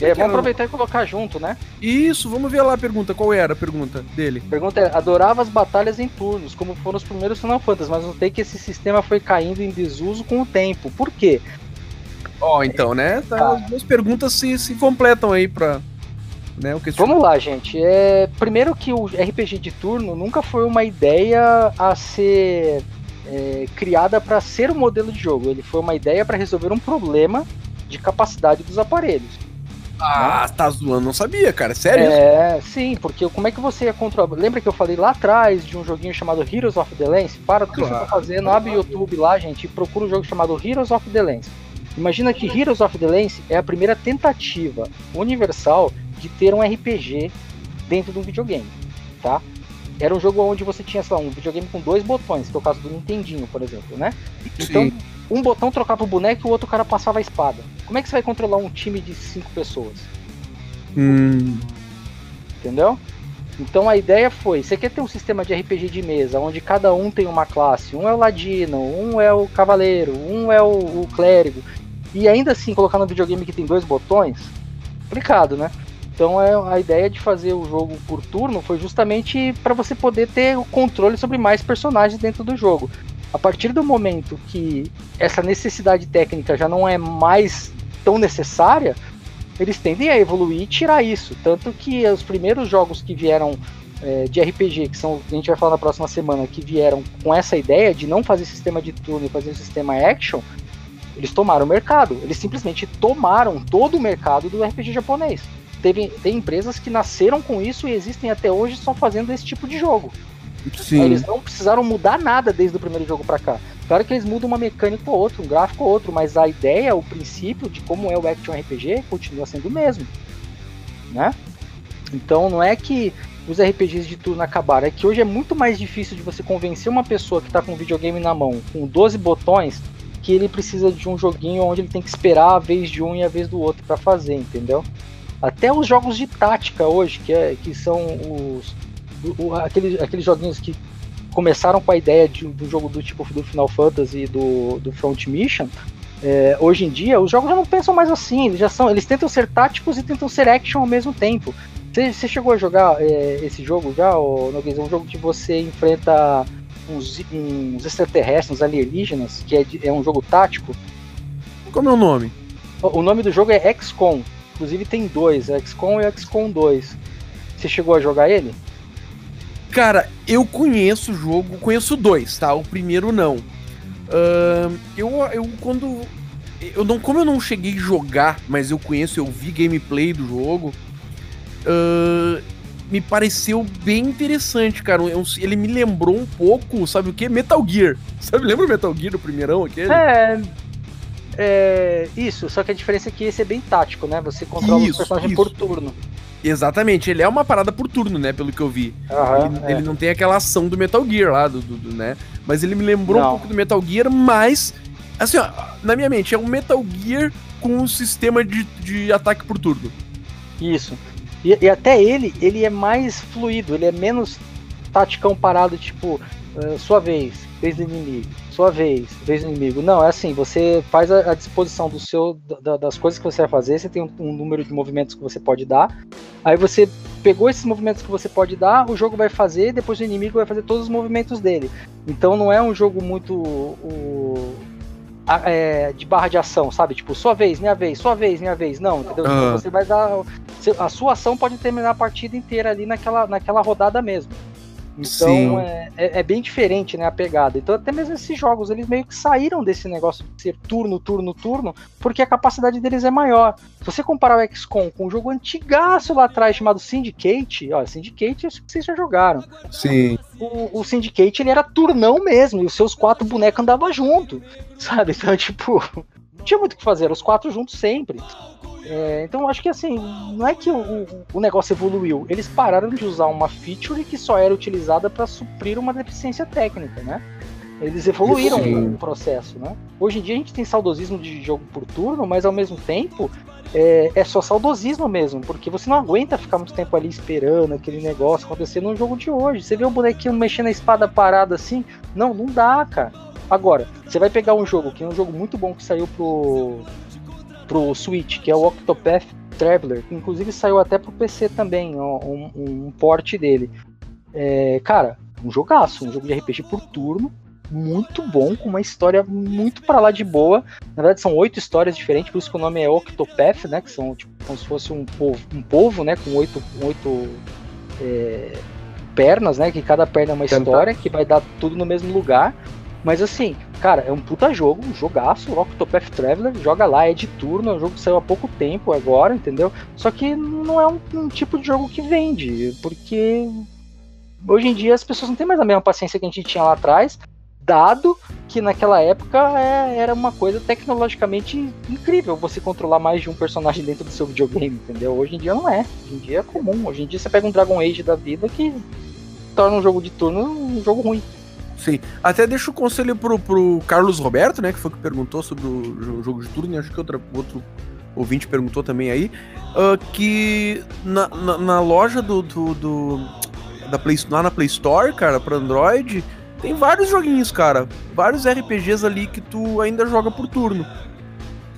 É, vamos não- aproveitar e colocar junto, né? Isso, vamos ver lá a pergunta. Qual era a pergunta dele? A pergunta é: adorava as batalhas em turnos, como foram os primeiros Final Fantasy, mas notei que esse sistema foi caindo em desuso com o tempo. Por quê? Ó, então, né? Tá, Tá. As duas perguntas se, se completam aí pra. né? Vamos lá, gente. É, primeiro que o RPG de turno nunca foi uma ideia a ser é, criada para ser um modelo de jogo. Ele foi uma ideia para resolver um problema de capacidade dos aparelhos. Ah, tá zoando, não sabia, cara. Sério? isso? É, sim, porque como é que você ia controlar? Lembra que eu falei lá atrás de um joguinho chamado Heroes of the Lens? Para tudo que você tá fazendo, abre o YouTube lá, gente, e procura um jogo chamado Heroes of the Lens. Imagina que Heroes of the Lens é a primeira tentativa universal de ter um RPG dentro de um videogame, tá? Era um jogo onde você tinha, sei lá, um videogame com dois botões, que é o caso do Nintendinho, por exemplo, né? Então, Sim. um botão trocava o boneco e o outro cara passava a espada. Como é que você vai controlar um time de cinco pessoas? Hum, Entendeu? Então a ideia foi, você quer ter um sistema de RPG de mesa, onde cada um tem uma classe, um é o ladino, um é o cavaleiro, um é o, o clérigo, e ainda assim colocar no videogame que tem dois botões, complicado, né? Então é, a ideia de fazer o jogo por turno foi justamente para você poder ter o controle sobre mais personagens dentro do jogo. A partir do momento que essa necessidade técnica já não é mais tão necessária, eles tendem a evoluir e tirar isso. Tanto que os primeiros jogos que vieram é, de RPG, que são a gente vai falar na próxima semana, que vieram com essa ideia de não fazer sistema de turno e fazer sistema action, eles tomaram o mercado. Eles simplesmente tomaram todo o mercado do RPG japonês. Teve, tem empresas que nasceram com isso e existem até hoje só fazendo esse tipo de jogo. Sim. Eles não precisaram mudar nada desde o primeiro jogo pra cá. Claro que eles mudam uma mecânica ou outra, um gráfico ou outro, mas a ideia, o princípio de como é o Action RPG continua sendo o mesmo, né? Então não é que os RPGs de turno acabaram, é que hoje é muito mais difícil de você convencer uma pessoa que tá com um videogame na mão, com 12 botões, que ele precisa de um joguinho onde ele tem que esperar a vez de um e a vez do outro pra fazer, entendeu? Até os jogos de tática hoje, que, é, que são os o- o- aqueles, joguinhos que começaram com a ideia de, do jogo do tipo do Final Fantasy e do, do Front Mission, é, hoje em dia os jogos já não pensam mais assim, eles já são, eles tentam ser táticos e tentam ser action ao mesmo tempo. Você chegou a jogar é, esse jogo já, Noguês? É um jogo que você enfrenta uns, uns extraterrestres, uns alienígenas, que é, é um jogo tático. Como é o nome? O o nome do jogo é XCOM. Inclusive tem dois, XCOM e XCOM 2. Você chegou a jogar ele? Cara, eu conheço o jogo, conheço dois, tá? O primeiro não. Ahn, eu, eu quando. Eu não, como eu não cheguei a jogar, mas eu conheço, eu vi gameplay do jogo. ahn, me pareceu bem interessante, cara. Eu- ele me lembrou um pouco, sabe o que? Metal Gear. (laughs) Sabe, lembra o Metal Gear, o primeirão aquele? É. É. Isso, só que a diferença é que esse é bem tático, né? Você controla Isso, os personagens isso. por turno. Exatamente, ele é uma parada por turno, né? Pelo que eu vi. Aham, ele, é. ele não tem aquela ação do Metal Gear lá, do, do- do, né? Mas ele me lembrou um Não. pouco do Metal Gear, mas, assim, ó, na minha mente, é um Metal Gear com um sistema de, de ataque por turno. Isso. E, e até ele, ele é mais fluido, ele é menos taticão parado, tipo, eh, sua vez, vez do inimigo, sua vez, vez do inimigo. Não, é assim, você faz a, a disposição do seu, da- das coisas que você vai fazer, você tem um, um número de movimentos que você pode dar. Aí você pegou esses movimentos que você pode dar, o jogo vai fazer, depois o inimigo vai fazer todos os movimentos dele. Então não é um jogo muito o- a- é, de barra de ação, sabe? Tipo, sua vez, minha vez, sua vez, minha vez. Não, entendeu? Aham. Você vai dar. A sua ação pode terminar a partida inteira ali naquela, naquela rodada mesmo. Então é, é, é bem diferente, né, a pegada. Então até mesmo esses jogos, eles meio que saíram desse negócio de ser turno, turno, turno, porque a capacidade deles é maior. Se você comparar o XCOM com um jogo antigaço lá atrás chamado Syndicate, ó, Syndicate acho que vocês já jogaram. Sim. O, o Syndicate ele era turnão mesmo, e os seus quatro bonecos andavam junto, (laughs) sabe? Então, tipo, tinha muito o que fazer, os quatro juntos sempre. É, então, eu acho que assim, não é que o, o- o negócio evoluiu, eles pararam de usar uma feature que só era utilizada para suprir uma deficiência técnica, né? Eles evoluíram Sim. o processo, né? Hoje em dia a gente tem saudosismo de jogo por turno, mas ao mesmo tempo é, é só saudosismo mesmo, porque você não aguenta ficar muito tempo ali esperando aquele negócio acontecer num jogo de hoje. Você vê o bonequinho mexendo a espada parada assim, não, não dá, cara. Agora, você vai pegar um jogo que é um jogo muito bom que saiu pro, pro Switch, que é o Octopath Traveler, que inclusive saiu até pro PC também, ó, um, um, um port dele. É, cara, um jogaço, um jogo de RPG por turno, muito bom, com uma história muito para lá de boa. Na verdade, são oito histórias diferentes, por isso que o nome é Octopath, né? Que são tipo, como se fosse um povo, um povo né? Com oito, oito é, pernas, né? Que cada perna é uma história, que vai dar tudo no mesmo lugar. Mas assim, cara, é um puta jogo, um jogaço, Octopath Traveler, joga lá, é de turno, é um jogo que saiu há pouco tempo agora, entendeu? Só que não é um, um tipo de jogo que vende, porque hoje em dia as pessoas não têm mais a mesma paciência que a gente tinha lá atrás, dado que naquela época é, era uma coisa tecnologicamente incrível você controlar mais de um personagem dentro do seu videogame, entendeu? Hoje em dia não é. Hoje em dia é comum. Hoje em dia você pega um Dragon Age da vida que torna um jogo de turno um jogo ruim. Sim. Até deixo o conselho pro, pro Carlos Roberto, né? Que foi que perguntou sobre o jogo de turno, e acho que outra, outro ouvinte perguntou também aí. Uh, que na, na, na loja do, do, do, da Play, lá na Play Store, cara, pra Android, tem vários joguinhos, cara. Vários RPGs ali que tu ainda joga por turno.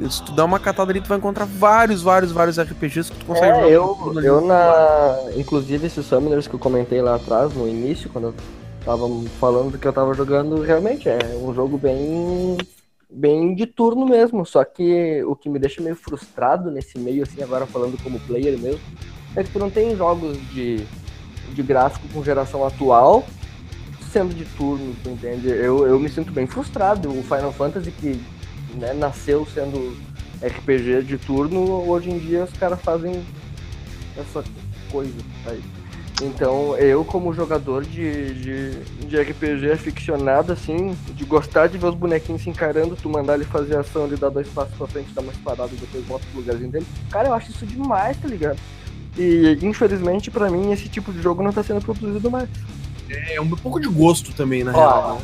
Se tu dá uma catada ali, tu vai encontrar vários, vários, vários RPGs que tu consegue é, jogar. Eu, eu na. Inclusive esses Summoners que eu comentei lá atrás, no início, quando eu tava falando do que eu tava jogando, realmente é um jogo bem bem de turno mesmo, só que o que me deixa meio frustrado nesse meio, assim, agora falando como player mesmo, é que tu não tem jogos de, de gráfico com geração atual sendo de turno, tu entende? Eu, eu me sinto bem frustrado. O Final Fantasy que né, nasceu sendo RPG de turno, hoje em dia os caras fazem essa coisa aí. Então, eu, como jogador de, de, de RPG aficionado, assim, de gostar de ver os bonequinhos se encarando, tu mandar ele fazer ação, ele dar dois passos pra frente, dar uma espadada e depois volta pro lugarzinho dele. Cara, eu acho isso demais, tá ligado? E, infelizmente, para mim, esse tipo de jogo não tá sendo produzido mais. É um pouco de gosto também, na Ó, real. né?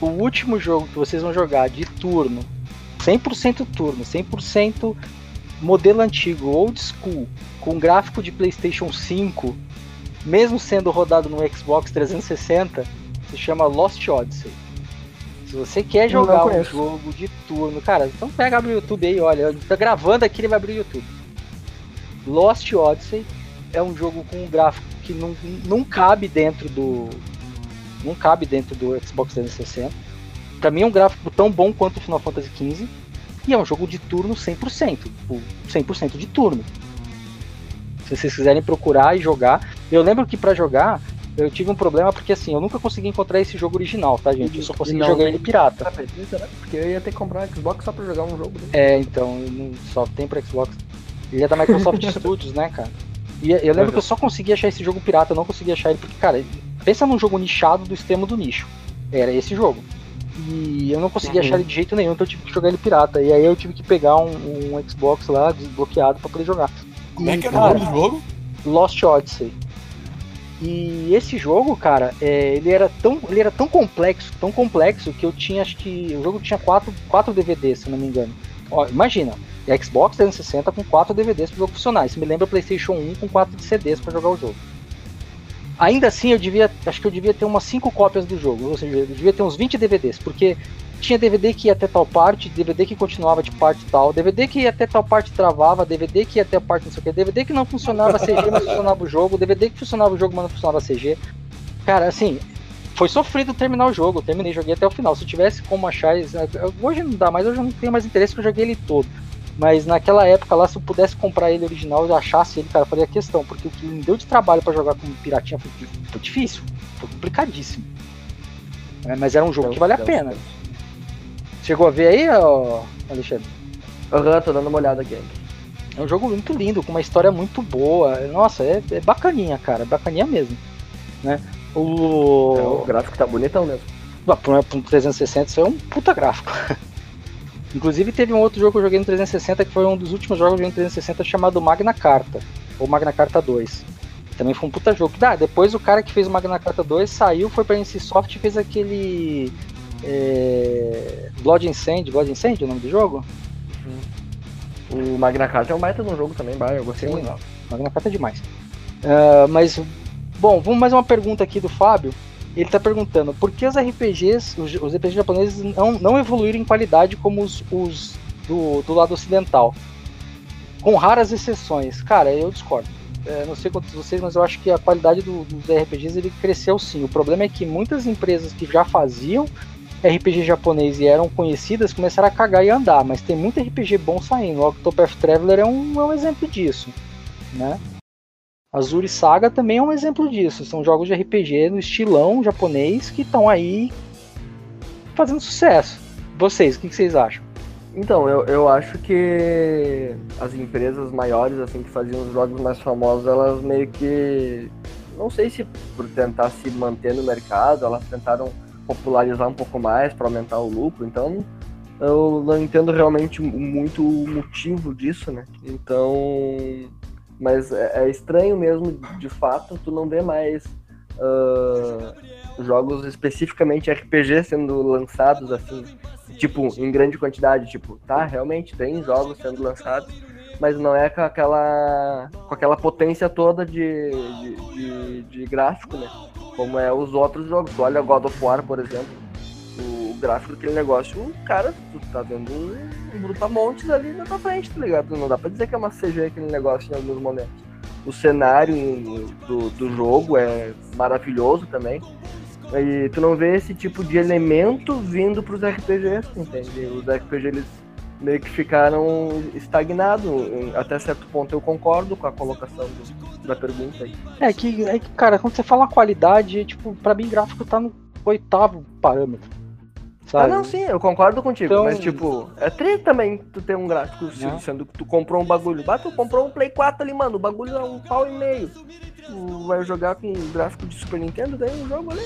O último jogo que vocês vão jogar de turno, 100% turno, 100% modelo antigo, old school, com gráfico de PlayStation 5, mesmo sendo rodado no Xbox 360, se chama Lost Odyssey. Se você quer jogar um jogo de turno, cara, então pega abre o YouTube aí, olha, ele tá gravando aqui, ele vai abrir o YouTube. Lost Odyssey é um jogo com um gráfico que não, não cabe dentro do não cabe dentro do Xbox 360. Pra mim é um gráfico tão bom quanto o Final Fantasy XV e é um jogo de turno 100%, tipo, 100% de turno. Se vocês quiserem procurar e jogar, eu lembro que pra jogar eu tive um problema porque assim, eu nunca consegui encontrar esse jogo original, tá, gente? Eu só consegui Não, jogar ele pirata. Tá perdido, será? Porque eu ia ter que comprar um Xbox só pra jogar um jogo. Né? É, então, só tem pro Xbox. Ele é da Microsoft (laughs) Studios, né, cara? E eu lembro que eu só consegui achar esse jogo pirata, eu não consegui achar ele, porque, cara, pensa num jogo nichado do extremo do nicho. Era esse jogo. E eu não consegui Uhum. achar ele de jeito nenhum, então eu tive que jogar ele pirata. E aí eu tive que pegar um, um Xbox lá desbloqueado pra poder jogar. Como é que era Cara, o nome do jogo? Lost Odyssey. E esse jogo, cara, é, ele, era tão, ele era tão complexo, tão complexo, que eu tinha, acho que. O jogo tinha quatro, quatro DVDs, se não me engano. Ó, imagina, é Xbox 360 com quatro DVDs pro jogo funcionar. Isso me lembra PlayStation 1 com quatro CDs pra jogar o jogo. Ainda assim, eu devia. Acho que eu devia ter umas cinco cópias do jogo. Ou seja, eu devia ter uns 20 DVDs, porque tinha DVD que ia até tal parte, DVD que continuava de parte tal, DVD que ia até tal parte travava, DVD que ia até a parte não sei o que, DVD que não funcionava CG, mas funcionava o jogo, DVD que funcionava o jogo, mas não funcionava CG. Cara, assim, foi sofrido terminar o jogo, eu terminei, joguei até o final. Se eu tivesse como achar. isso- Hoje não dá, mas hoje eu não tenho mais interesse porque eu joguei ele todo. Mas naquela época lá, se eu pudesse comprar ele original e achasse ele, cara, eu faria questão, porque o que me deu de trabalho pra jogar com piratinha foi, foi difícil, foi complicadíssimo. É, mas era um jogo que vale a pena. Chegou a ver aí, Alexandre? Aham, tô dando uma olhada aqui. É um jogo muito lindo, com uma história muito boa. Nossa, é, é bacaninha, cara, bacaninha mesmo. Né? É, o O. gráfico tá bonitão mesmo. Ah, pra um 360 isso é um puta gráfico. (laughs) Inclusive teve um outro jogo que eu joguei no 360 que foi um dos últimos jogos que eu joguei no 360 chamado Magna Carta, ou Magna Carta 2. Também foi um puta jogo. Ah, depois o cara que fez o Magna Carta 2 saiu, foi pra NCSoft e fez aquele. É, Blood and Sand, Blood and Sand é o nome do jogo? O Magna Carta é um baita um jogo também, bah, eu gostei Sim. muito. Magna Carta é demais. Ah, mas, bom, vamos mais uma pergunta aqui do Fábio. Ele tá perguntando por que os RPGs, os, os RPGs japoneses não, não evoluíram em qualidade como os, os do, do lado ocidental? Com raras exceções. Cara, eu discordo. É, não sei quantos de vocês, mas eu acho que a qualidade do- dos RPGs ele cresceu sim. O problema é que muitas empresas que já faziam RPG japonês e eram conhecidas começaram a cagar e andar, mas tem muito RPG bom saindo. O Octopath Traveler é um, é um exemplo disso, né? Azuri Saga também é um exemplo disso. São jogos de RPG no estilão japonês que estão aí fazendo sucesso. Vocês, o que, que vocês acham? Então, eu, eu acho que as empresas maiores, assim, que faziam os jogos mais famosos, elas meio que. Não sei se por tentar se manter no mercado, elas tentaram popularizar um pouco mais para aumentar o lucro. Então, eu não entendo realmente muito o motivo disso, né? Então. Mas é, é estranho mesmo, de fato, tu não vê mais uh, jogos especificamente RPG sendo lançados assim, tipo, em grande quantidade. Tipo, tá, realmente tem jogos sendo lançados, mas não é com aquela, com aquela potência toda de, de, de, de gráfico, né? Como é os outros jogos. Tu olha God of War, por exemplo, o gráfico daquele negócio, cara, tu tá vendo um, um brutamontes ali na tua frente, tá ligado? Não dá pra dizer que é uma CG aquele negócio em alguns momentos. O cenário do, do jogo é maravilhoso também. E tu não vê esse tipo de elemento vindo pros RPGs, entende? Os RPGs eles meio que ficaram estagnados. Até certo ponto eu concordo com a colocação do, da pergunta aí. É que, é que, cara, quando você fala qualidade, tipo, pra mim gráfico tá no oitavo parâmetro. Sabe? Ah, não, sim, eu concordo contigo. Então... Mas, tipo, é triste também tu ter um gráfico, não. sendo que tu comprou um bagulho. Bah, tu comprou um Play 4 ali, mano, o bagulho é um pau e meio. Tu vai jogar com um gráfico de Super Nintendo, daí um jogo ali.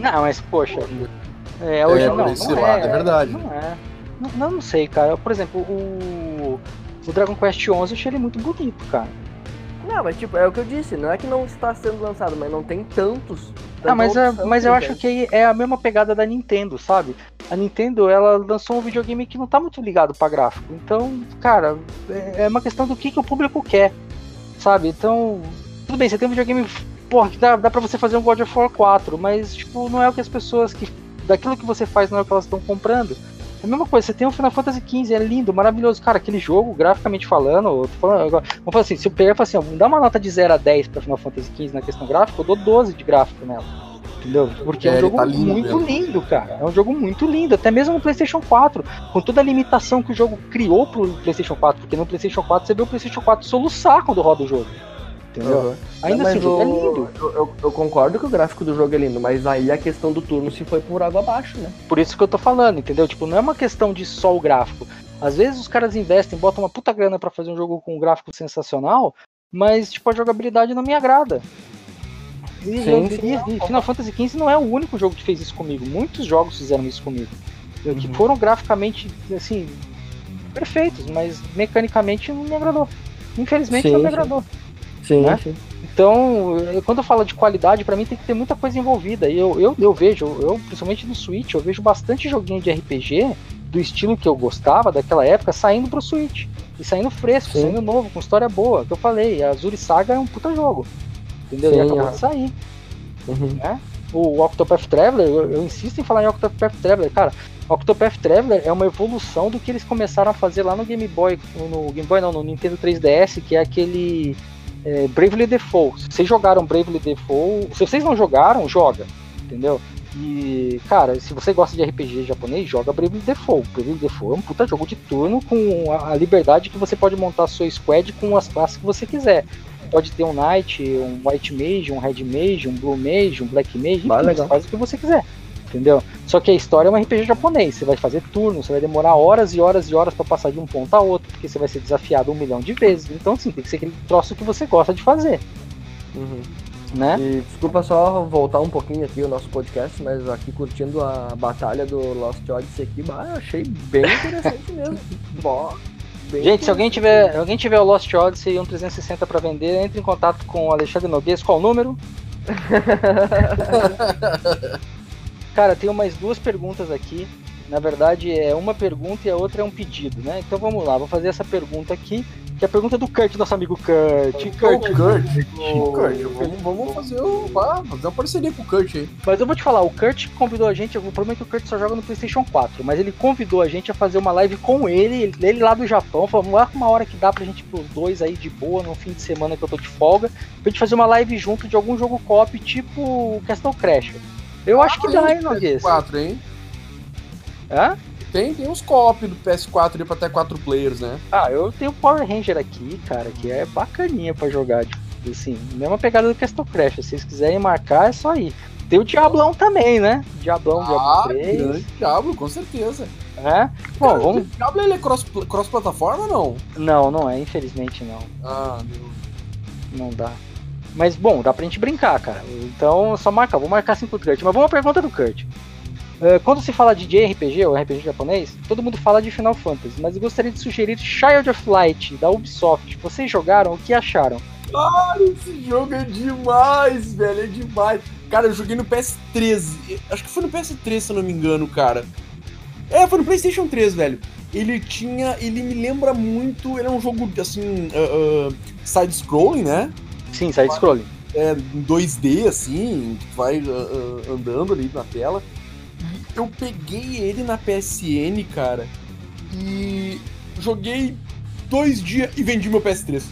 não, mas, poxa. (laughs) É, hoje é, não, não lado, é, é verdade. Não é. Não, não, sei, cara. Por exemplo, o, o Dragon Quest XI eu achei ele muito bonito, cara. Não, mas tipo, é o que eu disse, não é que não está sendo lançado, mas não tem tantos. Ah, mas, é, mas eu acho que é a mesma pegada da Nintendo, sabe? A Nintendo, ela lançou um videogame que não tá muito ligado para gráfico. Então, cara, é, é uma questão do que, que o público quer, sabe? Então, tudo bem, você tem um videogame, porra, que dá, dá pra você fazer um God of War 4, mas, tipo, não é o que as pessoas que. Daquilo que você faz não é o que elas estão comprando. É a mesma coisa, você tem o Final Fantasy XV, é lindo, maravilhoso. Cara, aquele jogo, graficamente falando, falando vamos falar assim, se o player fala assim, ó, dá uma nota de 0 a 10 pra Final Fantasy XV na questão gráfica, eu dou 12 de gráfico nela. Entendeu? Porque é, é um jogo tá lindo muito mesmo. lindo, cara. É um jogo muito lindo, até mesmo no PlayStation 4, com toda a limitação que o jogo criou pro PlayStation 4, porque no PlayStation 4 você vê o PlayStation 4 soluçar quando roda o jogo. Entendeu? Uhum. Ainda mas assim, o, é lindo. Eu, eu, eu, concordo que o gráfico do jogo é lindo, mas aí a questão do turno se foi por água abaixo, né? Por isso que eu tô falando, entendeu? Tipo, não é uma questão de só o gráfico. Às vezes os caras investem, botam uma puta grana para fazer um jogo com um gráfico sensacional, mas tipo, a jogabilidade não me agrada. E, sim, sim, e, e Final Fantasy XV não é o único jogo que fez isso comigo. Muitos jogos fizeram isso comigo. Uhum. Que foram graficamente, assim, perfeitos, mas mecanicamente não me agradou. Infelizmente sim, não me agradou. Sim, né? sim. Então, quando eu falo de qualidade, para mim tem que ter muita coisa envolvida. E eu, eu, eu vejo, eu, principalmente no Switch, eu vejo bastante joguinho de RPG do estilo que eu gostava daquela época saindo pro Switch. E saindo fresco, sim. saindo novo, com história boa. Que eu falei, a Azuri Saga é um puta jogo. Entendeu? Sim, e acabou de sair. Uhum. Né? O Octopath Traveler, eu, eu, insisto em falar em Octopath Traveler, cara. Octopath Traveler é uma evolução do que eles começaram a fazer lá no Game Boy, no Game Boy não, no Nintendo 3DS, que é aquele é, Bravely Default. Se vocês jogaram Bravely Default, se vocês não jogaram, joga, entendeu? E, cara, se você gosta de RPG japonês, joga Bravely Default. Bravely Default é um puta jogo de turno com a, liberdade que você pode montar sua squad com as classes que você quiser. Pode ter um Knight, um White Mage, um Red Mage, um Blue Mage, um Black Mage, enfim, faz o que você quiser entendeu? Só que a história é um RPG japonês, você vai fazer turno, você vai demorar horas e horas e horas para passar de um ponto a outro, porque você vai ser desafiado um milhão de vezes. Então, sim, tem que ser aquele troço que você gosta de fazer. Uhum. Né? E desculpa só voltar um pouquinho aqui o nosso podcast, mas aqui curtindo a batalha do Lost Odyssey aqui, bah, achei bem interessante mesmo. (laughs) Bom, Gente, se alguém tiver, alguém tiver o Lost Odyssey e um 360 para vender, entre em contato com o Alexandre Noguês. Qual o número? (laughs) Cara, tenho mais duas perguntas aqui. Na verdade, é uma pergunta e a outra é um pedido, né? Então vamos lá, vou fazer essa pergunta aqui, que é a pergunta do Kurt, nosso amigo Kurt. Kurt, Kurt, Kurt, vamos, vamos fazer o. Ah, fazer uma parceria com o Kurt aí. Mas eu vou te falar, o Kurt convidou a gente, o problema é que o Kurt só joga no Playstation 4, mas ele convidou a gente a fazer uma live com ele, ele lá do Japão, falou, vamos lá uma hora que dá pra gente pros dois aí de boa, no fim de semana que eu tô de folga, pra gente fazer uma live junto de algum jogo cop tipo Castle Crash Eu acho que dá, hein, Noguês? PS4, hein? Hã? Tem, tem uns co-op do PS4 ali pra até 4 players, né? Ah, eu tenho Power Ranger aqui, cara, que é bacaninha pra jogar. Tipo, assim, mesma pegada do Castle Crash. Se vocês quiserem marcar, é só ir. Tem o Diablão também, né? Diablão, Ah, Diablo 3. grande Diablo, com certeza. É? Bom, Cara, vamos. O Diablo ele é cross- cross-plataforma ou não? Não, não é, infelizmente não. Ah, meu. Não dá. Mas bom, dá pra gente brincar, cara. Então só marca, vou marcar assim pro Kurt. Mas vamos uma pergunta do Kurt. Eh, quando se fala de JRPG, ou RPG japonês, todo mundo fala de Final Fantasy, mas eu gostaria de sugerir Child of Light, da Ubisoft. Vocês jogaram? O que acharam? Cara, esse jogo é demais, velho, é demais. Cara, eu joguei no PS3. Acho que foi no PS3, se eu não me engano, cara. É, foi no PlayStation 3, velho. Ele tinha. Ele me lembra muito. Ele é um jogo, assim. ah, ah, side-scrolling, né? Sim, side scrolling. É, em 2D, assim. Vai ah, ah, andando ali na tela. E eu peguei ele na PSN, cara. E joguei dois dias e vendi meu PS3.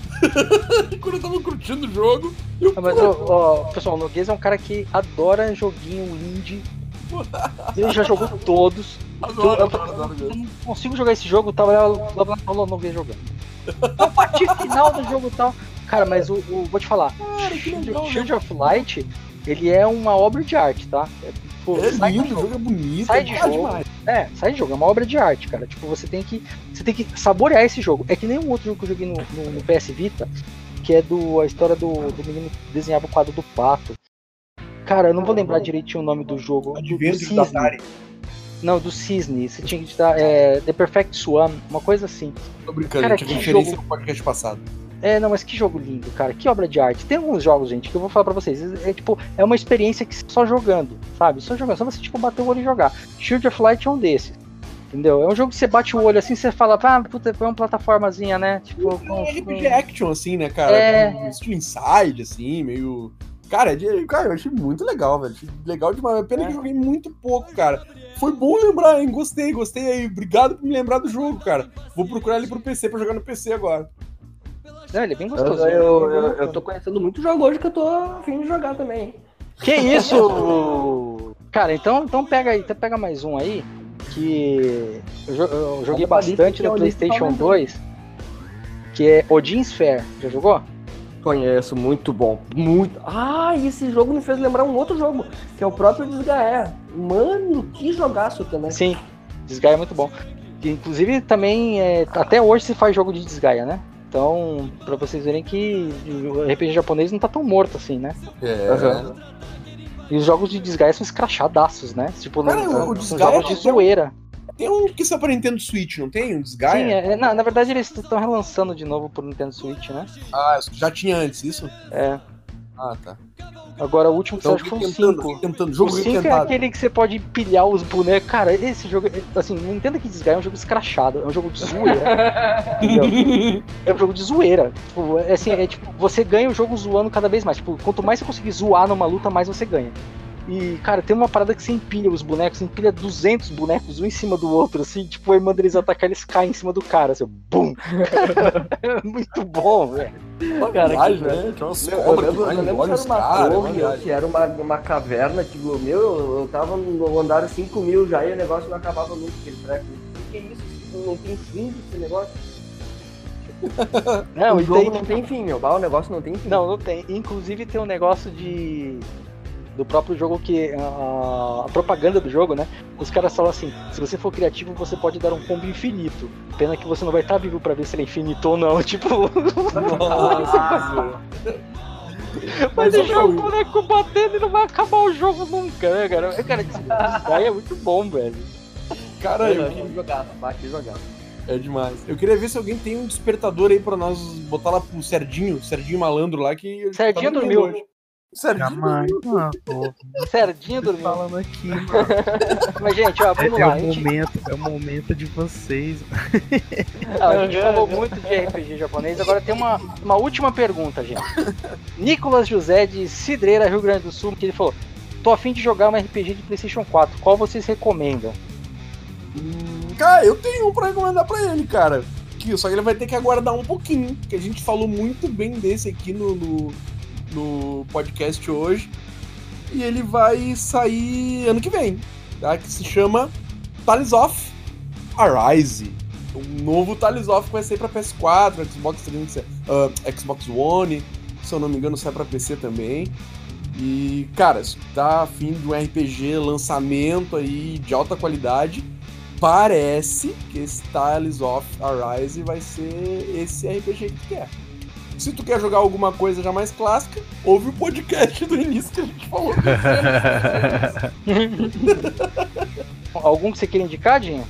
Quando eu tava curtindo o jogo. Eu, Ah, Mas, ó, ó, pessoal, o Noguês é um cara que adora joguinho indie. Ele já jogou todos. Adoro, eu, adoro, adoro eu não consigo jogar esse jogo, tava lá, lá, lá, lá jogando. A parte final do jogo e tal. Cara, mas o, o- vou te falar, Cara, que legal, né? Shield of Light, ele é uma obra de arte, tá? É, pô, É sai do lindo, o jogo é bonito. Sai é de jogo. demais. É, sai de jogo, é uma obra de arte, cara. Tipo, você tem que. Você tem que saborear esse jogo. É que nem um outro jogo que eu joguei no, no- no PS Vita, que é do. a história do, do menino que desenhava o quadro do pato. Cara, eu não vou lembrar direitinho o nome do jogo. Do, do da Cisne. Não, do Cisne. Você tinha que dar. É, The Perfect Swan, uma coisa assim. Tô brincando, Cara, tinha que referência jogo- no podcast passado. É, não, mas que jogo lindo, cara. Que obra de arte. Tem alguns jogos, gente, que eu vou falar pra vocês. É, é, tipo, é uma experiência que só jogando, sabe? Só jogando. Só você, tipo, bater o olho e jogar. Shield of Light é um desses. Entendeu? É um jogo que você bate o olho assim, você fala, ah, puta, foi uma plataformazinha, né? Tipo, É com- RPG action, assim, né, cara? É. Com Estilo inside, assim, meio. Cara, é cara, eu achei muito legal, velho. Achei legal demais. Pena É. que eu joguei muito pouco, cara. Foi bom lembrar, hein? Gostei, gostei aí. Obrigado por me lembrar do jogo, cara. Vou procurar ele pro PC pra jogar no PC agora. Não, ele é bem Eu, gostoso. eu, eu, eu tô conhecendo muito jogo hoje que eu tô afim de jogar também. Que isso? Cara, então, então pega aí, então pega mais um aí. Que eu, jo- eu joguei bastante é no PlayStation aumentando. 2. Que é Odin Sphere. Já jogou? Conheço, muito bom. Muito. Ah, e esse jogo me fez lembrar um outro jogo, que é o próprio Desgaé. Mano, que jogaço também. Sim, Desgaia é muito bom. Inclusive também é, até hoje se faz jogo de Desgaia, né? Então, pra vocês verem que o RPG japonês não tá tão morto assim, né? É. Aham. E os jogos de Desgaia são escrachadaços, né? Tipo, Cara, não, o- são Disgaea jogos de tem um- zoeira. Tem um que saiu pra Nintendo Switch, não tem? Um Sim, Desgaia? é, é, na, na verdade eles estão relançando de novo pro Nintendo Switch, né? Ah, já tinha antes isso? É. Ah, tá. Agora o último que Então, que foi o tentando, 5. tentando. O Jogo 5 é aquele que você pode pilhar os bonecos. Cara, esse jogo, é- assim, não entenda que Desgaia é um jogo escrachado, é um jogo de zoeira. (laughs) É um jogo de zoeira. Tipo, é assim, é tipo, você ganha o jogo zoando cada vez mais. Tipo, quanto mais você conseguir zoar numa luta, mais você ganha. E, cara, tem uma parada que você empilha os bonecos, você empilha 200 bonecos um em cima do outro, assim, tipo, aí manda eles atacar, eles caem em cima do cara, assim, bum! é (laughs) muito bom, velho. Cara, Viagem, que- né? Tinha umas Meu, eu cobras que vai embora que os era uma caras. era uma, uma caverna, tipo, meu, eu eu tava no andar 5 mil já e o negócio não acabava nunca, aquele treco. O que é isso? Não tem fim esse negócio? (laughs) Não, o jogo tem, não tem fim, meu. O negócio não tem fim. Não, não tem. Inclusive tem um negócio de. Do próprio jogo que. A, a propaganda do jogo, né? Os caras falam assim: se você for criativo, você pode dar um combo infinito. Pena que você não vai estar vivo pra ver se ele é infinito ou não. (laughs) Tipo, Nossa. Mas, deixar ô, o boneco batendo e não vai acabar o jogo nunca, né, cara? Cara, esse Sky é muito bom, velho. Cara, eu, que jogava, bate jogava. É demais. Eu queria ver se alguém tem um despertador aí pra nós botar lá pro Serdinho, Serdinho malandro lá que. Serdinho tá dormiu. hoje. Serdinho Jamais, mano. pô. Dormiu. falando aqui, (laughs) mano. Mas, gente, ó, É, vamos é lá. A o gente, momento, é o momento de vocês. (laughs) Ah, a gente falou muito de RPG japonês, agora tem uma, uma última pergunta, gente. Nicolas José de Cidreira, Rio Grande do Sul, que ele falou: tô afim de jogar um RPG de PlayStation 4, qual vocês recomendam? Hum, Cara, eu tenho um pra recomendar pra ele, cara. Que, só que ele vai ter que aguardar um pouquinho, que a gente falou muito bem desse aqui no, no, no podcast hoje. e ele vai sair ano que vem, tá? Que se chama Tales of Arise. Um novo Tales of que vai sair pra PS4, Xbox 360, uh, Xbox One, se eu não me engano sai pra PC também. E, cara, se tá afim de um RPG lançamento aí de alta qualidade, parece que esse Tales of Arise vai ser esse RPG que tu quer. Se tu quer jogar alguma coisa já mais clássica, ouve o podcast do início que a gente falou. (laughs) Algum que você queira indicar, Dinho?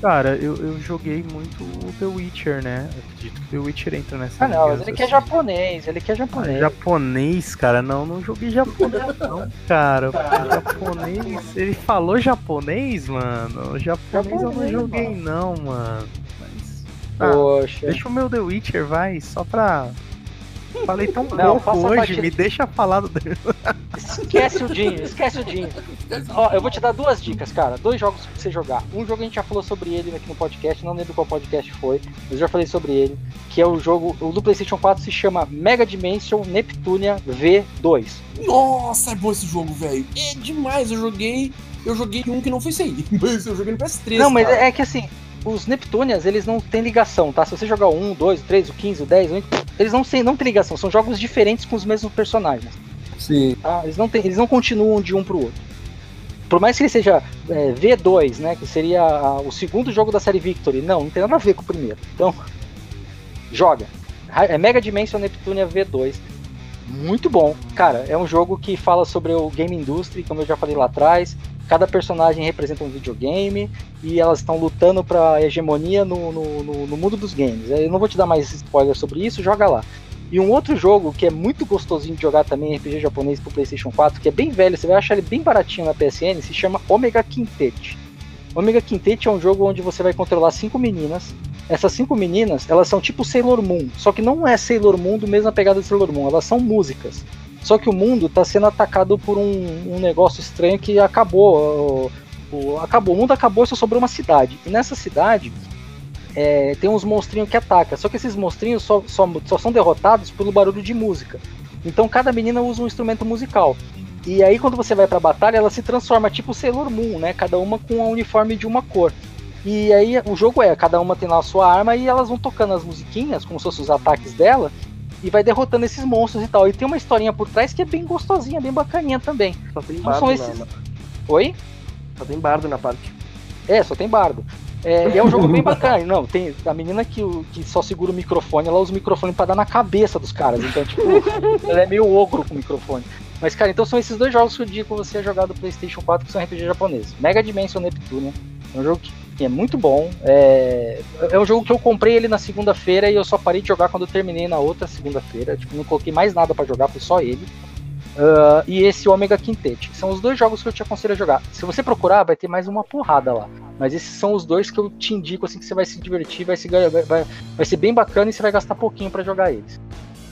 Cara, eu, eu joguei muito o The Witcher, né? Eu acredito que The Witcher entra nessa Ah, não, mas ele quer assim. japonês, ele quer Ah, japonês. Japonês, cara, não, não joguei japonês (laughs) não, cara. Japonês, ele falou japonês, mano. Japonês eu não Japonês, joguei mano. não, mano. Ah, Poxa. deixa o meu The Witcher, vai, só pra... Falei tão (laughs) Não, pouco hoje, partida. me deixa falar do... Esquece o Dinho, esquece o Dinho. Ó, eu vou te dar duas dicas, cara. Dois jogos pra você jogar. Um jogo a gente já falou sobre ele aqui no podcast, não lembro qual podcast foi, mas eu já falei sobre ele. Que é o jogo, o do PlayStation 4 se chama Mega Dimension Neptunia V2. Nossa, é bom esse jogo, velho. É demais, eu joguei. Eu joguei um que não foi sair, (laughs) mas eu joguei no PS3. Não, mas cara. é que assim, os Neptunias, eles não têm ligação, tá? Se você jogar o 1, 2, o 3, o 15, o 10, o 20, eles não, têm- não têm ligação, são jogos diferentes com os mesmos personagens. Sim. tá? Eles, não têm- eles não continuam de um pro outro. Por mais que ele seja é, V2, né? Que seria a- o segundo jogo da série Victory, não, não tem nada a ver com o primeiro. Então, joga. É Mega Dimension Neptunia V2. Muito bom. Cara, é um jogo que fala sobre o game industry, como eu já falei lá atrás. Cada personagem representa um videogame e elas estão lutando pra hegemonia no, no, no- mundo dos games. Eu não vou te dar mais spoilers sobre isso, joga lá. E um outro jogo que é muito gostosinho de jogar também, RPG japonês pro PlayStation 4, que é bem velho, você vai achar ele bem baratinho na PSN, se chama Omega Quintet. Omega Quintet é um jogo onde você vai controlar cinco meninas. Essas cinco meninas, elas são tipo Sailor Moon, só que não é Sailor Moon do mesma pegada de Sailor Moon, elas são músicas. Só que o mundo está sendo atacado por um, um negócio estranho que acabou. O, o- acabou, o mundo acabou e só sobrou uma cidade. E nessa cidade é, tem uns monstrinhos que atacam. Só que esses monstrinhos só, só, só são derrotados pelo barulho de música. Então cada menina usa um instrumento musical. E aí quando você vai pra batalha, ela se transforma tipo Sailor Moon, né? Cada uma com um uniforme de uma cor. E aí o jogo é, cada uma tem lá a sua arma e elas vão tocando as musiquinhas, como se fossem os ataques dela, e vai derrotando esses monstros e tal. E tem uma historinha por trás que é bem gostosinha, bem bacaninha também. Só tem Não bardo são na, esses- na- Oi? Só tem bardo na parte. É, só tem bardo. É, é um jogo bem bacana. Não, tem a menina que, que só segura o microfone, ela usa o microfone pra dar na cabeça dos caras. Então, tipo, (laughs) ela é meio ogro com o microfone. Mas, cara, então são esses dois jogos que eu digo você jogar do PlayStation 4 que são RPG japoneses. Mega Dimension Neptunia. É um jogo que é muito bom. É, é um jogo que eu comprei ele na segunda-feira e eu só parei de jogar quando eu terminei na outra segunda-feira. Tipo, não coloquei mais nada pra jogar, foi só ele. Ah, e esse Omega Quintet. São os dois jogos que eu te aconselho a jogar. Se você procurar, vai ter mais uma porrada lá. Mas esses são os dois que eu te indico assim que você vai se divertir, vai, se, vai, vai, vai ser bem bacana e você vai gastar pouquinho pra jogar eles.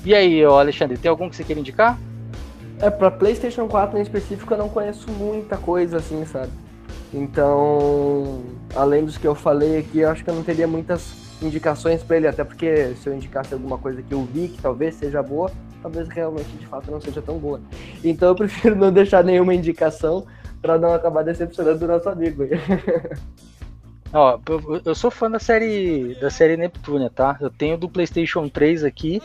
E aí, Alexandre, tem algum que você queira indicar? É, pra PlayStation 4 em específico eu não conheço muita coisa assim, sabe? Então, além dos que eu falei aqui, eu acho que eu não teria muitas indicações pra ele, até porque se eu indicasse alguma coisa que eu vi que talvez seja boa, talvez realmente de fato não seja tão boa. Então eu (laughs) prefiro não deixar nenhuma indicação pra não acabar decepcionando o nosso amigo. (laughs) Ó, eu, sou fã da série da série Neptunia, tá? Eu tenho do PlayStation 3 aqui,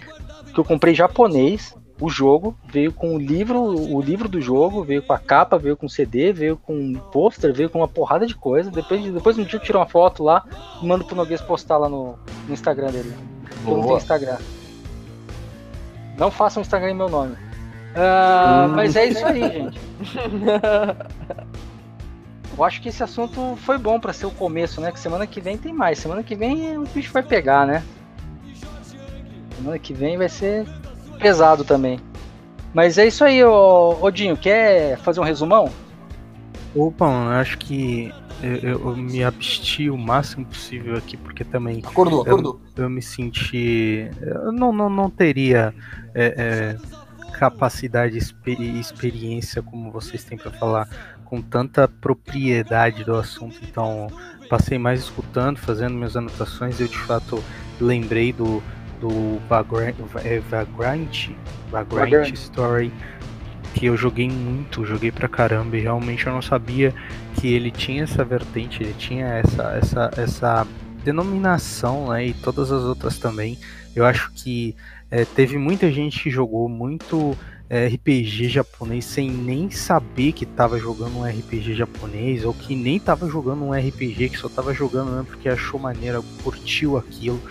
que eu comprei japonês. O jogo veio com o livro, o livro do jogo, veio com a capa, veio com CD, veio com um pôster, veio com uma porrada de coisa. Depois, depois um dia eu tiro uma foto lá e mando pro Noguês postar lá no, no Instagram dele. Eu não Boa. Instagram. Não façam Instagram em meu nome. Ah, Mas é isso aí, gente. Eu acho que esse assunto foi bom pra ser o começo, né? Que semana que vem tem mais. Semana que vem o bicho vai pegar, né? Semana que vem vai ser pesado também. Mas é isso aí, ô, Odinho. Quer fazer um resumão? Opa, eu acho que eu, eu- eu me absti o máximo possível aqui, porque também Acordou, acordou. eu me senti. Eu não, não, não teria é, é, capacidade e experiência como vocês têm para falar com tanta propriedade do assunto. Então, passei mais escutando, fazendo minhas anotações. Eu de fato lembrei do, do Vagrant, é, Vagrant, Vagrant. Story. que eu joguei muito, joguei pra caramba e realmente eu não sabia que ele tinha essa vertente, ele tinha essa, essa, essa denominação, né, e todas as outras também. Eu acho que é, teve muita gente que jogou muito é, RPG japonês sem nem saber que estava jogando um RPG japonês ou que nem estava jogando um RPG, que só estava jogando mesmo porque achou maneira, curtiu aquilo.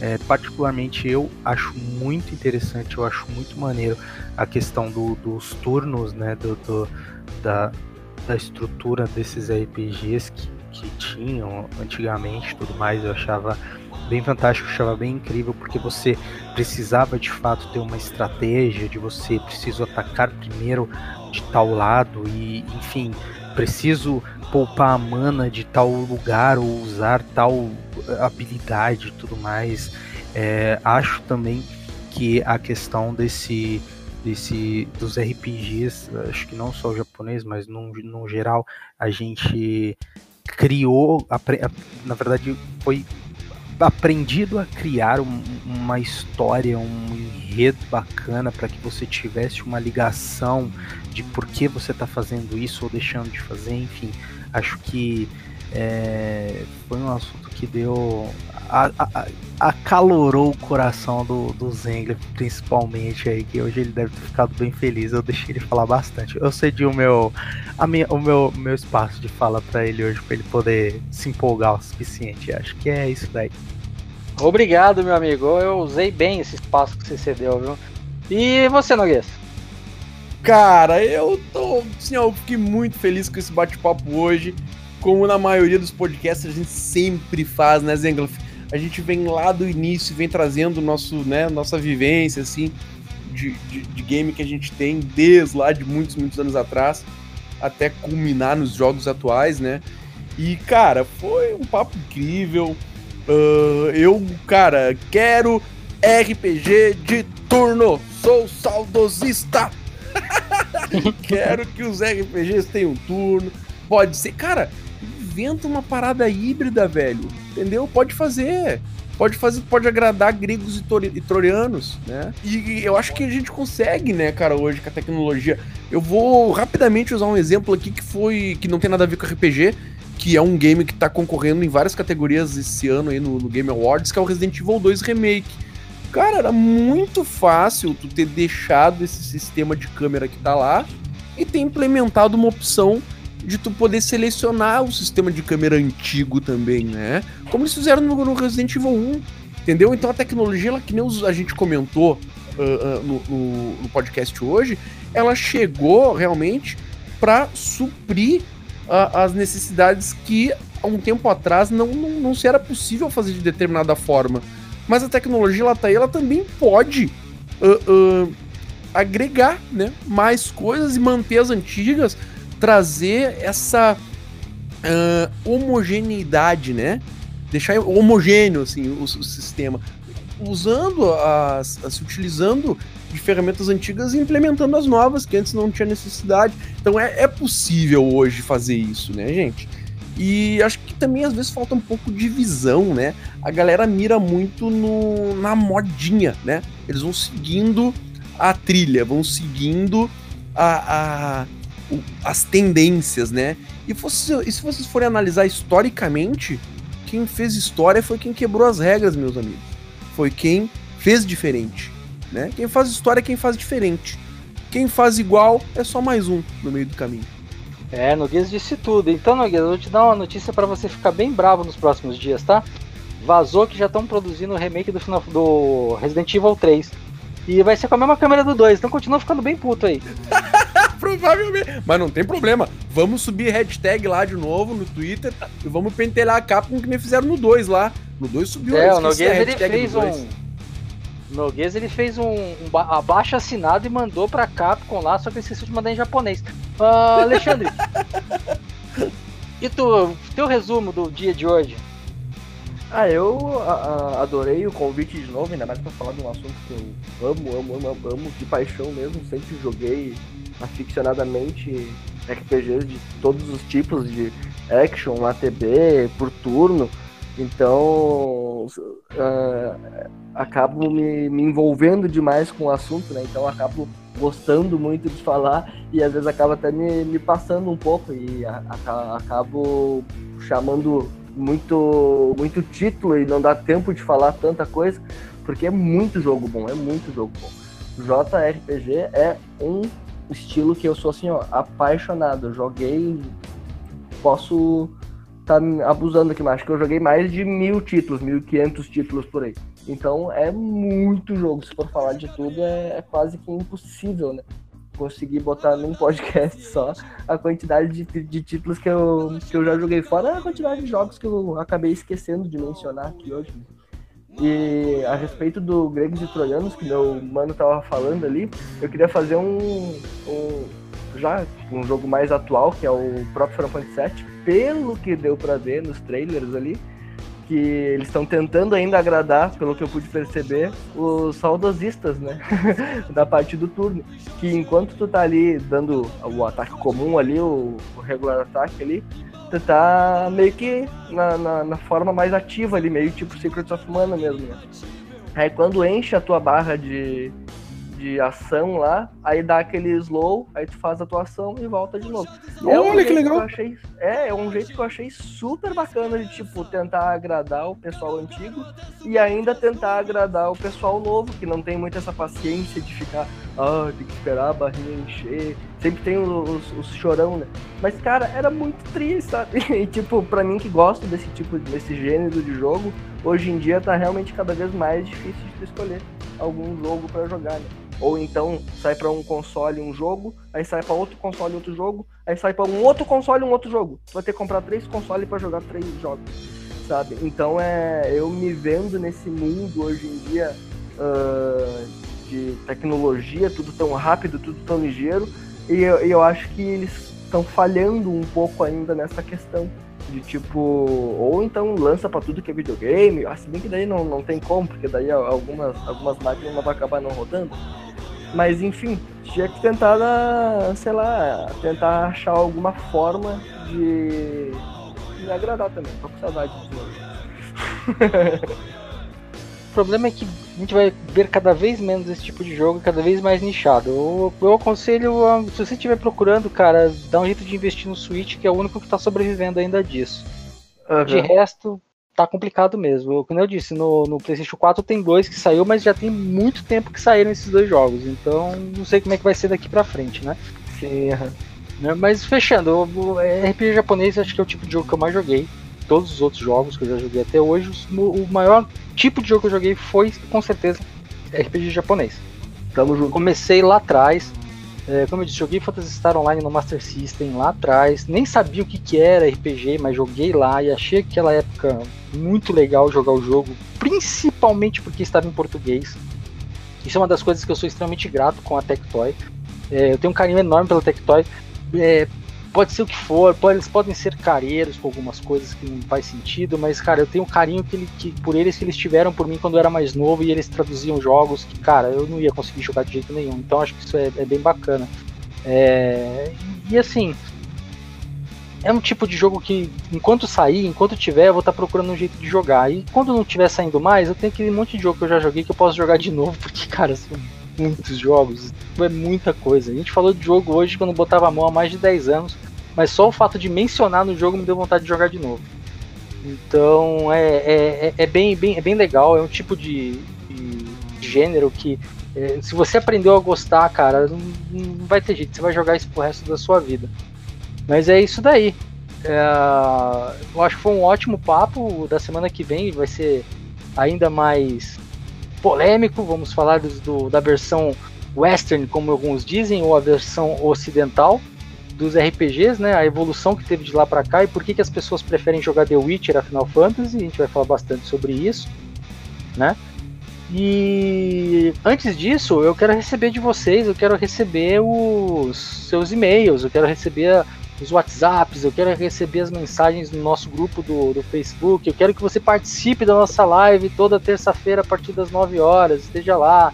É, particularmente eu acho muito interessante, eu acho muito maneiro a questão do, dos turnos, né, do, do, da, da estrutura desses RPGs que, que tinham antigamente tudo mais, eu achava bem fantástico, achava bem incrível, porque você precisava de fato ter uma estratégia, de você preciso atacar primeiro de tal lado e, enfim, preciso poupar a mana de tal lugar ou usar tal habilidade e tudo mais. É, acho também que a questão desse desse dos RPGs, acho que não só o japonês, mas no, no geral, a gente criou, na verdade, foi aprendido a criar um, uma história, um enredo bacana para que você tivesse uma ligação de por que você está fazendo isso ou deixando de fazer, enfim. Acho que é, foi um assunto que deu. A, a, acalorou o coração do, do Zengler, principalmente aí, que hoje ele deve ter ficado bem feliz. Eu deixei ele falar bastante. Eu cedi o meu, a minha, o meu, meu espaço de fala para ele hoje, para ele poder se empolgar o suficiente. Acho que é isso daí. Obrigado, meu amigo. Eu usei bem esse espaço que você cedeu, viu? E você, Noguês? Cara, eu tô. Assim, eu fiquei muito feliz com esse bate-papo hoje. Como na maioria dos podcasts a gente sempre faz, né, Zengloff? A gente vem lá do início, vem trazendo nosso, né, nossa vivência, assim, de, de, de game que a gente tem desde lá de muitos, muitos anos atrás, até culminar nos jogos atuais, né? E, cara, foi um papo incrível. Uh, eu, cara, quero RPG de turno. Sou saudosista. Quero que os RPGs tenham turno. Pode ser. Cara, inventa uma parada híbrida, velho. Entendeu? Pode fazer. Pode fazer, pode agradar gregos e, e troianos, né? E eu acho que a gente consegue, né, cara, hoje com a tecnologia. Eu vou rapidamente usar um exemplo aqui que foi que não tem nada a ver com RPG, que é um game que tá concorrendo em várias categorias esse ano aí no, no Game Awards, que é o Resident Evil 2 Remake. Cara, era muito fácil tu ter deixado esse sistema de câmera que tá lá e ter implementado uma opção de tu poder selecionar o sistema de câmera antigo também, né? Como eles fizeram no, no Resident Evil 1, entendeu? Então a tecnologia, ela, que nem a gente comentou uh, uh, no, no, no, podcast hoje, ela chegou realmente para suprir uh, as necessidades que há um tempo atrás não, não, não se era possível fazer de determinada forma. Mas a tecnologia, ela tá aí, ela também pode agregar né, mais coisas e manter as antigas trazer essa uh, homogeneidade, né? Deixar homogêneo assim, o, o sistema. Usando as, as. utilizando de ferramentas antigas e implementando as novas, que antes não tinha necessidade. Então é, é possível hoje fazer isso, né, gente? E acho que também às vezes falta um pouco de visão, né? A galera mira muito no, na modinha, né? Eles vão seguindo a trilha, vão seguindo a, a as tendências, né? E, fosse, e se vocês forem analisar historicamente, quem fez história foi quem quebrou as regras, meus amigos. Foi quem fez diferente, né? Quem faz história é quem faz diferente. Quem faz igual é só mais um no meio do caminho. É, Noguês disse tudo. Então, Noguês, eu vou te dar uma notícia para você ficar bem bravo nos próximos dias, tá? Vazou que já estão produzindo o remake do, final, do Resident Evil 3. E vai ser com a mesma câmera do 2, então continua ficando bem puto aí. (laughs) Provavelmente. Mas não tem problema. Vamos subir hashtag lá de novo no Twitter e vamos pentelhar a capa com que nem fizeram no 2 lá. No 2 subiu É, o Noguês ele fez um. Noguês ele fez um, um abaixo assinado e mandou pra Capcom lá, só que esqueceu de mandar em japonês. Uh, Alexandre. (laughs) e tu, teu resumo do dia de hoje? Ah, eu a, a, adorei o convite de novo, ainda mais pra falar de um assunto que eu amo, amo, amo, amo de paixão mesmo. Sempre joguei aficionadamente RPGs de todos os tipos de action, ATB, por turno. Então uh, acabo me, me, envolvendo demais com o assunto, né? Então acabo gostando muito de falar e às vezes acaba até me, me passando um pouco e a, a, acabo chamando muito, muito título e não dá tempo de falar tanta coisa, porque é muito jogo bom, é muito jogo bom. JRPG é um estilo que eu sou assim, ó, apaixonado. Joguei. Posso tá abusando aqui, mas acho que eu joguei mais de mil títulos, mil e quinhentos títulos por aí. Então é muito jogo. Se for falar de tudo, é, é quase que impossível, né? Conseguir botar num podcast só a quantidade de, de títulos que eu, que eu já joguei, fora a quantidade de jogos que eu acabei esquecendo de mencionar aqui hoje. Né? E a respeito do Gregos e Troianos, que meu mano tava falando ali, eu queria fazer um, um já um jogo mais atual, que é o próprio Final Fantasy VII, pelo que deu para ver nos trailers ali, que eles estão tentando ainda agradar, pelo que eu pude perceber, os saudosistas, né? (laughs) da parte do turno. Que enquanto tu tá ali dando o ataque comum ali, o, o regular ataque ali, tu tá meio que na, na, na, forma mais ativa ali, meio tipo Secrets of Mana mesmo, né? Aí quando enche a tua barra de, de ação lá, aí dá aquele slow, aí tu faz a tua ação e volta de novo. É um Olha que legal! Que achei, é, é um jeito que eu achei super bacana de, tipo, tentar agradar o pessoal antigo e ainda tentar agradar o pessoal novo, que não tem muito essa paciência de ficar, ah, tem que esperar a barrinha encher. Sempre tem os, os chorão, né? Mas, cara, era muito triste, sabe? (laughs) E, tipo, pra mim que gosto desse tipo, desse gênero de jogo, hoje em dia tá realmente cada vez mais difícil de escolher algum jogo para jogar, né? Ou então sai para um console um jogo, aí sai para outro console outro jogo, aí sai para um outro console um outro jogo. Tu vai ter que comprar três consoles para jogar três jogos, sabe? Então é eu me vendo nesse mundo hoje em dia uh, de tecnologia, tudo tão rápido, tudo tão ligeiro, e eu, eu acho que eles estão falhando um pouco ainda nessa questão de tipo, ou então lança para tudo que é videogame, assim bem que daí não, não tem como, porque daí algumas, algumas máquinas vão acabar não rodando. Mas enfim, tinha que tentar, sei lá, tentar achar alguma forma de me agradar também. Tô com saudade disso. (laughs) o problema é que a gente vai ver cada vez menos esse tipo de jogo, cada vez mais nichado. Eu, eu aconselho, se você estiver procurando, cara, dá um jeito de investir no Switch, que é o único que está sobrevivendo ainda disso. Uhum. De resto, tá complicado mesmo. Como eu disse, no, no PlayStation 4 tem dois que saiu, mas já tem muito tempo que saíram esses dois jogos. Então não sei como é que vai ser daqui pra frente, né? Né, Mas fechando, o RPG japonês acho que é o tipo de jogo que eu mais joguei. Todos os outros jogos que eu já joguei até hoje, o maior tipo de jogo que eu joguei foi, com certeza, RPG japonês. Tamo junto. Comecei lá atrás, é, como eu disse, joguei Phantasy Star Online no Master System lá atrás. Nem sabia o que, que era RPG, mas joguei lá e achei aquela época muito legal jogar o jogo, principalmente porque estava em português. Isso é uma das coisas que eu sou extremamente grato com a Tectoy. É, eu tenho um carinho enorme pela Tectoy. É, pode ser o que for, pode, eles podem ser careiros com algumas coisas que não faz sentido, mas, cara, eu tenho um carinho que, ele, que, por eles que eles tiveram por mim quando eu era mais novo e eles traduziam jogos que, cara, eu não ia conseguir jogar de jeito nenhum. Então acho que isso é, é bem bacana. É, e assim, é um tipo de jogo que, enquanto sair, enquanto tiver, eu vou estar tá procurando um jeito de jogar. E quando não tiver saindo mais, eu tenho aquele monte de jogo que eu já joguei que eu posso jogar de novo, (laughs) porque, cara, são muitos jogos, é muita coisa. A gente falou de jogo hoje quando botava a mão há mais de 10 anos, mas só o fato de mencionar no jogo me deu vontade de jogar de novo. Então é, é, é, é bem, bem, é bem legal, é um tipo de, de gênero que é, se você aprendeu a gostar, cara, não, não, vai ter jeito, você vai jogar isso pro resto da sua vida. Mas é isso daí. É, eu acho que foi um ótimo papo. Da semana que vem vai ser ainda mais polêmico. Vamos falar do, da versão western, como alguns dizem, ou a versão ocidental dos RPGs, né? A evolução que teve de lá para cá e por que, que as pessoas preferem jogar The Witcher a Final Fantasy. A gente vai falar bastante sobre isso, né? E antes disso, eu quero receber de vocês, eu quero receber os seus e-mails, eu quero receber os WhatsApps, eu quero receber as mensagens no nosso grupo do, do Facebook, eu quero que você participe da nossa live toda terça-feira a partir das 9 horas, esteja lá.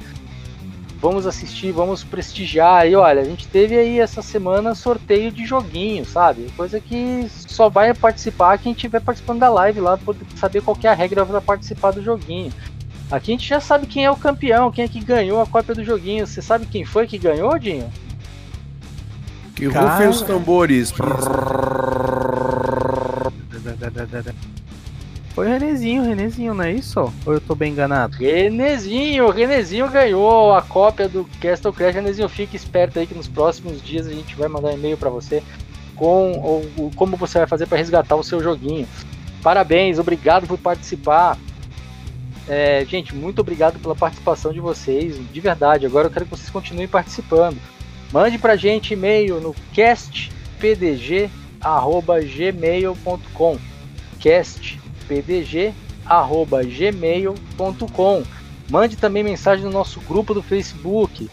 Vamos assistir, vamos prestigiar. E olha, a gente teve aí essa semana sorteio de joguinho, sabe? Coisa que só vai participar quem estiver participando da live lá, poder saber qual é a regra para participar do joguinho. Aqui a gente já sabe quem é o campeão, quem é que ganhou a cópia do joguinho. Você sabe quem foi que ganhou, Dinho? Que Cara. rufem os tambores. Foi o Renezinho, Renezinho, não é isso? Ou eu tô bem enganado? Renezinho, Renezinho ganhou a cópia do Castle Crash. Renezinho, fique esperto aí que nos próximos dias a gente vai mandar um e-mail pra você com o, o- como você vai fazer pra resgatar o seu joguinho. Parabéns, obrigado por participar. É, gente, muito obrigado pela participação de vocês, de verdade. Agora eu quero que vocês continuem participando. Mande pra gente e-mail no castpdg@gmail.com. castpdg@gmail.com. Mande também mensagem no nosso grupo do Facebook.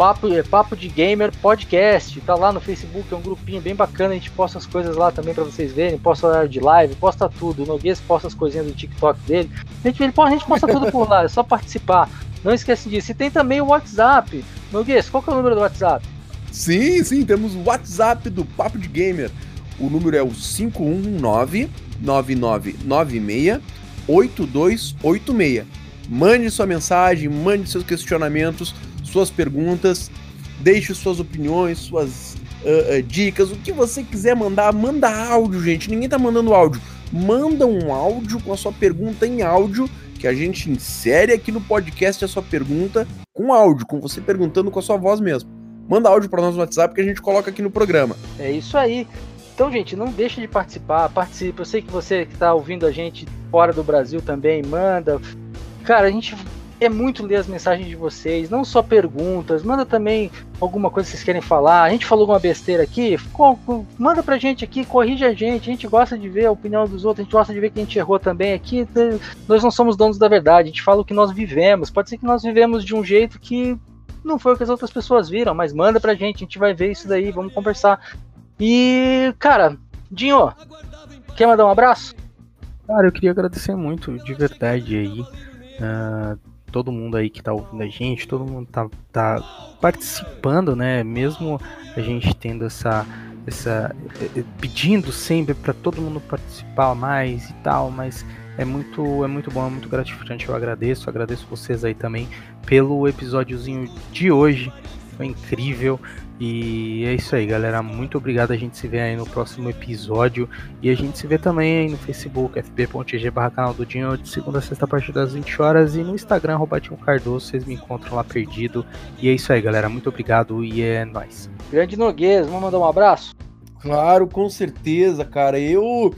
Papo, é, Papo de Gamer Podcast, tá lá no Facebook, é um grupinho bem bacana, a gente posta as coisas lá também pra vocês verem, posta horário de live, posta tudo, o Noguês posta as coisinhas do TikTok dele, a gente, ele, a gente posta tudo por lá, é só participar, não esquece disso, e tem também o WhatsApp, Noguês, qual que é o número do WhatsApp? Sim, sim, temos o WhatsApp do Papo de Gamer. O número é o 519-9996-8286. Mande sua mensagem, mande seus questionamentos, suas perguntas, deixe suas opiniões, suas ah, ah, dicas, o que você quiser mandar, manda áudio, gente. Ninguém tá mandando áudio. Manda um áudio com a sua pergunta em áudio, que a gente insere aqui no podcast a sua pergunta com áudio, com você perguntando com a sua voz mesmo manda áudio para nós no WhatsApp que a gente coloca aqui no programa. É isso aí. Então, gente, não deixe de participar, participe. Eu sei que você que está ouvindo a gente fora do Brasil também, manda. Cara, a gente é muito ler as mensagens de vocês, não só perguntas, manda também alguma coisa que vocês querem falar. A gente falou alguma besteira aqui, manda pra gente aqui, corrige a gente. A gente gosta de ver a opinião dos outros, a gente gosta de ver que a gente errou também aqui. Nós não somos donos da verdade, a gente fala o que nós vivemos. Pode ser que nós vivemos de um jeito que não foi o que as outras pessoas viram, mas manda pra gente, a gente vai ver isso daí, vamos conversar. E, cara, Dinho, quer mandar um abraço? Cara, eu queria agradecer muito, de verdade aí, ah, todo mundo aí que tá ouvindo a gente, todo mundo tá, tá participando, né? Mesmo a gente tendo essa, essa eh, eh, pedindo sempre para todo mundo participar mais e tal, mas é muito, é muito bom, é muito gratificante. Eu agradeço, agradeço vocês aí também pelo episódiozinho de hoje, foi incrível. E é isso aí, galera. Muito obrigado. A gente se vê aí no próximo episódio. E a gente se vê também aí no Facebook, fb.g barra canal do Dinho, de segunda a sexta a partir das 20 horas. E no Instagram, Robertinho Cardoso, vocês me encontram lá perdido. E é isso aí, galera. Muito obrigado e é nóis. Grande Noguês, vamos mandar um abraço? Claro, com certeza, cara. Eu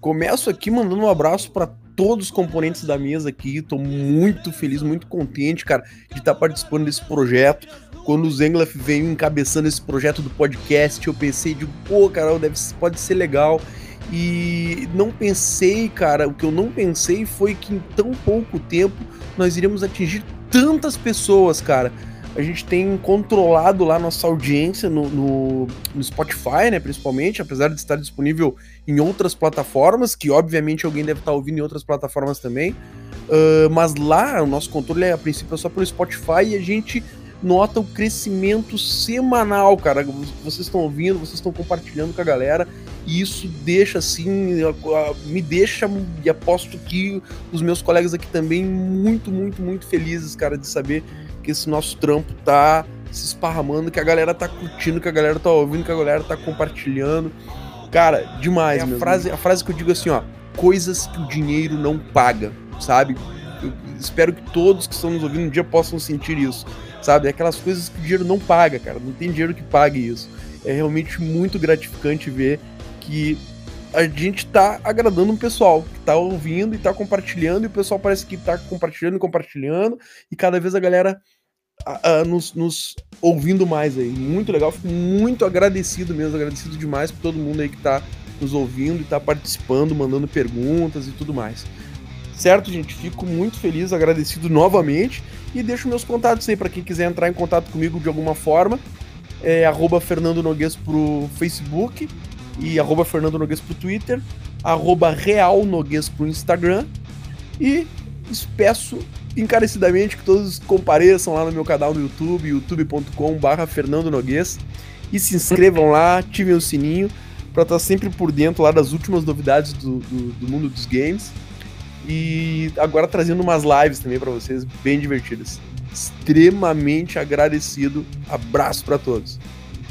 começo aqui mandando um abraço para todos os componentes da mesa aqui. Tô muito feliz, muito contente, cara, de estar participando desse projeto. Quando o Zenglaf veio encabeçando esse projeto do podcast, eu pensei de, pô, cara, deve, pode ser legal. E não pensei, cara, o que eu não pensei foi que em tão pouco tempo nós iríamos atingir tantas pessoas, cara. A gente tem controlado lá nossa audiência no, no, no Spotify, né, principalmente, apesar de estar disponível em outras plataformas, que obviamente alguém deve estar ouvindo em outras plataformas também. Uh, mas lá o nosso controle é a princípio é só pelo Spotify e a gente nota o crescimento semanal, cara. Vocês estão ouvindo, vocês estão compartilhando com a galera. E isso deixa assim, me deixa, e aposto que os meus colegas aqui também, muito, muito, muito felizes, cara, de saber que esse nosso trampo tá se esparramando, que a galera tá curtindo, que a galera tá ouvindo, que a galera tá compartilhando. Cara, demais, é a mesmo. Frase, a frase que eu digo assim, ó, coisas que o dinheiro não paga, sabe? Eu espero que todos que estão nos ouvindo um dia possam sentir isso, sabe? Aquelas coisas que o dinheiro não paga, cara. Não tem dinheiro que pague isso. É realmente muito gratificante ver que a gente tá agradando um pessoal que tá ouvindo e tá compartilhando, e o pessoal parece que tá compartilhando e compartilhando, e cada vez a galera a, a, nos, nos, ouvindo mais aí. Muito legal, fico muito agradecido mesmo, agradecido demais por todo mundo aí que tá nos ouvindo e tá participando, mandando perguntas e tudo mais. Certo, gente? Fico muito feliz, agradecido novamente e deixo meus contatos aí para quem quiser entrar em contato comigo de alguma forma. É arroba Fernando Noguês pro Facebook e arroba Fernando Noguês pro Twitter, arroba Real Noguês pro Instagram e peço encarecidamente que todos compareçam lá no meu canal no YouTube, youtube.com barra Fernando Noguês e se inscrevam lá, ativem o sininho para estar sempre por dentro lá das últimas novidades do, do, do mundo dos games. E agora trazendo umas lives também pra vocês, bem divertidas. Extremamente agradecido. Abraço pra todos.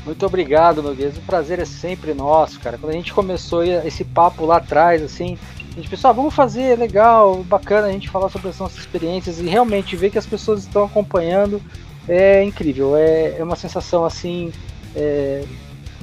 Muito obrigado, Noguês. O prazer é sempre nosso, cara. Quando a gente começou esse papo lá atrás, assim, a gente pensou, ah, vamos fazer, legal, bacana a gente falar sobre as nossas experiências e realmente ver que as pessoas estão acompanhando é incrível. É, é uma sensação, assim, é,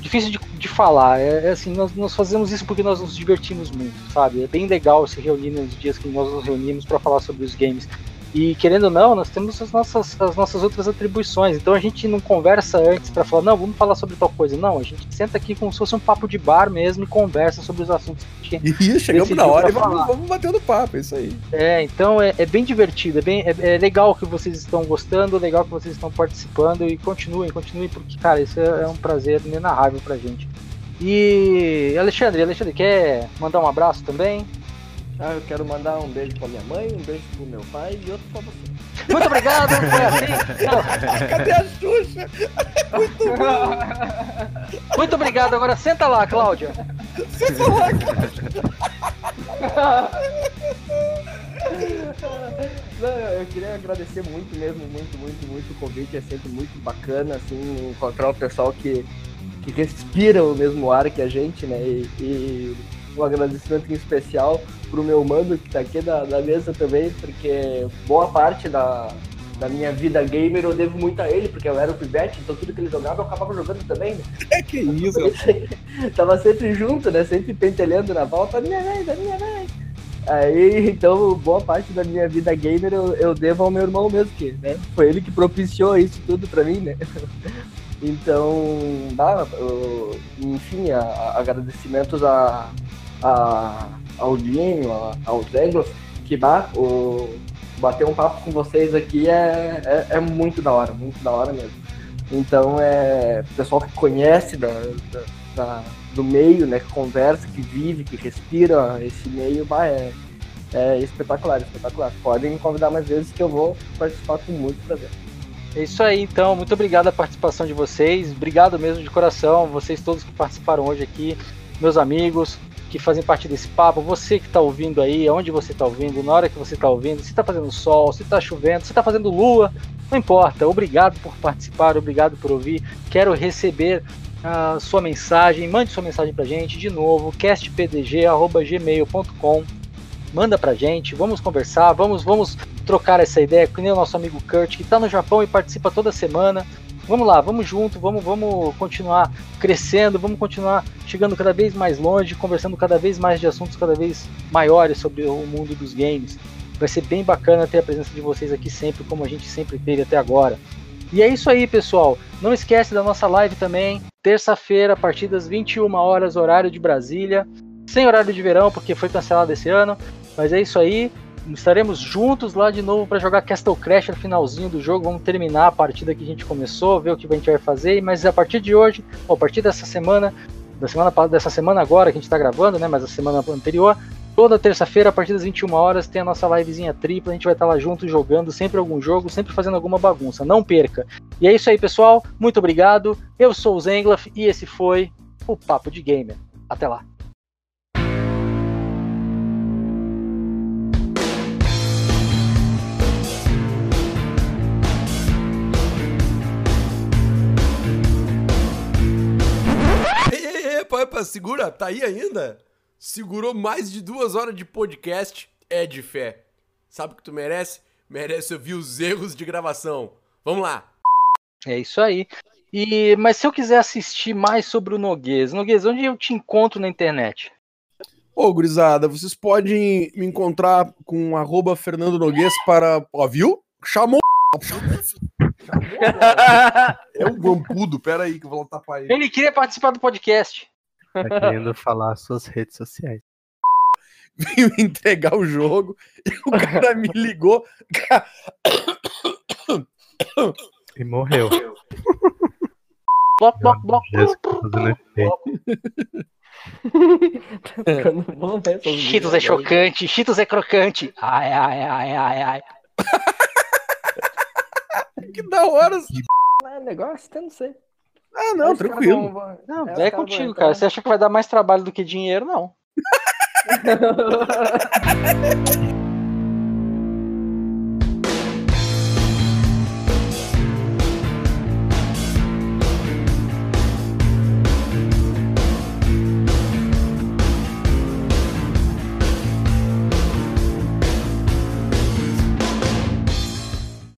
difícil de, de falar. É, é assim, nós, nós, fazemos isso porque nós nos divertimos muito, sabe? É bem legal se reunir nos dias que nós nos reunimos para falar sobre os games. E querendo ou não, nós temos as nossas, as nossas outras atribuições. Então a gente não conversa antes para falar, não, vamos falar sobre tal coisa. Não, a gente senta aqui como se fosse um papo de bar mesmo e conversa sobre os assuntos que a gente (laughs) E chegamos na hora e vamos, vamos batendo papo, é isso aí. É, então é, é bem divertido, é, bem, é, é, legal que vocês estão gostando, legal que vocês estão participando e continuem, continuem, porque, cara, isso é, é um prazer inenarrável pra gente. E Alexandre, Alexandre, quer mandar um abraço também? Ah, eu quero mandar um beijo pra minha mãe, um beijo pro meu pai e outro pra você. (laughs) Muito obrigado, foi assim. Cadê a Xuxa? (laughs) Muito bom. Muito obrigado, agora senta lá, Cláudia. Senta lá, (laughs) Não, eu queria agradecer muito mesmo, muito, muito, muito o convite. É sempre muito bacana, assim, encontrar o pessoal que, que respira o mesmo ar que a gente, né? E, e um agradecimento em especial pro meu mano que tá aqui da, da mesa também, porque boa parte da, da minha vida gamer eu devo muito a ele, porque eu era o pivete, então tudo que ele jogava eu acabava jogando também, né? (laughs) É que isso! (laughs) Tava sempre junto, né? Sempre pentelhando na volta, minha vez, minha vez. Aí, então, boa parte da minha vida gamer eu, eu devo ao meu irmão mesmo, que né? foi ele que propiciou isso tudo pra mim, né? (laughs) Então, dá, enfim, a, a agradecimentos a, a, ao Dinho, ao Zeglos, que dá o, bater um papo com vocês aqui é, é, é, muito da hora, muito da hora mesmo. Então, é pessoal que conhece da, da, da, do meio, né, que conversa, que vive, que respira esse meio, bah, é, é espetacular, espetacular. Podem me convidar mais vezes que eu vou participar com muito prazer. É isso aí, então. Muito obrigado a participação de vocês. Obrigado mesmo de coração, vocês todos que participaram hoje aqui, meus amigos, que fazem parte desse papo, você que está ouvindo aí, onde você está ouvindo, na hora que você está ouvindo, se está fazendo sol, se está chovendo, se está fazendo lua, não importa. Obrigado por participar, obrigado por ouvir. Quero receber a sua mensagem, mande sua mensagem pra gente de novo, castpdg@gmail.com. Manda pra gente, vamos conversar, vamos vamos trocar essa ideia, com o nosso amigo Kurt, que está no Japão e participa toda semana vamos lá, vamos junto, vamos, vamos continuar crescendo, vamos continuar chegando cada vez mais longe, conversando cada vez mais de assuntos cada vez maiores sobre o mundo dos games. Vai ser bem bacana ter a presença de vocês aqui sempre, como a gente sempre teve até agora. E é isso aí, pessoal. Não esquece da nossa live também, terça-feira, a partir das 21 horas, horário de Brasília. Sem horário de verão, porque foi cancelado esse ano. Mas é isso aí estaremos juntos lá de novo para jogar Castle Crash no finalzinho do jogo. Vamos terminar a partida que a gente começou, ver o que a gente vai fazer. Mas a partir de hoje, ou a partir dessa semana, da semana dessa semana agora que a gente está gravando, né? Mas a semana anterior, toda terça-feira, a partir das 21 horas, tem a nossa livezinha tripla. A gente vai estar tá lá junto jogando sempre algum jogo, sempre fazendo alguma bagunça. Não perca. E é isso aí, pessoal. Muito obrigado. Eu sou o Zenglaf e esse foi o Papo de Gamer. Até lá. Epa, segura, tá aí ainda? Segurou mais de duas horas de podcast, é de fé. Sabe o que tu merece? Merece ouvir os erros de gravação. Vamos lá. É isso aí. E, mas se eu quiser assistir mais sobre o Noguês, Noguês, onde eu te encontro na internet? Ô, gurizada, vocês podem me encontrar com arroba Fernando Noguês para. Ó, viu? Chamou. (laughs) é um vampudo, pera aí que eu vou tapar ele. Ele queria participar do podcast. Tá querendo falar suas redes sociais. (laughs) Veio entregar o jogo e o (laughs) cara me ligou. e morreu. Bloco, bloco, bloco. Cheetos é chocante, Cheetos é crocante. Ai, ai, ai, ai, ai. (laughs) que da hora. É negócio, eu não sei. Ah, não, tranquilo. Vão... Não, é, é contigo, cara. Você acha que vai dar mais trabalho do que dinheiro? Não. (laughs)